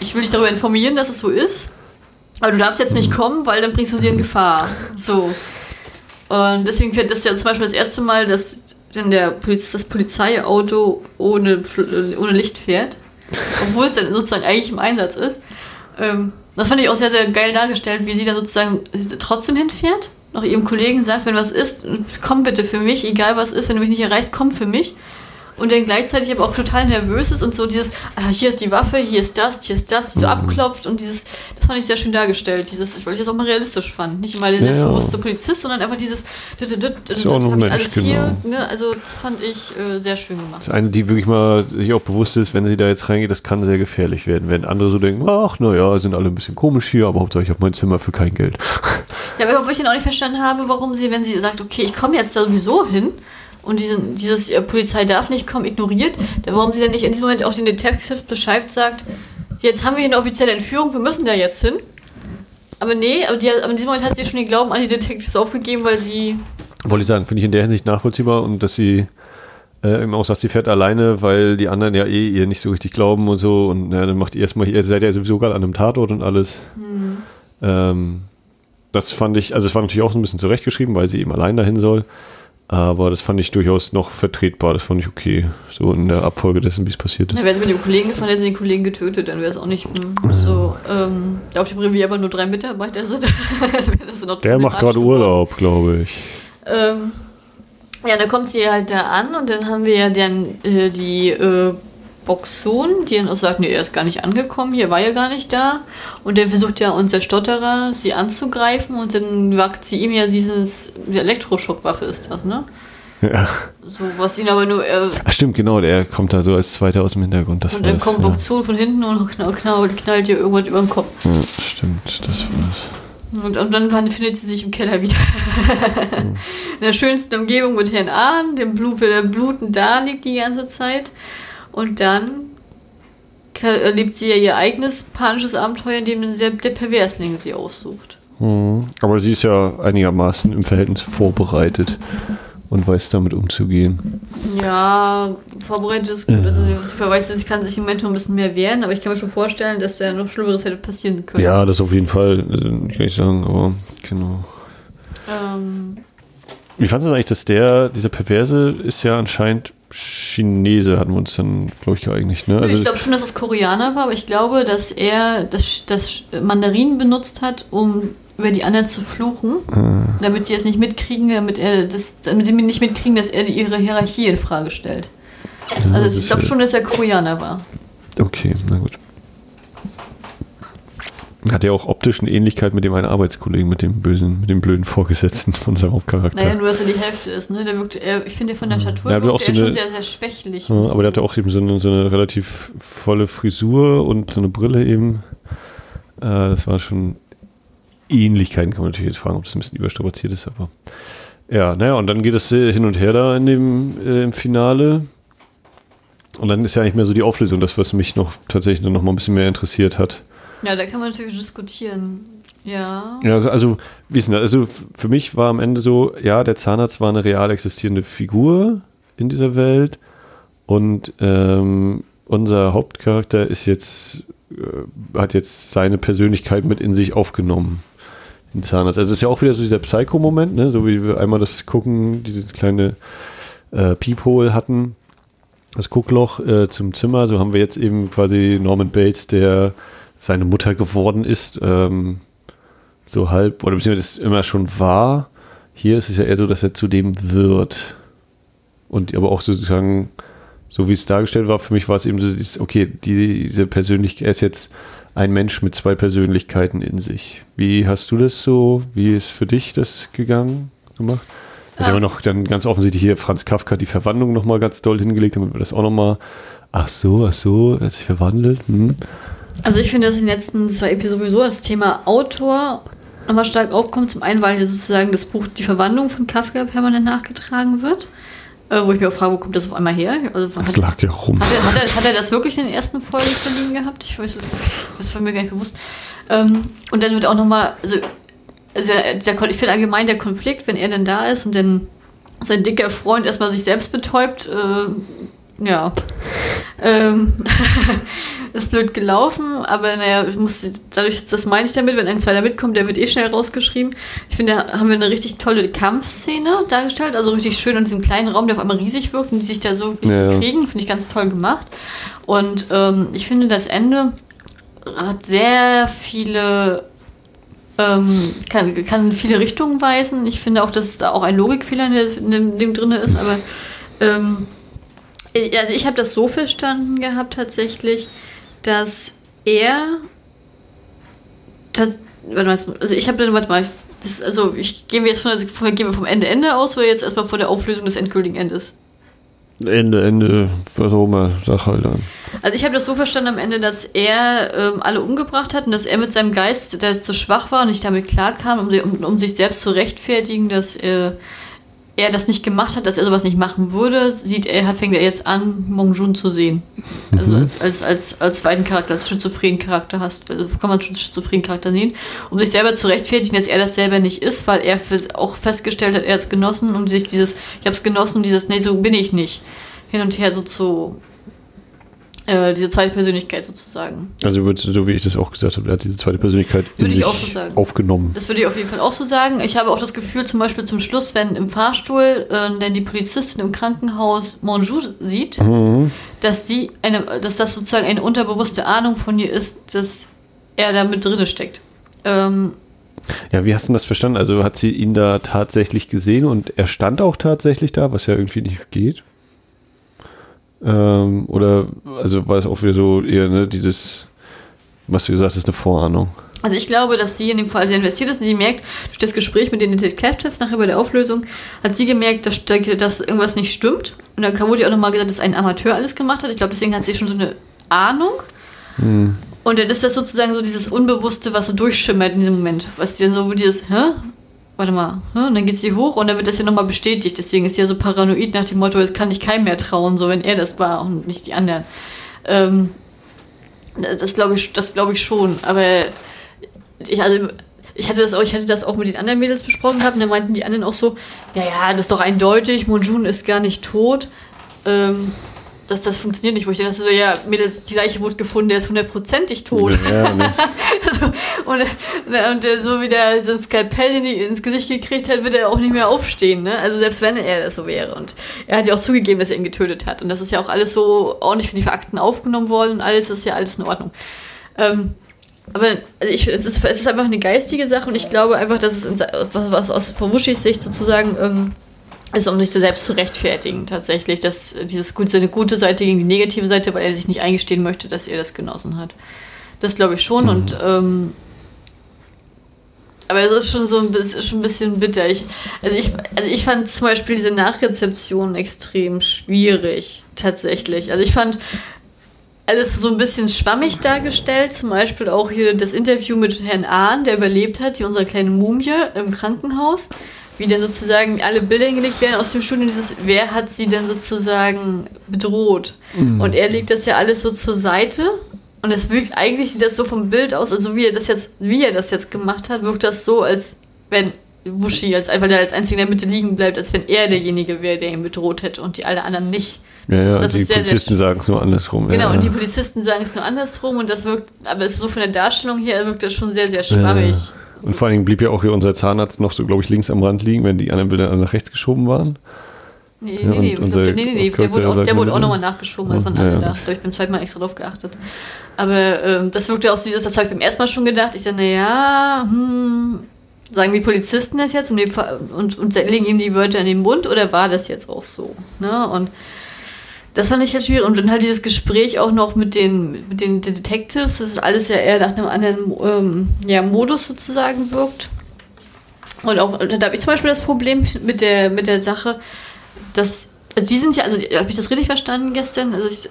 ich will dich darüber informieren, dass es so ist. Aber du darfst jetzt nicht kommen, weil dann bringst du sie in Gefahr. So. Und deswegen fährt das ja zum Beispiel das erste Mal, dass denn der Poliz das Polizeiauto ohne, ohne Licht fährt, obwohl es dann sozusagen eigentlich im Einsatz ist. Ähm, das fand ich auch sehr, sehr geil dargestellt, wie sie dann sozusagen trotzdem hinfährt, noch ihrem Kollegen sagt, wenn was ist, komm bitte für mich, egal was ist, wenn du mich nicht erreichst, komm für mich und dann gleichzeitig aber auch total nervös ist und so dieses, ah, hier ist die Waffe, hier ist das, hier ist das, so mhm. abklopft und dieses, das fand ich sehr schön dargestellt, dieses, weil ich das auch mal realistisch fand. Nicht immer der ja, selbstbewusste Polizist, sondern einfach dieses, ist auch noch Mensch, alles genau. hier, ne? also das fand ich äh, sehr schön gemacht. Das eine, die wirklich mal sich auch bewusst ist, wenn sie da jetzt reingeht, das kann sehr gefährlich werden, wenn andere so denken, ach, naja, sind alle ein bisschen komisch hier, aber Hauptsache ich habe mein Zimmer für kein Geld. Ja, aber wo ich dann auch nicht verstanden habe, warum sie, wenn sie sagt, okay, ich komme jetzt da sowieso hin, und diesen, dieses äh, Polizei darf nicht kommen, ignoriert, dann warum sie dann nicht in diesem Moment auch den Detective Bescheid sagt, jetzt haben wir hier eine offizielle Entführung, wir müssen da jetzt hin. Aber nee, aber, die, aber in diesem Moment hat sie schon den Glauben an die Detectives aufgegeben, weil sie. Wollte ich sagen, finde ich in der Hinsicht nachvollziehbar und dass sie äh, eben auch sagt, sie fährt alleine, weil die anderen ja eh ihr nicht so richtig glauben und so und ja, dann macht ihr erstmal, ihr seid ja sowieso gerade an einem Tatort und alles. Mhm. Ähm, das fand ich, also es war natürlich auch so ein bisschen zurechtgeschrieben, weil sie eben allein dahin soll. Aber das fand ich durchaus noch vertretbar. Das fand ich okay. So in der Abfolge dessen, wie es passiert ist. Ja, wäre sie mit dem Kollegen gefahren, hätte sie den Kollegen getötet, dann wäre es auch nicht so. Ähm, auf dem Revier aber nur drei Mitarbeiter sind. der macht gerade Urlaub, glaube ich. Ähm, ja, dann kommt sie halt da an und dann haben wir ja dann äh, die äh, Boxon, die dann auch sagt, nee, er ist gar nicht angekommen, hier war ja gar nicht da. Und dann versucht ja unser Stotterer, sie anzugreifen und dann wagt sie ihm ja dieses, die Elektroschockwaffe ist das, ne? Ja. So, was ihn aber nur. Äh, Ach, stimmt, genau, der kommt da so als Zweiter aus dem Hintergrund. Das und dann kommt Boxon ja. von hinten und knallt, knallt, knallt ihr irgendwas über den Kopf. Ja, stimmt, das war's. Und, und dann findet sie sich im Keller wieder. In der schönsten Umgebung mit Herrn Ahn, dem Blut, der bluten da liegt die ganze Zeit. Und dann erlebt sie ja ihr eigenes panisches Abenteuer, in dem der Perversling sie aussucht. Mhm. Aber sie ist ja einigermaßen im Verhältnis vorbereitet und weiß damit umzugehen. Ja, vorbereitet ist gut. Ja. Also sie, weiß, sie kann sich im Moment noch ein bisschen mehr wehren, aber ich kann mir schon vorstellen, dass da noch Schlimmeres hätte passieren können. Ja, das auf jeden Fall, also, kann ich sagen, aber genau. Ähm, Wie fandest du eigentlich, dass der, dieser Perverse ist ja anscheinend Chinese hatten wir uns dann, glaube ich, geeinigt. Ne? Also ich glaube schon, dass es Koreaner war, aber ich glaube, dass er das, das Mandarin benutzt hat, um über die anderen zu fluchen, ah. damit sie es nicht mitkriegen, damit er das, damit sie nicht mitkriegen, dass er ihre Hierarchie in Frage stellt. Ja, also ich glaube schon, dass er Koreaner war. Okay, na gut. Hat ja auch optisch eine Ähnlichkeit mit dem einen Arbeitskollegen, mit dem bösen, mit dem blöden Vorgesetzten von seinem Hauptcharakter. Naja, nur dass er die Hälfte ist, ne? Der wirkt, er, ich finde von der Statur ja, wirkt er so schon sehr, sehr schwächlich. Ja, aber der hatte auch eben so eine, so eine relativ volle Frisur und so eine Brille eben. Äh, das war schon Ähnlichkeiten, kann man natürlich jetzt fragen, ob das ein bisschen überstrapaziert ist, aber ja, naja, und dann geht es hin und her da in dem äh, im Finale. Und dann ist ja eigentlich mehr so die Auflösung, das, was mich noch tatsächlich noch mal ein bisschen mehr interessiert hat. Ja, da kann man natürlich diskutieren. Ja. Ja, also, also wie ist denn das? Also für mich war am Ende so, ja, der Zahnarzt war eine real existierende Figur in dieser Welt und ähm, unser Hauptcharakter ist jetzt, äh, hat jetzt seine Persönlichkeit mit in sich aufgenommen. Den Zahnarzt. Also es ist ja auch wieder so dieser Psycho-Moment, ne? so wie wir einmal das Gucken, dieses kleine äh, Peephole hatten, das Guckloch äh, zum Zimmer, so haben wir jetzt eben quasi Norman Bates, der seine Mutter geworden ist, ähm, so halb, oder beziehungsweise das immer schon war. Hier ist es ja eher so, dass er zu dem wird. Und aber auch sozusagen, so wie es dargestellt war, für mich war es eben so, okay, die, diese Persönlichkeit, er ist jetzt ein Mensch mit zwei Persönlichkeiten in sich. Wie hast du das so, wie ist für dich das gegangen, gemacht? Da haben wir noch dann ganz offensichtlich hier Franz Kafka die Verwandlung nochmal ganz doll hingelegt, damit wir das auch nochmal, ach so, ach so, er hat sich verwandelt. Hm. Also ich finde das in den letzten zwei Episoden sowieso das Thema Autor nochmal stark aufkommt. Zum einen, weil sozusagen das Buch Die Verwandlung von Kafka permanent nachgetragen wird. Äh, wo ich mir auch frage, wo kommt das auf einmal her? Also, das hat, lag ja rum. Hat er, hat, er, hat er, das wirklich in den ersten Folgen verliehen gehabt? Ich weiß es. Das war mir gar nicht bewusst. Ähm, und dann wird auch nochmal, also, also der, ich finde allgemein der Konflikt, wenn er dann da ist und dann sein dicker Freund erstmal sich selbst betäubt, äh, ja. Ähm, ist blöd gelaufen, aber naja, muss, dadurch, das meine ich damit, wenn ein zweiter mitkommt, der wird eh schnell rausgeschrieben. Ich finde, da haben wir eine richtig tolle Kampfszene dargestellt, also richtig schön in diesem kleinen Raum, der auf einmal riesig wirkt und die sich da so ja. kriegen, finde ich ganz toll gemacht. Und ähm, ich finde, das Ende hat sehr viele ähm, kann, kann in viele Richtungen weisen. Ich finde auch, dass da auch ein Logikfehler in, dem, dem drin ist, aber ähm, also ich habe das so verstanden gehabt tatsächlich, dass er warte mal, also ich habe dann, warte mal, das, also ich gehe jetzt von, von, gehen wir vom Ende Ende aus, oder jetzt erstmal vor der Auflösung des endgültigen Endes? Ende, Ende, was auch immer, sag halt dann. Also ich habe das so verstanden am Ende, dass er ähm, alle umgebracht hat und dass er mit seinem Geist, der zu schwach war und nicht damit klarkam, um, um, um sich selbst zu rechtfertigen, dass äh, er das nicht gemacht hat, dass er sowas nicht machen würde, sieht er, fängt er jetzt an, Mong Jun zu sehen. Also mhm. als, als, als, als zweiten Charakter, als schizophrenen Charakter hast, also kann man schon schizophrenen Charakter nehmen, um sich selber zu rechtfertigen, dass er das selber nicht ist, weil er auch festgestellt hat, er hat es genossen, um sich dieses, ich habe es genossen, dieses, nee, so bin ich nicht, hin und her so zu äh, diese zweite Persönlichkeit sozusagen. Also so wie ich das auch gesagt habe, er hat diese zweite Persönlichkeit würde ich auch so sagen. aufgenommen. Das würde ich auf jeden Fall auch so sagen. Ich habe auch das Gefühl, zum Beispiel zum Schluss, wenn im Fahrstuhl äh, denn die Polizistin im Krankenhaus Monjou sieht, mhm. dass sie eine, dass das sozusagen eine unterbewusste Ahnung von ihr ist, dass er da mit drinne steckt. Ähm, ja, wie hast du das verstanden? Also hat sie ihn da tatsächlich gesehen und er stand auch tatsächlich da, was ja irgendwie nicht geht? Ähm, oder, also war es auch wieder so eher, ne, dieses, was du gesagt hast, eine Vorahnung. Also ich glaube, dass sie in dem Fall sehr investiert ist und sie merkt, durch das Gespräch mit den Detectives nachher bei der Auflösung, hat sie gemerkt, dass, dass irgendwas nicht stimmt. Und dann wurde ihr auch nochmal gesagt, dass ein Amateur alles gemacht hat. Ich glaube, deswegen hat sie schon so eine Ahnung. Hm. Und dann ist das sozusagen so dieses Unbewusste, was so durchschimmert in diesem Moment. Was dann so dieses, hä? Warte mal, und dann geht sie hoch und dann wird das ja nochmal bestätigt. Deswegen ist sie ja so paranoid nach dem Motto, jetzt kann ich keinem mehr trauen, so wenn er das war und nicht die anderen. Ähm, das glaube ich, das ich schon. Aber ich, also, ich hatte das auch, ich hatte das auch mit den anderen Mädels besprochen gehabt und dann meinten die anderen auch so, ja, ja, das ist doch eindeutig, Monjun ist gar nicht tot. Ähm, dass das funktioniert nicht, wo ich dann so, ja, Mädels, die Leiche wurde gefunden, der ist hundertprozentig tot. Ja, ne? also, und, und der so wie der so ein Skalpell in die, ins Gesicht gekriegt hat, wird er auch nicht mehr aufstehen, ne? Also selbst wenn er das so wäre. Und er hat ja auch zugegeben, dass er ihn getötet hat. Und das ist ja auch alles so ordentlich für die Akten aufgenommen worden und alles ist ja alles in Ordnung. Ähm, aber also ich, es, ist, es ist einfach eine geistige Sache und ich glaube einfach, dass es in, was, was aus von Wuschis Sicht sozusagen ähm, ist, um sich so selbst zu rechtfertigen, tatsächlich, dass dieses gut, seine gute Seite gegen die negative Seite, weil er sich nicht eingestehen möchte, dass er das genossen hat. Das glaube ich schon mhm. und ähm, aber es ist schon so ein bisschen, schon ein bisschen bitter. Ich, also, ich, also ich fand zum Beispiel diese Nachrezeption extrem schwierig, tatsächlich. Also ich fand alles so ein bisschen schwammig dargestellt. Zum Beispiel auch hier das Interview mit Herrn Ahn, der überlebt hat, die unsere kleine Mumie im Krankenhaus wie denn sozusagen alle Bilder hingelegt werden aus dem Studium, dieses, wer hat sie denn sozusagen bedroht? Mhm. Und er legt das ja alles so zur Seite. Und es wirkt, eigentlich sieht das so vom Bild aus, also wie er das jetzt, wie er das jetzt gemacht hat, wirkt das so, als wenn Wushi, als einfach der als einziger in der Mitte liegen bleibt, als wenn er derjenige wäre, der ihn bedroht hätte und die alle anderen nicht. Das, ja, ja, das die sehr, Polizisten sagen es nur andersrum. Genau, ja. und die Polizisten sagen es nur andersrum und das wirkt, aber so von der Darstellung her wirkt das schon sehr, sehr schwammig. Ja. Und vor allen Dingen blieb ja auch hier unser Zahnarzt noch so, glaube ich, links am Rand liegen, wenn die anderen Bilder nach rechts geschoben waren. Nee, ja, nee, nee, glaub, nee, nee, nee, der wurde auch, der wurde auch nochmal nachgeschoben, als man alle ja, da. Da habe ich beim zweiten Mal extra drauf geachtet. Aber ähm, das wirkte auch so dieses, das habe ich beim ersten Mal schon gedacht. Ich dachte, naja, hm, sagen die Polizisten das jetzt und, und, und legen ihm die Wörter in den Mund oder war das jetzt auch so? Ne? Und das fand ich halt schwierig. Und dann halt dieses Gespräch auch noch mit den, mit den Detectives, das ist alles ja eher nach einem anderen ähm, ja, Modus sozusagen wirkt. Und auch, da habe ich zum Beispiel das Problem mit der, mit der Sache, dass, also die sind ja, also habe ich das richtig verstanden gestern? Also, ich,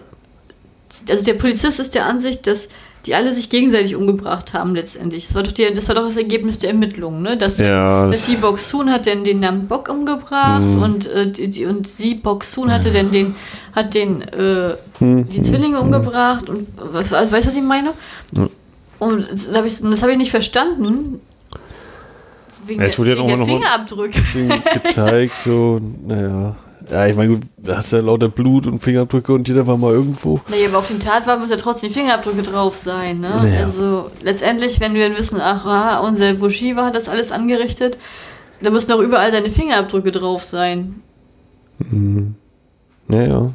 also der Polizist ist der Ansicht, dass die alle sich gegenseitig umgebracht haben letztendlich. Das war doch, die, das, war doch das Ergebnis der Ermittlungen, ne? Dass, Ja, dass das- die Boxun hat denn den Nam Bok umgebracht und, äh, die, und sie Boxun hatte denn den, hat den, äh, die Zwillinge umgebracht und was- also weißt du, was ich meine? Ja. Und das habe ich, das hab ich nicht verstanden. Wegen Ja, es wurde ja der, wegen noch der Fingerabdrücke. gezeigt, so, naja. Ja, ich meine, gut, da hast du ja lauter Blut und Fingerabdrücke und jeder war mal irgendwo. Naja, aber auf den Tatwaffen müssen ja trotzdem Fingerabdrücke drauf sein, ne? Naja. Also letztendlich, wenn wir dann wissen, ach, ah, unser Bushiva hat das alles angerichtet, da müssen auch überall seine Fingerabdrücke drauf sein. Naja.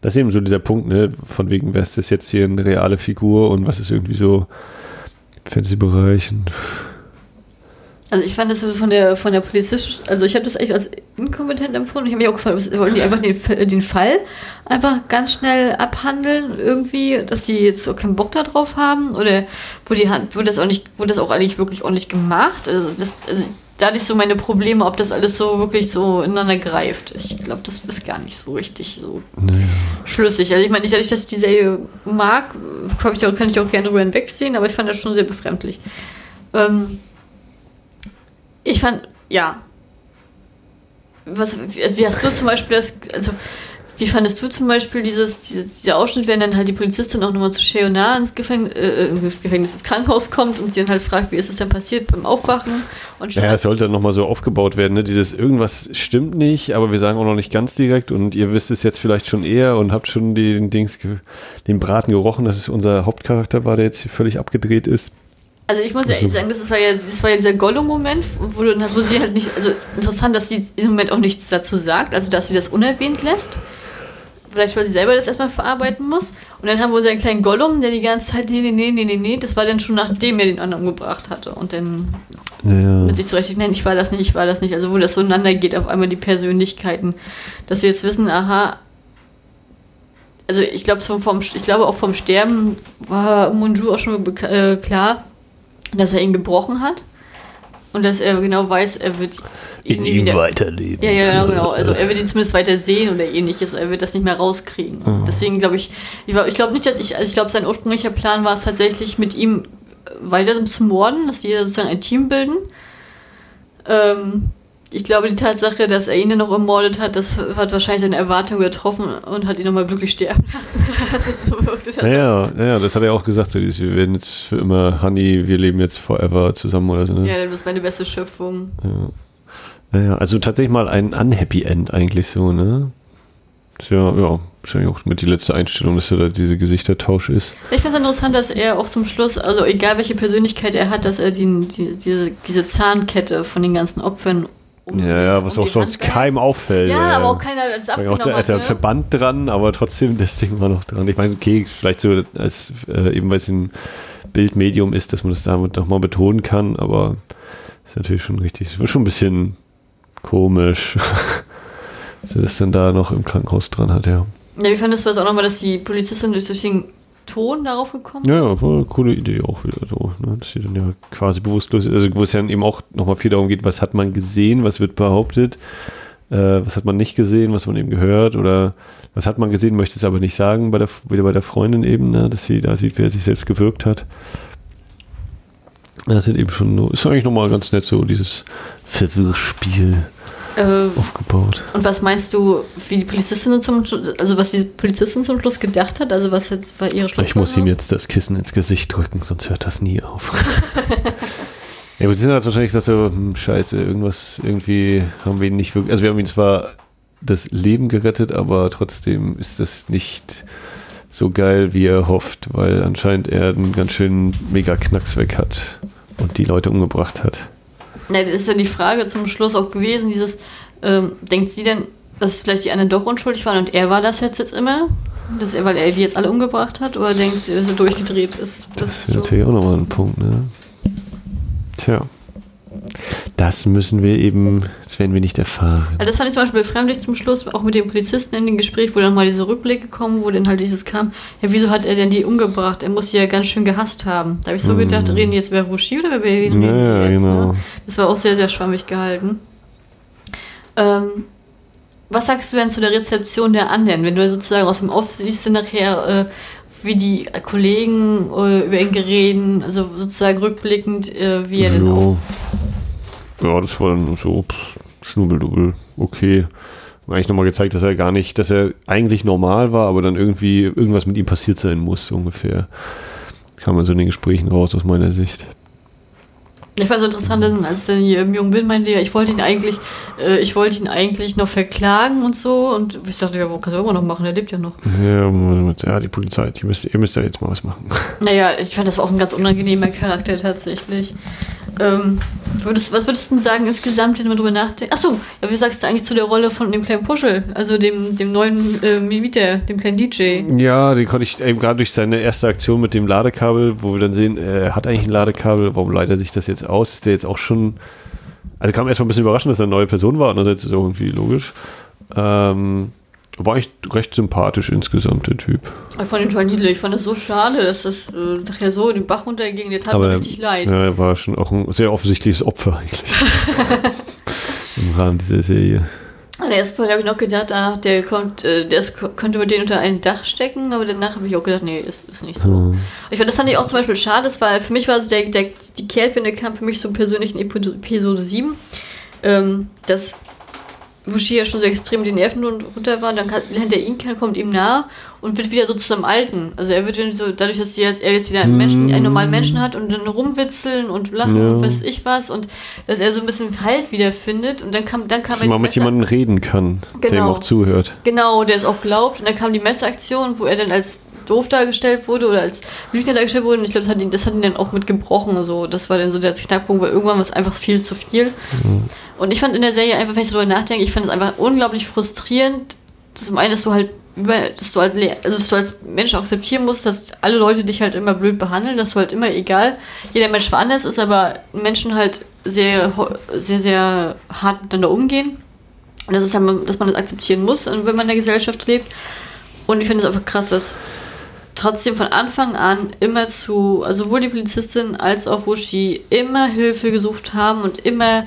Das ist eben so dieser Punkt, ne? Von wegen, wer ist das jetzt hier eine reale Figur und was ist irgendwie so Fantasy-Bereich und Also ich fand das so von der von der Polizist, also ich habe das echt als inkompetent empfunden. Ich habe mich auch gefragt, wollten die einfach den, den Fall einfach ganz schnell abhandeln irgendwie, dass die jetzt auch keinen Bock da drauf haben oder wurde die Hand, wurde das auch nicht, wurde das auch eigentlich wirklich ordentlich gemacht? Also das, also da hatte ich so meine Probleme, ob das alles so wirklich so ineinander greift. Ich glaube, das ist gar nicht so richtig so schlüssig. Also ich meine, nicht, dass ich das die Serie mag, kann ich, auch, kann ich auch gerne drüber hinwegsehen, aber ich fand das schon sehr befremdlich. Ähm, ich fand, ja. Was, wie, hast du zum Beispiel das, also, wie fandest du zum Beispiel dieses, diese, dieser Ausschnitt, wenn dann halt die Polizistin auch nochmal zu Cheona ins Gefängnis, äh, ins Gefängnis, ins Krankenhaus kommt und sie dann halt fragt, wie ist es denn passiert beim Aufwachen? Und schon Ja, es sollte dann nochmal so aufgebaut werden, ne? Dieses irgendwas stimmt nicht, aber wir sagen auch noch nicht ganz direkt und ihr wisst es jetzt vielleicht schon eher und habt schon den Dings, den Braten gerochen, dass es unser Hauptcharakter war, der jetzt hier völlig abgedreht ist. Also ich muss ja ehrlich sagen, das war ja, das war ja dieser Gollum-Moment, wo, wo sie halt nicht, also interessant, dass sie in diesem Moment auch nichts dazu sagt, also dass sie das unerwähnt lässt. Vielleicht, weil sie selber das erstmal verarbeiten muss. Und dann haben wir unseren kleinen Gollum, der die ganze Zeit, nee, nee, nee, nee, nee, nee, das war dann schon nachdem er den anderen umgebracht hatte. Und dann Ja. mit sich zurecht, nein, ich war das nicht, ich war das nicht. Also wo das so ineinander geht, auf einmal die Persönlichkeiten. Dass wir jetzt wissen, aha, also ich glaube vom, vom, ich glaube auch vom Sterben war Munju auch schon äh, klar, dass er ihn gebrochen hat. Und dass er genau weiß, er wird ihn nie wieder. weiterleben. Ja, ja, genau, genau. Also er wird ihn zumindest weiter sehen oder ähnliches. Er wird das nicht mehr rauskriegen. Und Deswegen glaube ich, ich, ich glaube nicht, dass ich, also ich glaube, sein ursprünglicher Plan war es tatsächlich mit ihm weiter zu morden, dass die sozusagen ein Team bilden. Ähm, ich glaube, die Tatsache, dass er ihn dann noch ermordet hat, das hat wahrscheinlich seine Erwartungen übertroffen und hat ihn nochmal glücklich sterben lassen. das so wirklich das Ja, ja, ja, das hat er auch gesagt, so dieses, wir werden jetzt für immer Honey, wir leben jetzt forever zusammen oder so. Ne? ja, das ist meine beste Schöpfung. Naja, also tatsächlich mal ein unhappy End eigentlich so, ne? Ist ja, ja, wahrscheinlich auch mit die letzte Einstellung, dass da diese Gesichtertausch ist. Ich finde es interessant, dass er auch zum Schluss, also egal welche Persönlichkeit er hat, dass er die, die, diese, diese Zahnkette von den ganzen Opfern um Ja, ja, was um auch sonst keinem auffällt. Ja, aber auch keiner als Weil auch abgenommen der, hat. der ne? Verband dran, aber trotzdem das Ding war noch dran. Ich meine, okay, vielleicht so als äh, eben weil es ein Bildmedium ist, dass man das damit nochmal betonen kann, aber ist natürlich schon richtig, ist schon ein bisschen komisch, dass er das dann da noch im Krankenhaus dran hat, ja. Ja, fandest du das auch nochmal, dass die Polizistin durch den Ton darauf gekommen Ja, ist? ja, war eine coole Idee auch wieder so, ne? dass sie dann ja quasi bewusstlos ist, also wo es ja eben auch nochmal viel darum geht, was hat man gesehen, was wird behauptet, äh, was hat man nicht gesehen, was man eben gehört oder was hat man gesehen, möchte es aber nicht sagen, bei der, wieder bei der Freundin eben, ne? dass sie da sieht, wer sich selbst gewirkt hat. Das sind eben schon, ist eigentlich nochmal ganz nett so, dieses Verwirrspiel Äh, aufgebaut. und was meinst du, wie die Polizistin zum also was die Polizistin zum Schluss gedacht hat? Also was jetzt bei ihrer Ich muss ihm jetzt das Kissen ins Gesicht drücken, sonst hört das nie auf. ja, aber sie sind halt wahrscheinlich gesagt so, hm, scheiße, irgendwas, irgendwie haben wir ihn nicht wirklich, also wir haben ihm zwar das Leben gerettet, aber trotzdem ist das nicht so geil, wie er hofft, weil anscheinend er einen ganz schönen mega Knacks weg hat und die Leute umgebracht hat. Ja, das ist ja die Frage zum Schluss auch gewesen, dieses, ähm, denkt sie denn, dass vielleicht die anderen doch unschuldig waren und er war das jetzt, jetzt immer? Dass er, weil er die jetzt alle umgebracht hat? Oder denkt sie, dass er durchgedreht ist? Das Das ist ist so. natürlich auch nochmal ein Punkt, ne? Tja. Das müssen wir eben, das werden wir nicht erfahren. Also das fand ich zum Beispiel befremdlich zum Schluss, auch mit dem Polizisten in dem Gespräch, wo dann mal diese Rückblicke kommen, wo dann halt dieses kam, ja, wieso hat er denn die umgebracht? Er muss sie ja ganz schön gehasst haben. Da habe ich so gedacht, reden die jetzt über Wushi oder über wen reden Ja, die jetzt? genau. Ne? Das war auch sehr, sehr schwammig gehalten. Ähm, was sagst du denn zu der Rezeption der anderen? Wenn du sozusagen aus dem Off siehst du nachher, äh, wie die Kollegen äh, über ihn gereden, also sozusagen rückblickend, äh, wie er ja. denn auch. Ja, das war dann so pff, schnubbeldubbel, okay. Hat Eigentlich nochmal gezeigt, dass er gar nicht, dass er eigentlich normal war, aber dann irgendwie irgendwas mit ihm passiert sein muss, ungefähr. Kam man so in den Gesprächen raus, aus meiner Sicht. Ich fand es interessant, als dann hier im Jungen Bin meinte, ja, ich wollte ihn eigentlich, äh, ich wollte ihn eigentlich noch verklagen und so. Und ich dachte, ja, wo kannst du immer noch machen? Er lebt ja noch. Ja, ja die Polizei, die müsst, ihr müsst ja jetzt mal was machen. Naja, ich fand das auch ein ganz unangenehmer Charakter tatsächlich. Ähm, würdest, was würdest du denn sagen insgesamt, wenn du drüber nachdenkst? Achso, ja, wie sagst du eigentlich zu der Rolle von dem kleinen Puschel, also dem, dem neuen äh, Mieter, dem kleinen DJ? Ja, den konnte ich eben gerade durch seine erste Aktion mit dem Ladekabel, wo wir dann sehen, er hat eigentlich ein Ladekabel, warum leitet er sich das jetzt aus? Ist der jetzt auch schon. Also kam erstmal ein bisschen überraschend, dass er eine neue Person war, andererseits ist es irgendwie logisch. Ähm, war echt recht sympathisch insgesamt, der Typ. Ich fand den total niedlich. Ich fand es so schade, dass das äh, nachher so den Bach runterging. Der tat mir richtig leid. Ja, er war schon auch ein sehr offensichtliches Opfer eigentlich. Im Rahmen dieser Serie. An der ersten Folge habe ich noch gedacht, ah, der, kommt, äh, der ist, könnte mit denen unter ein Dach stecken, aber danach habe ich auch gedacht, nee, ist, ist nicht so. Hm. Ich fand, das fand ich auch zum Beispiel schade, das war, für mich war so der, der, die Kehrtwende kam für mich so persönlich in Episode 7, ähm, dass Wushi ja schon so extrem die Nerven run- runter waren, dann lernt er ihn kennen, kommt ihm nah und wird wieder so zu seinem Alten. Also er wird dann so, dadurch, dass jetzt, er jetzt wieder einen Menschen, einen normalen Menschen hat und dann rumwitzeln und lachen Ja. und weiß ich was und dass er so ein bisschen Halt wiederfindet und dann kam, dann kam Dass man die mit jemandem reden kann, der ihm Genau. auch zuhört. Genau, der es auch glaubt. Und dann kam die Messeraktion, wo er dann als doof dargestellt wurde oder als Lügner dargestellt wurde. Und ich glaube, das, hat ihn- das hat ihn dann auch mit gebrochen. So. Das war dann so der Knackpunkt, weil irgendwann war es einfach viel zu viel. Und ich fand in der Serie einfach, wenn ich darüber nachdenke, ich fand es einfach unglaublich frustrierend. Zum einen, dass du halt dass du halt, also dass du als Mensch akzeptieren musst, dass alle Leute dich halt immer blöd behandeln, dass du halt immer egal, jeder Mensch war anders ist, aber Menschen halt sehr, sehr, sehr hart miteinander umgehen. Und das ist ja, dass man das akzeptieren muss, wenn man in der Gesellschaft lebt. Und ich finde es einfach krass, dass trotzdem von Anfang an immer zu, also sowohl die Polizistin als auch Wushi immer Hilfe gesucht haben und immer,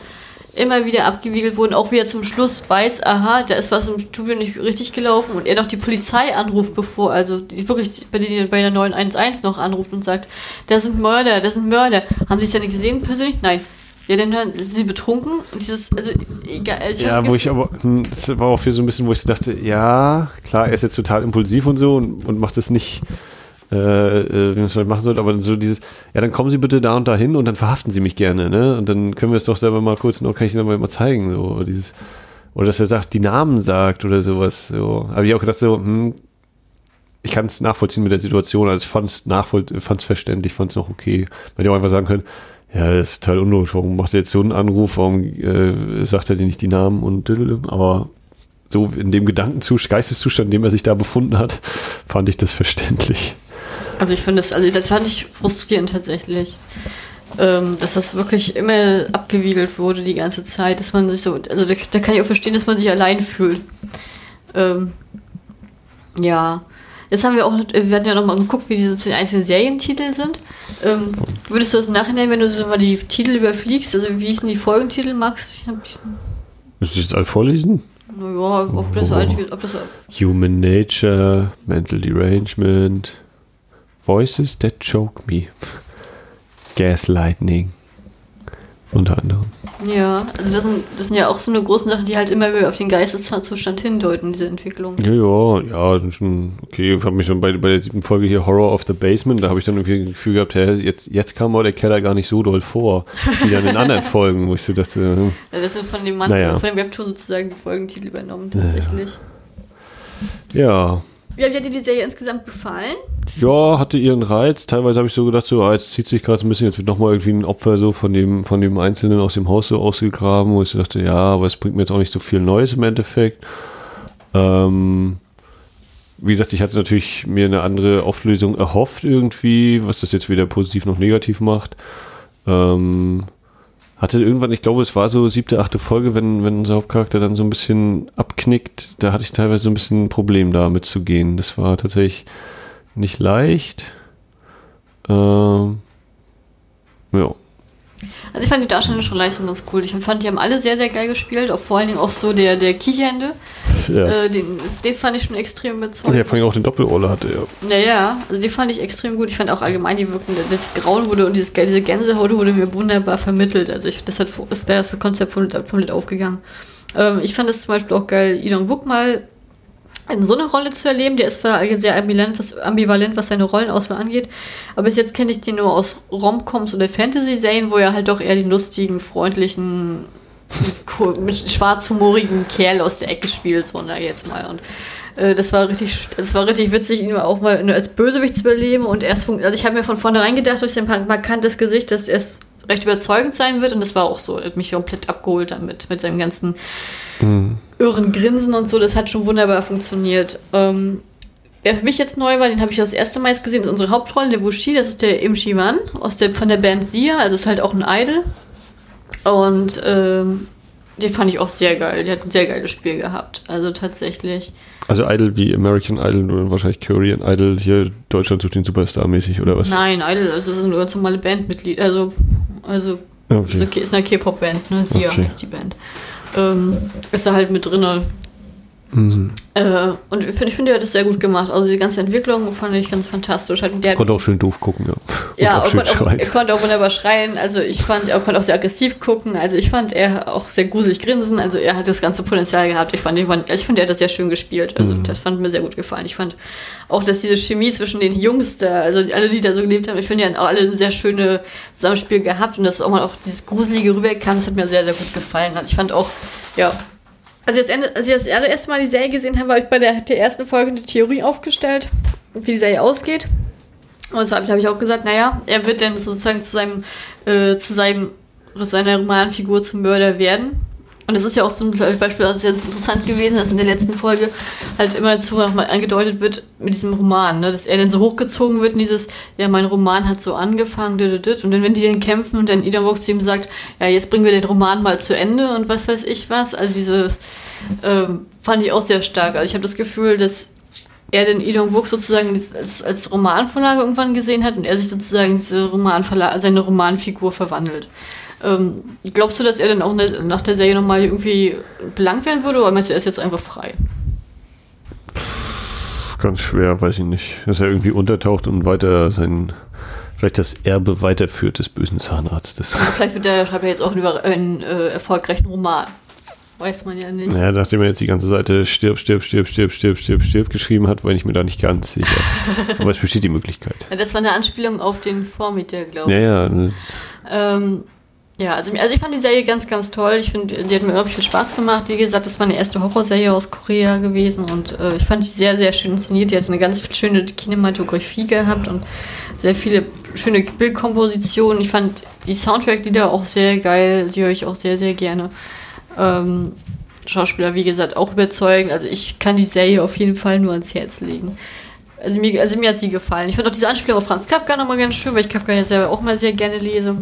immer wieder abgewiegelt wurden, auch wieder zum Schluss weiß, aha, da ist was im Studio nicht richtig gelaufen und er noch die Polizei anruft, bevor, also die wirklich bei, den, bei der 911 noch anruft und sagt, da sind Mörder, da sind Mörder. Haben Sie es ja nicht gesehen persönlich? Nein. Ja, dann hören, sind sie betrunken und dieses, also egal. Ich Ja, wo ich aber, hm, das war auch für so ein bisschen, wo ich so dachte, ja, klar, er ist jetzt total impulsiv und so und, und macht es nicht, äh, äh, wie man es vielleicht machen sollte, aber so dieses, ja, dann kommen Sie bitte da und da hin und dann verhaften Sie mich gerne, ne? Und dann können wir es doch selber mal kurz, noch kann ich Ihnen mal zeigen, so, oder dieses, oder dass er sagt, die Namen sagt oder sowas, so. Habe ich auch gedacht, so, hm, ich kann es nachvollziehen mit der Situation, also ich fand es nachvoll, fand es verständlich, fand es noch okay. Man hätte auch einfach sagen können, ja, das ist total unlogisch, warum macht er jetzt so einen Anruf, warum äh, sagt er dir nicht die Namen und aber so in dem Gedankenzustand, Geisteszustand, in dem er sich da befunden hat, fand ich das verständlich. Also ich finde das, also das fand ich frustrierend tatsächlich. Ähm, dass das wirklich immer abgewiegelt wurde die ganze Zeit, dass man sich so, also da, da kann ich auch verstehen, dass man sich allein fühlt. Ähm, ja. Jetzt haben wir auch, wir hatten ja nochmal geguckt, wie die einzelnen Serientitel sind. Ähm, würdest du das im Nachhinein, wenn du so mal die Titel überfliegst, also wie hießen die Folgentitel, Max? Ich hab die, Müsste ich jetzt alle vorlesen? naja, ob das, ob das Human Nature, Mental Derangement, Voices that choke me, Gaslightning, unter anderem. Ja, also das sind, das sind ja auch so eine großen Sachen, die halt immer wieder auf den Geisteszustand hindeuten, diese Entwicklung. Ja, ja, ja, schon okay. Ich habe mich schon bei, bei der siebten Folge hier Horror of the Basement, da habe ich dann irgendwie das Gefühl gehabt, hä, jetzt, jetzt kam aber der Keller gar nicht so doll vor, wie dann in anderen Folgen, wo ich so dachte, hm, Ja, das sind von dem Mann, Naja. von dem Webtoon sozusagen die Folgentitel übernommen, tatsächlich. ja, Wie hat dir die Serie insgesamt gefallen? ja, hatte ihren Reiz. Teilweise habe ich so gedacht, so, ah, jetzt zieht sich gerade so ein bisschen, jetzt wird nochmal irgendwie ein Opfer so von dem, von dem Einzelnen aus dem Haus so ausgegraben, wo ich so dachte, ja, aber es bringt mir jetzt auch nicht so viel Neues im Endeffekt. Ähm, wie gesagt, ich hatte natürlich mir eine andere Auflösung erhofft irgendwie, was das jetzt weder positiv noch negativ macht. Ähm, hatte irgendwann, ich glaube, es war so siebte, achte Folge, wenn, wenn unser Hauptcharakter dann so ein bisschen abknickt, da hatte ich teilweise so ein bisschen ein Problem da mitzugehen. Das war tatsächlich nicht leicht. Ähm, ja. Also ich fand die darstellerische Leistung ganz cool. Ich fand, die haben alle sehr, sehr geil gespielt. Auch vor allen Dingen auch so der, der Kiechernde. Ja. Äh, den, den fand ich schon extrem überzeugend. Ja, vor allem auch den Doppelrolle hatte, ja. Naja, also den fand ich extrem gut. Ich fand auch allgemein die Wirken, das Grauen wurde und dieses, diese Gänsehaut wurde mir wunderbar vermittelt. Also ich, das hat, ist das Konzept komplett aufgegangen. Ähm, ich fand es zum Beispiel auch geil, Idon Wook mal in so einer Rolle zu erleben. Der ist zwar sehr ambivalent was, ambivalent, was seine Rollenauswahl angeht, aber bis jetzt kenne ich den nur aus Romcoms oder Fantasy-Serien, wo er halt doch eher den lustigen, freundlichen, mit schwarzhumorigen Kerl aus der Ecke spielt, so da jetzt mal. Und äh, das war richtig, das war richtig witzig, ihn auch mal als Bösewicht zu überleben. Und erst, also ich habe mir von vornherein gedacht, durch sein markantes Gesicht, dass er recht überzeugend sein wird. Und das war auch so. Er hat mich komplett abgeholt damit, mit seinem ganzen mhm. irren Grinsen und so. Das hat schon wunderbar funktioniert. Ähm, Wer für mich jetzt neu war, den habe ich das erste Mal jetzt gesehen, ist unsere Hauptrolle, der Wushi, das ist der Im Shiman aus der, von der Band Sia, also ist halt auch ein Idol. Und ähm, den fand ich auch sehr geil. Der hat ein sehr geiles Spiel gehabt. Also tatsächlich. Also Idol wie American Idol oder wahrscheinlich Korean Idol hier Deutschland sucht den Superstar mäßig oder was? Nein, Idol, also das ist eine ganz normale Bandmitglied. Also, also okay. ist eine K-Pop-Band, ne? Sia okay. heißt die Band ähm, ist da halt mit drin. Mhm. Äh, und ich finde, find, er hat das sehr gut gemacht. Also die ganze Entwicklung fand ich ganz fantastisch. Halt, der konnte auch schön doof gucken, ja. ja, auch konnte auch, er konnte auch wunderbar schreien. Also ich fand, er konnte auch sehr aggressiv gucken. Also ich fand, er auch sehr gruselig grinsen. Also er hat das ganze Potenzial gehabt. Ich fand, ich fand, ich fand er hat das sehr schön gespielt. Also mhm. das fand mir sehr gut gefallen. Ich fand auch, dass diese Chemie zwischen den Jungs da, also alle, die da so gelebt haben, ich finde, die haben auch alle ein sehr schönes Zusammenspiel gehabt und dass auch mal auch dieses Gruselige rüberkam, das hat mir sehr, sehr gut gefallen. Also ich fand auch, ja. Also das Ende, als ich das allererste Mal die Serie gesehen habe, habe ich bei der, der ersten Folge eine Theorie aufgestellt, wie die Serie ausgeht. Und zwar habe ich auch gesagt, naja, er wird dann sozusagen zu seinem, äh, zu seinem, seiner Romanfigur zum Mörder werden. Und es ist ja auch zum Beispiel also jetzt interessant gewesen, dass in der letzten Folge halt immer zu nochmal angedeutet wird mit diesem Roman, ne? dass er dann so hochgezogen wird und dieses, ja, mein Roman hat so angefangen, und dann, wenn die dann kämpfen und dann Ida Walk zu ihm sagt, ja, jetzt bringen wir den Roman mal zu Ende und was weiß ich was. Also dieses ähm, fand ich auch sehr stark. Also ich habe das Gefühl, dass er den Wook sozusagen als, als Romanvorlage irgendwann gesehen hat und er sich sozusagen diese Romanverlage, seine Romanfigur verwandelt. Ähm, glaubst du, dass er dann auch ne, nach der Serie nochmal irgendwie belangt werden würde oder meinst du, er ist jetzt einfach frei? Ganz schwer, weiß ich nicht. Dass er irgendwie untertaucht und weiter sein, vielleicht das Erbe weiterführt des bösen Zahnarztes. Ja, vielleicht wird er, schreibt er jetzt auch einen, einen äh, erfolgreichen Roman. Weiß man ja nicht. Naja, nachdem er jetzt die ganze Seite stirb, stirb, stirb, stirb, stirb, stirb, stirb geschrieben hat, war ich mir da nicht ganz sicher. Aber es besteht die Möglichkeit. Ja, das war eine Anspielung auf den Vormieter, glaube ich. Ja, ja. Ne. Ähm, ja, also, also ich fand die Serie ganz, ganz toll. Ich finde, die hat mir unglaublich viel Spaß gemacht. Wie gesagt, das war eine erste Horrorserie aus Korea gewesen und äh, ich fand sie sehr, sehr schön inszeniert. Die hat eine ganz schöne Kinematografie gehabt und sehr viele schöne Bildkompositionen. Ich fand die Soundtrack-Lieder auch sehr geil. Die höre ich auch sehr, sehr gerne. Ähm, Schauspieler, wie gesagt, auch überzeugend. Also ich kann die Serie auf jeden Fall nur ans Herz legen. Also mir, also mir hat sie gefallen. Ich fand auch diese Anspielung auf Franz Kafka nochmal ganz schön, weil ich Kafka ja selber auch mal sehr gerne lese.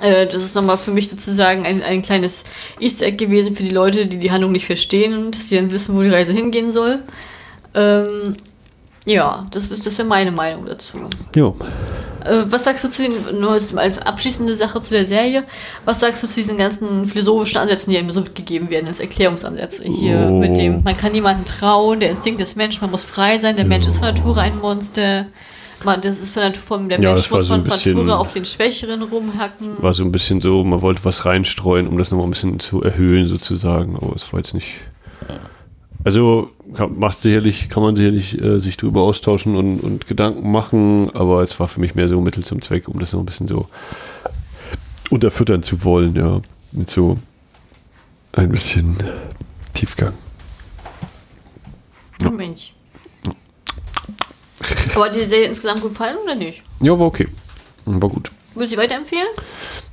Äh, das ist nochmal für mich sozusagen ein, ein kleines Easter Egg gewesen für die Leute, die die Handlung nicht verstehen und dass sie dann wissen, wo die Reise hingehen soll. Ähm, ja, das, das wäre meine Meinung dazu. Jo. Äh, was sagst du zu den, nur als abschließende Sache zu der Serie, was sagst du zu diesen ganzen philosophischen Ansätzen, die einem so gegeben werden, als Erklärungsansätze? Hier oh. mit dem, man kann niemanden trauen, der Instinkt des Menschen, man muss frei sein, der Mensch ist von Natur ein Monster. Man, das ist von der, von der ja, Mensch muss so von Natur auf den Schwächeren rumhacken. War so ein bisschen so, man wollte was reinstreuen, um das nochmal ein bisschen zu erhöhen sozusagen, aber es war jetzt nicht. Also kann, macht sicherlich, kann man sicherlich äh, sich drüber austauschen und, und Gedanken machen, aber es war für mich mehr so Mittel zum Zweck, um das noch ein bisschen so unterfüttern zu wollen, ja. Mit so ein bisschen Tiefgang. Ja. Oh Mensch. Aber hat dir die Serie insgesamt gefallen oder nicht? Ja, war okay. War gut. Würdest du weiterempfehlen?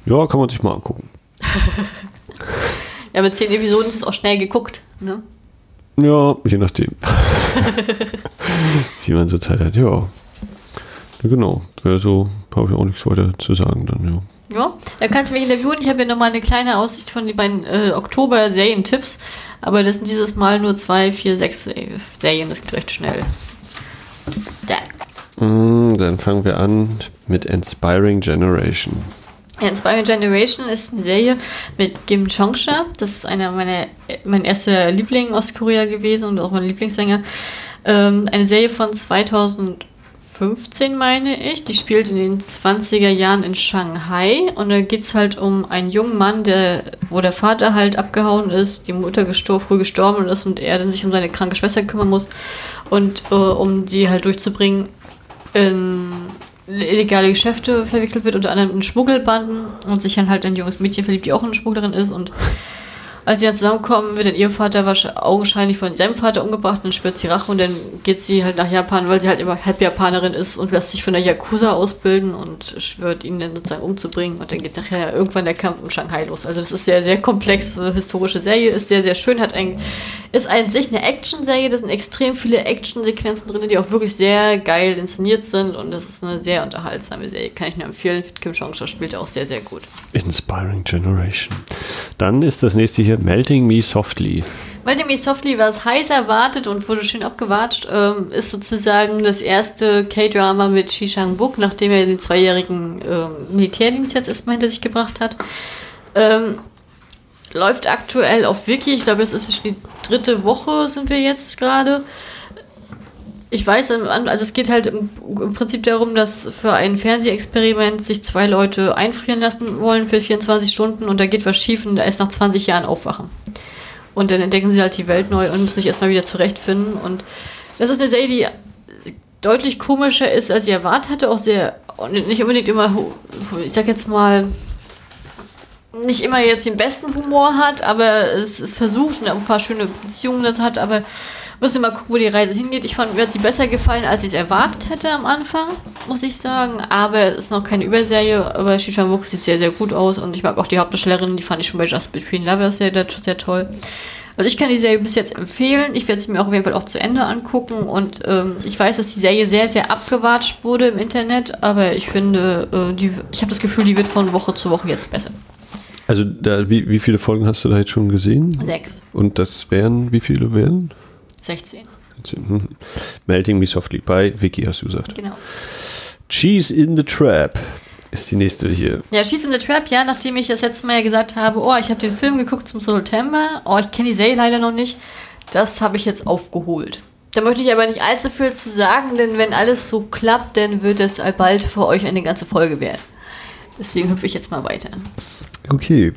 Ja, kann man sich mal angucken. ja, mit zehn Episoden ist es auch schnell geguckt, ne? Ja, je nachdem. Wie man so Zeit hat, ja. ja genau. Also habe ich auch nichts weiter zu sagen dann, ja. Ja, da kannst du mich interviewen. Ich habe ja nochmal eine kleine Aussicht von den beiden äh, Oktober-Serien-Tipps. Aber das sind dieses Mal nur zwei, vier, sechs Serien. Das geht recht schnell. Mm, dann fangen wir an mit Inspiring Generation. Inspiring Generation ist eine Serie mit Kim Chongsha. Das ist einer meiner, mein erster Liebling aus Korea gewesen und auch mein Lieblingssänger. Ähm, eine Serie von 2015, meine ich. Die spielt in den 20er Jahren in Shanghai. Und da geht es halt um einen jungen Mann, der, wo der Vater halt abgehauen ist, die Mutter gestor früh gestorben ist und er dann sich um seine kranke Schwester kümmern muss. Und äh, um sie halt durchzubringen, in illegale Geschäfte verwickelt wird, unter anderem in Schmuggelbanden und sich dann halt ein junges Mädchen verliebt, die auch eine Schmugglerin ist und als sie dann zusammenkommen, wird dann ihr Vater augenscheinlich von seinem Vater umgebracht und schwört sie Rache und dann geht sie halt nach Japan, weil sie halt immer halb Japanerin ist und lässt sich von der Yakuza ausbilden und schwört ihn dann sozusagen umzubringen und dann geht nachher irgendwann der Kampf um Shanghai los. Also das ist sehr, sehr komplexe historische Serie, ist sehr, sehr schön, hat ein, ist an sich eine Action-Serie, da sind extrem viele Action-Sequenzen drin, die auch wirklich sehr geil inszeniert sind und das ist eine sehr unterhaltsame Serie, kann ich nur empfehlen. Kim Jong-un spielt auch sehr, sehr gut. Inspiring Generation. Dann ist das nächste hier hier Melting Me Softly. Melting Me Softly, was heiß erwartet und wurde schön abgewatscht, ähm, ist sozusagen das erste K-Drama mit Shi Shang-wook, nachdem er den zweijährigen ähm, Militärdienst jetzt erstmal hinter sich gebracht hat. Ähm, läuft aktuell auf Wiki, ich glaube, es ist die dritte Woche, sind wir jetzt gerade. Ich weiß, also es geht halt im, Prinzip darum, dass für ein Fernsehexperiment sich zwei Leute einfrieren lassen wollen für 24 Stunden und da geht was schief und ist nach 20 Jahren aufwachen. Und dann entdecken sie halt die Welt neu und müssen sich erstmal wieder zurechtfinden. Und das ist eine Serie, die deutlich komischer ist, als ich erwartet hatte. Auch sehr, nicht unbedingt immer, ich sag jetzt mal, nicht immer jetzt den besten Humor hat, aber es ist versucht und ein paar schöne Beziehungen das hat, aber Müssen wir mal gucken, wo die Reise hingeht. Ich fand, mir hat sie besser gefallen, als ich es erwartet hätte am Anfang, muss ich sagen. Aber es ist noch keine Überserie, aber Shishan Wook sieht sehr, sehr gut aus und ich mag auch die Hauptdarstellerin, die fand ich schon bei Just Between Lovers sehr, sehr toll. Also ich kann die Serie bis jetzt empfehlen. Ich werde sie mir auch auf jeden Fall auch zu Ende angucken. Und ähm, ich weiß, dass die Serie sehr, sehr abgewatscht wurde im Internet. Aber ich finde, äh, die, ich habe das Gefühl, die wird von Woche zu Woche jetzt besser. Also da, wie, wie viele Folgen hast du da jetzt schon gesehen? Sechs. Und das wären, wie viele wären? 16. Hm. Melting Me Softly bei Vicky, hast du gesagt. Genau. Cheese in the Trap ist die nächste hier. Ja, Cheese in the Trap, ja, nachdem ich das letzte Mal ja gesagt habe, oh, ich habe den Film geguckt zum September, oh, ich kenne die Serie leider noch nicht, das habe ich jetzt aufgeholt. Da möchte ich aber nicht allzu viel zu sagen, denn wenn alles so klappt, dann wird es bald für euch eine ganze Folge werden. Deswegen hüpfe ich jetzt mal weiter. Okay.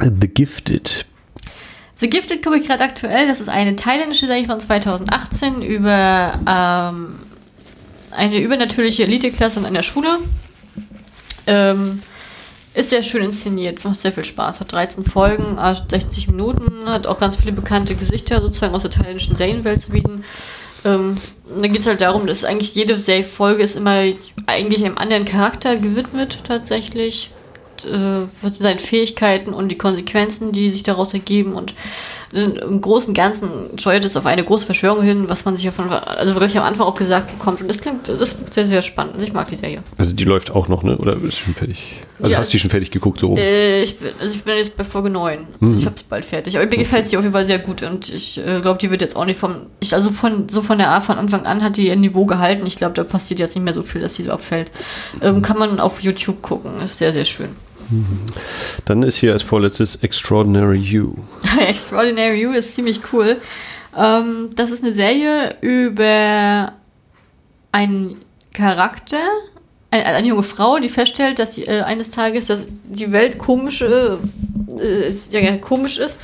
The Gifted The Gifted gucke ich gerade aktuell. Das ist eine thailändische Serie von 2018 über ähm, eine übernatürliche Eliteklasse in einer Schule. Ähm, ist sehr schön inszeniert, macht sehr viel Spaß. Hat 13 Folgen, 60 Minuten, hat auch ganz viele bekannte Gesichter sozusagen aus der thailändischen Serienwelt zu bieten. Ähm, da geht es halt darum, dass eigentlich jede Folge ist immer eigentlich einem anderen Charakter gewidmet tatsächlich äh, seinen Fähigkeiten und die Konsequenzen, die sich daraus ergeben und im Großen und Ganzen steuert es auf eine große Verschwörung hin, was man sich ja von, also wirklich am Anfang auch gesagt bekommt. Und das klingt, das ist sehr, sehr spannend. Also ich mag die Serie. Also die läuft auch noch, ne? Oder ist schon fertig? Also ja, hast du die schon fertig geguckt, so Äh, ich, bin, also ich bin jetzt bei Folge 9. Mhm. Ich hab's bald fertig. Aber mir gefällt sie auf jeden Fall sehr gut und ich äh, glaube, die wird jetzt auch nicht vom, ich, also von, so von der Art von Anfang an hat die ihr Niveau gehalten. Ich glaube, da passiert jetzt nicht mehr so viel, dass sie so abfällt. Ähm, kann man auf YouTube gucken. Ist sehr, sehr schön. Dann ist hier als vorletztes Extraordinary You. Extraordinary You ist ziemlich cool. Ähm, das ist eine Serie über einen Charakter, eine, eine, junge Frau, die feststellt, dass sie, äh, eines Tages dass die Welt komisch, äh, ja, komisch ist.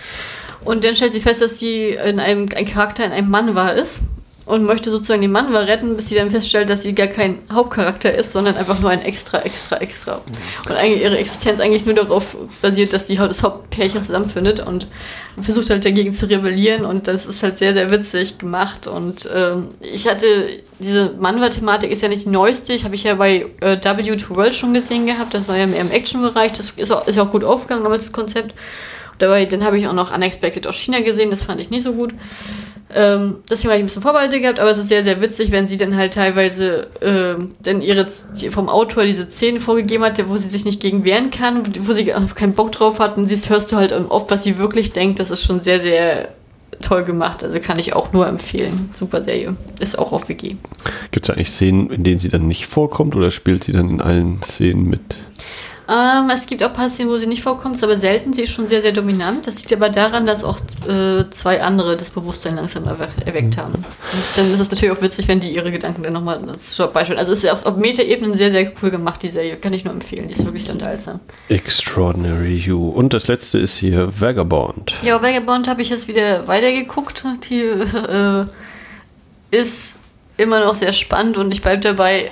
Und dann stellt sie fest, dass sie in einem, ein Charakter in einem Mann war ist und möchte sozusagen den Mann retten, bis sie dann feststellt, dass sie gar kein Hauptcharakter ist, sondern einfach nur ein extra, extra, extra. Und eigentlich ihre Existenz eigentlich nur darauf basiert, dass sie halt das Hauptpärchen zusammenfindet und versucht halt dagegen zu rebellieren und das ist halt sehr, sehr witzig gemacht und ähm, ich hatte, diese Manwa-Thematik ist ja nicht die neueste, ich habe ich ja bei äh, W2 World schon gesehen gehabt, das war ja mehr im Action-Bereich, das ist auch, ist auch gut aufgegangen damals das Konzept. Dabei, dann habe ich auch noch Unexpected aus China gesehen, das fand ich nicht so gut. Ähm, deswegen habe ich ein bisschen Vorbehalte gehabt, aber es ist sehr, sehr witzig, wenn sie dann halt teilweise ähm, dann ihre vom Autor diese Szene vorgegeben hat, wo sie sich nicht gegen wehren kann, wo sie keinen Bock drauf hat und siehst, hörst du halt oft, was sie wirklich denkt. Das ist schon sehr, sehr toll gemacht. Also kann ich auch nur empfehlen. Super Serie. Ist auch auf WG. Gibt es eigentlich Szenen, in denen sie dann nicht vorkommt oder spielt sie dann in allen Szenen mit? Ähm, es gibt auch paar Szenen, wo sie nicht vorkommt, aber selten. Sie ist schon sehr, sehr dominant. Das liegt aber daran, dass auch äh, zwei andere das Bewusstsein langsam erwe erweckt haben. Und dann ist es natürlich auch witzig, wenn die ihre Gedanken dann nochmal das Beispiel. Also es ist auf, auf Meta-Ebenen sehr, sehr cool gemacht, die Serie. Kann ich nur empfehlen. Die ist wirklich sehr unterhaltsam. Extraordinary You. Und das letzte ist hier Vagabond. Ja, Vagabond habe ich jetzt wieder weitergeguckt. Die äh, ist immer noch sehr spannend und ich bleibe dabei,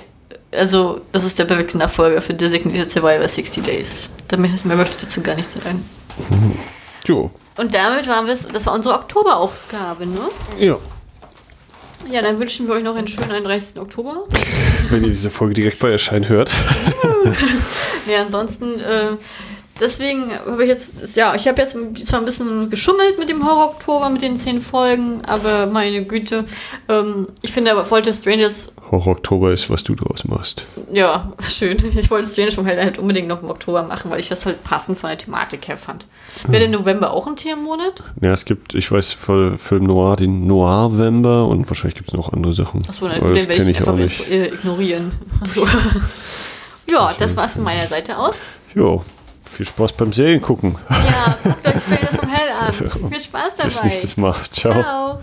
also das ist der perfekte Nachfolger für Designated Survivor 60 Days. Mehr, mehr möchte ich dazu gar nicht sagen. Jo. Und damit waren wir es, das war unsere Oktoberausgabe, ne? Ja. Ja, dann wünschen wir euch noch einen schönen 31. Oktober. Wenn ihr diese Folge direkt bei Erscheinen hört. ja, ansonsten, äh, deswegen habe ich jetzt, ja, ich habe jetzt zwar ein bisschen geschummelt mit dem Horror-Oktober, mit den zehn Folgen, aber meine Güte, ähm, ich finde aber, wollte Strangers Horror-Oktober ist, was du draus machst. Ja, schön. Ich wollte Strange vom Hell halt unbedingt noch im Oktober machen, weil ich das halt passend von der Thematik her fand. Wäre der November auch ein Themenmonat? Ja, es gibt, ich weiß, für Film Noir den Noir-Vember und wahrscheinlich gibt es noch andere Sachen. Achso, dann, dann werde ich ihn einfach nicht. ignorieren. Also, ja, das war's von meiner Seite aus. Jo, viel Spaß beim Serien gucken. Ja, guckt euch Strangers vom Hell an. Viel Spaß dabei. Bis nächstes Mal. Ciao. Ciao.